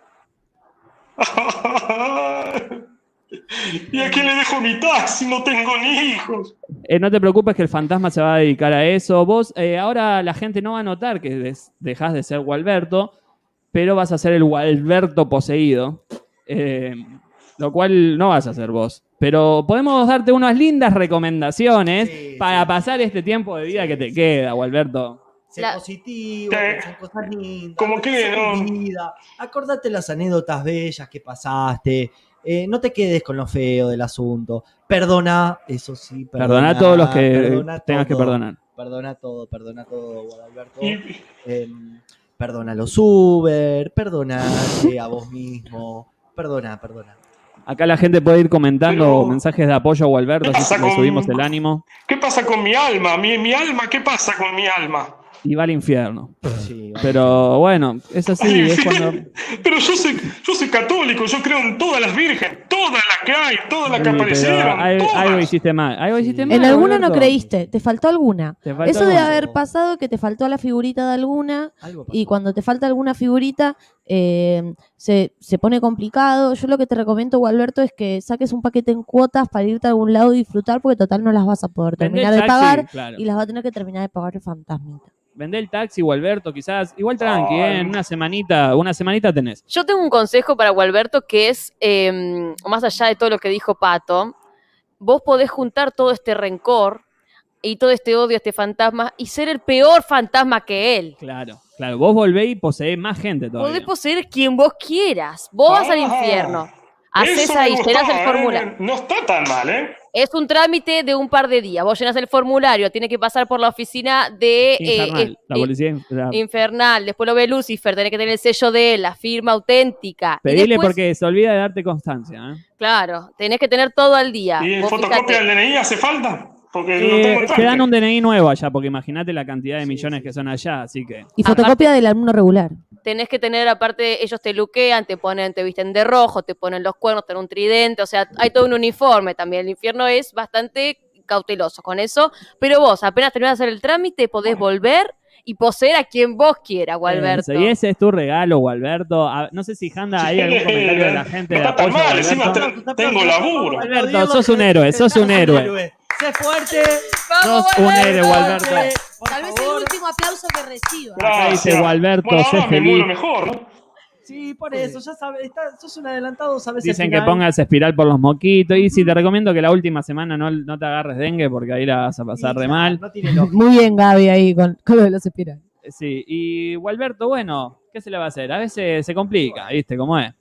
¿Y a quién le dejo mi taxi? No tengo ni hijos. Eh, no te preocupes que el fantasma se va a dedicar a eso. Vos, eh, ahora la gente no va a notar que des- dejás de ser Gualberto, pero vas a ser el Gualberto poseído. eh, lo cual no vas a ser vos. Pero podemos darte unas lindas recomendaciones para pasar este tiempo de vida que te queda, Gualberto. Sé positivo, cosas lindas. ¿Cómo qué, sé no? vida. Acordate las anécdotas bellas que pasaste. Eh, no te quedes con lo feo del asunto. Perdona, eso sí. Perdona a todos los que perdona tengas que perdonar. Perdona todo, perdona todo, Guadalberto. Em, perdona a los Uber, perdonate a vos mismo. Perdona, perdona. Acá la gente puede ir comentando Pero- mensajes de apoyo a Gualberto, ¿Qué así pasa le con- subimos el ánimo ¿Qué pasa con mi alma? Mi, mi alma, ¿qué pasa con mi alma? Y va al infierno. Sí, Pero bueno, es así, es cuando... Pero yo soy, yo soy católico, yo creo en todas las vírgenes, todas las que hay, todas las que Sí, aparecieron, algo, todas. algo hiciste mal. Algo hiciste mal. En alguna no creíste, te faltó alguna. Te faltó Eso de haber pasado que te faltó la figurita de alguna y cuando te falta alguna figurita eh, se, se pone complicado. Yo lo que te recomiendo, Gualberto, es que saques un paquete en cuotas para irte a algún lado y disfrutar porque total no las vas a poder terminar de taxi, pagar claro. y las va a tener que terminar de pagar el fantasmita. Vendé el taxi, Gualberto, quizás. Igual tranqui, ¿eh? En una semanita, una semanita tenés. Yo tengo un consejo para Gualberto que es, eh, más allá de todo lo que dijo Pato, vos podés juntar todo este rencor y todo este odio a este fantasma y ser el peor fantasma que él. Claro, claro. Vos volvés y poseés más gente todavía. Podés poseer quien vos quieras. Vos vas al Ah, infierno. Haces Eso ahí, llenás el ¿eh? formulario. No está tan mal, ¿eh? Es un trámite de un par de días. Vos llenas el formulario, tiene que pasar por la oficina de eh, Infernal, eh, la policía. la- infernal. Después lo ve Lucifer, tenés que tener el sello de él, la firma auténtica. Pedile después- porque se olvida de darte constancia. ¿eh? Claro, tenés que tener todo al día. ¿Y Vos fotocopia fíjate. del DNI hace falta? Porque no Eh, tengo el te dan un DNI nuevo allá, porque imagínate la cantidad de millones que son allá, así que. Y fotocopia del alumno regular. Tenés que tener, aparte, ellos te luquean, te ponen, te visten de rojo, te ponen los cuernos, te dan un tridente, o sea, hay todo un uniforme también. El infierno es bastante cauteloso con eso, pero vos, apenas terminás de hacer el trámite, podés volver y poseer a quien vos quieras, Gualberto. Eso, Y ese es tu regalo, Gualberto. A- No sé si Janda hay algún comentario de la gente No está tan mal, encima Gualberto. tengo laburo. Gualberto, sos un héroe, sos un héroe. Sé fuerte. Sos un héroe, Gualberto. Tal vez el último aplauso que reciba. Acá dice Gualberto, Bueno, sé ahora me feliz. mejor, ¿no? Sí, por eso, ya sabes, está- sos un adelantado, sabes Dicen que pongas espiral por los moquitos. Y sí, te recomiendo que la última semana no, no te agarres dengue porque ahí la vas a pasar re mal. No tiene lógica. Muy bien, Gaby, ahí con, con lo de los espirales. Sí, y Gualberto, bueno, ¿qué se le va a hacer? A veces se complica, ¿viste cómo es?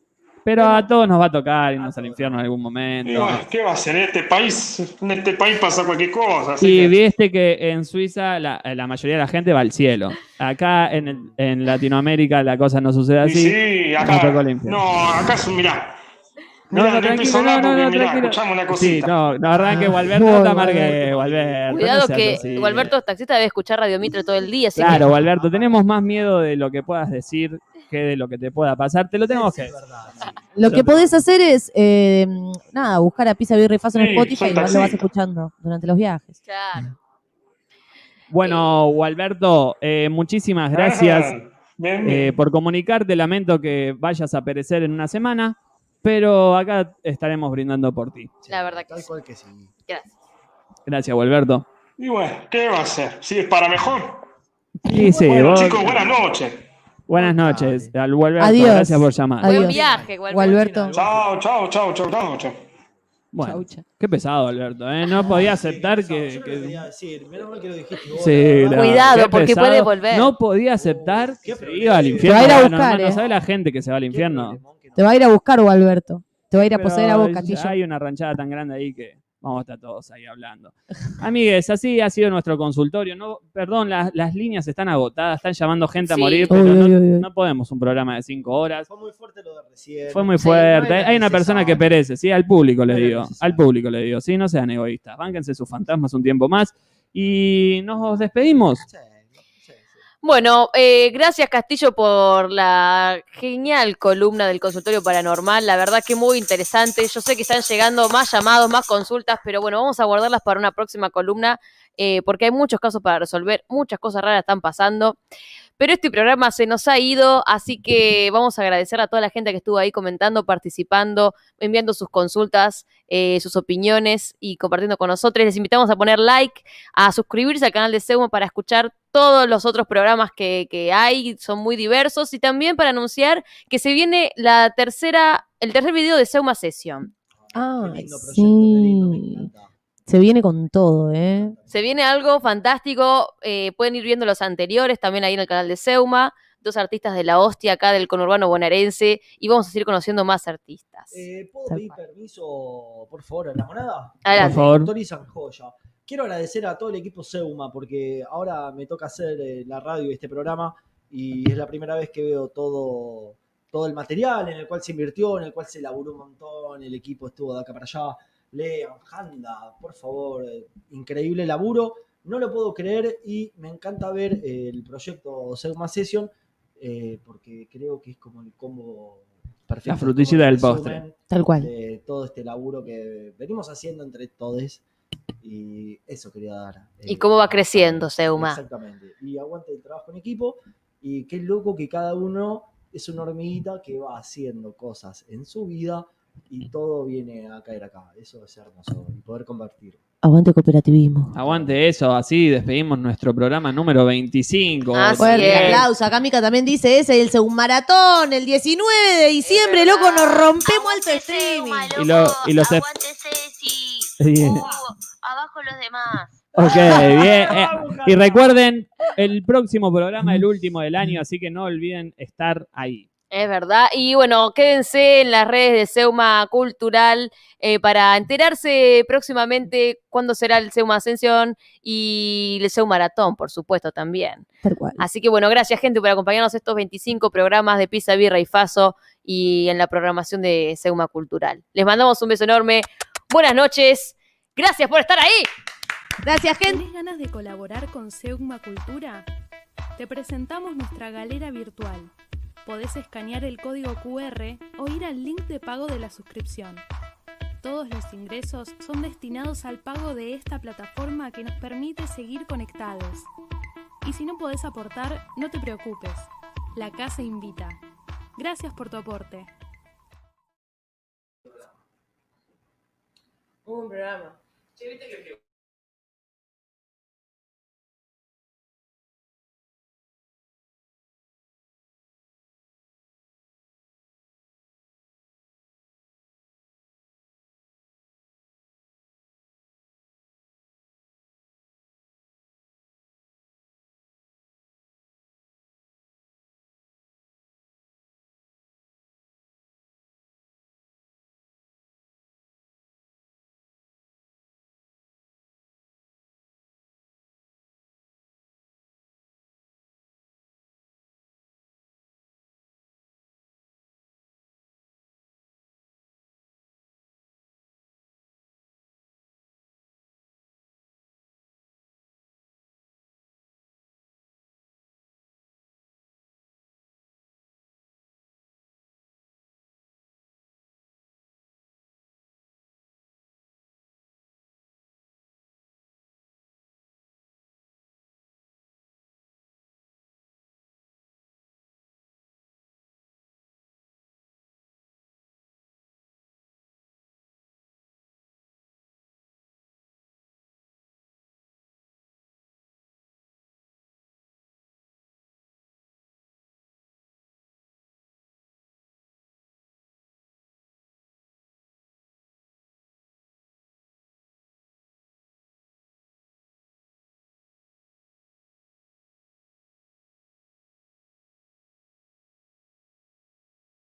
Pero a todos nos va a tocar irnos al infierno en algún momento. bueno, ¿qué va a ser? En este país, en este país pasa cualquier cosa. Así Y que- viste que en Suiza la, la mayoría de la gente va al cielo. Acá en, el- en Latinoamérica la cosa no sucede y así. sí, acá. No, acá es un mirá. No, Mirá, no, a tranquilo, no, no, no, mirá, Sí, no, no arranque, Gualberto, no te amargue, Gualberto. Cuidado no que así. Gualberto es taxista, debe escuchar Radio Mitre todo el día. Así Claro, que Gualberto, tenemos más miedo de lo que puedas decir de lo que te pueda pasar. Te lo tenemos que decir. Lo que podés hacer es, eh, nada, buscar a Pisa Birra y Faso en Sí, Spotify y lo vas escuchando durante los viajes. Claro. Bueno, Gualberto, eh, muchísimas gracias Bien, eh, por comunicarte. Lamento que vayas a perecer en una semana, pero acá estaremos brindando por ti. la verdad que Tal sí. cual que sí. Gracias. Gracias, Gualberto. Y bueno, ¿qué va a hacer? Si es para mejor. Sí, sí, bueno, vos- chicos, buenas noches. Buenas noches. Al Gualberto, Adiós. gracias por llamar. Buen Adiós. viaje, Gualberto. Chao, chao, chao, chao, chao, chao. Bueno, qué pesado, Alberto. ¿eh? No podía aceptar que. Yo lo que- quería decir, menos mal que lo dijiste vos. Sí, la verdad. no, Cuidado, qué porque pesado. puede volver. No podía aceptar que se iba al Te infierno. va a ir a Bueno, buscar, hermano, eh. ¿sabe la gente que se va al infierno? Te va a ir a buscar, Gualberto. Te va a ir a Pero poseer a vos, Castillo. Hay una ranchada tan grande ahí que vamos a estar todos ahí hablando. Amigues, así ha sido nuestro consultorio. No, perdón, las, las líneas están agotadas, están llamando gente a morir, pero no, no podemos un programa de cinco horas. Fue muy fuerte lo de recién. Fue muy Sí, fuerte. no Hay una persona que perece, sí, al público le No digo. Al público le digo, sí, no sean egoístas. Bánquense sus fantasmas un tiempo más. Y nos despedimos. Sí, Bueno, eh, gracias Castillo por la genial columna del consultorio paranormal. La verdad que muy interesante. Yo sé que están llegando más llamados, más consultas, pero bueno, vamos a guardarlas para una próxima columna eh, porque hay muchos casos para resolver, muchas cosas raras están pasando. Pero este programa se nos ha ido, así que vamos a agradecer a toda la gente que estuvo ahí comentando, participando, enviando sus consultas, eh, sus opiniones y compartiendo con nosotros. Les invitamos a poner like, a suscribirse al canal de Seuma para escuchar todos los otros programas que, que hay, son muy diversos, y también para anunciar que se viene la tercera, el tercer video de Seuma Session. Ah, sí. Se viene con todo, ¿eh? Se viene algo fantástico. eh, pueden ir viendo los anteriores también ahí en el canal de Seuma. Dos artistas de la hostia acá del conurbano bonaerense. Y vamos a seguir conociendo más artistas. Eh, ¿Puedo pedir permiso, por favor, a la monada? Adelante. Por favor. Autorizan joya. Quiero agradecer a todo el equipo Seuma porque ahora me toca hacer eh, la radio y este programa y es la primera vez que veo todo, todo el material en el cual se invirtió, en el cual se laburó un montón, el equipo estuvo de acá para allá. Lean, Handa, por favor, eh, increíble laburo. No lo puedo creer y me encanta ver eh, el proyecto Seuma Session eh, porque creo que es como el combo perfecto. La frutillita del postre. Tal cual. de todo este laburo que venimos haciendo entre todos y eso quería dar. Y eh, cómo va creciendo Seuma. Exactamente. Y aguante el trabajo en equipo y qué loco que cada uno es una hormiguita que va haciendo cosas en su vida y todo viene a caer acá. Eso es hermoso y poder compartir. Aguante cooperativismo. Aguante eso, así despedimos nuestro programa número 25. Así Fuerte es. aplauso. Acá Mica también dice ese, el segundo maratón, el 19 de diciembre, loco, nos rompemos alto streaming. Y, lo- y los ef- Bien. Abajo los demás. Ok, bien. Eh, y recuerden, el próximo programa, el último del año, así que no olviden estar ahí. Es verdad. Y bueno, quédense en las redes de Seuma Cultural eh, para enterarse próximamente cuándo será el Seuma Ascensión y el Seuma Maratón, por supuesto, también. Tal cual. Así que bueno, gracias gente por acompañarnos estos 25 programas de Pizza, Birra y Faso y en la programación de Seuma Cultural. Les mandamos un beso enorme. Buenas noches. Gracias por estar ahí. Gracias, gente. ¿Tenés ganas de colaborar con Seugma Cultura? Te presentamos nuestra galera virtual. Podés escanear el código QR o ir al link de pago de la suscripción. Todos los ingresos son destinados al pago de esta plataforma que nos permite seguir conectados. Y si no podés aportar, no te preocupes. La casa invita. Gracias por tu aporte. Programa. Che, viste que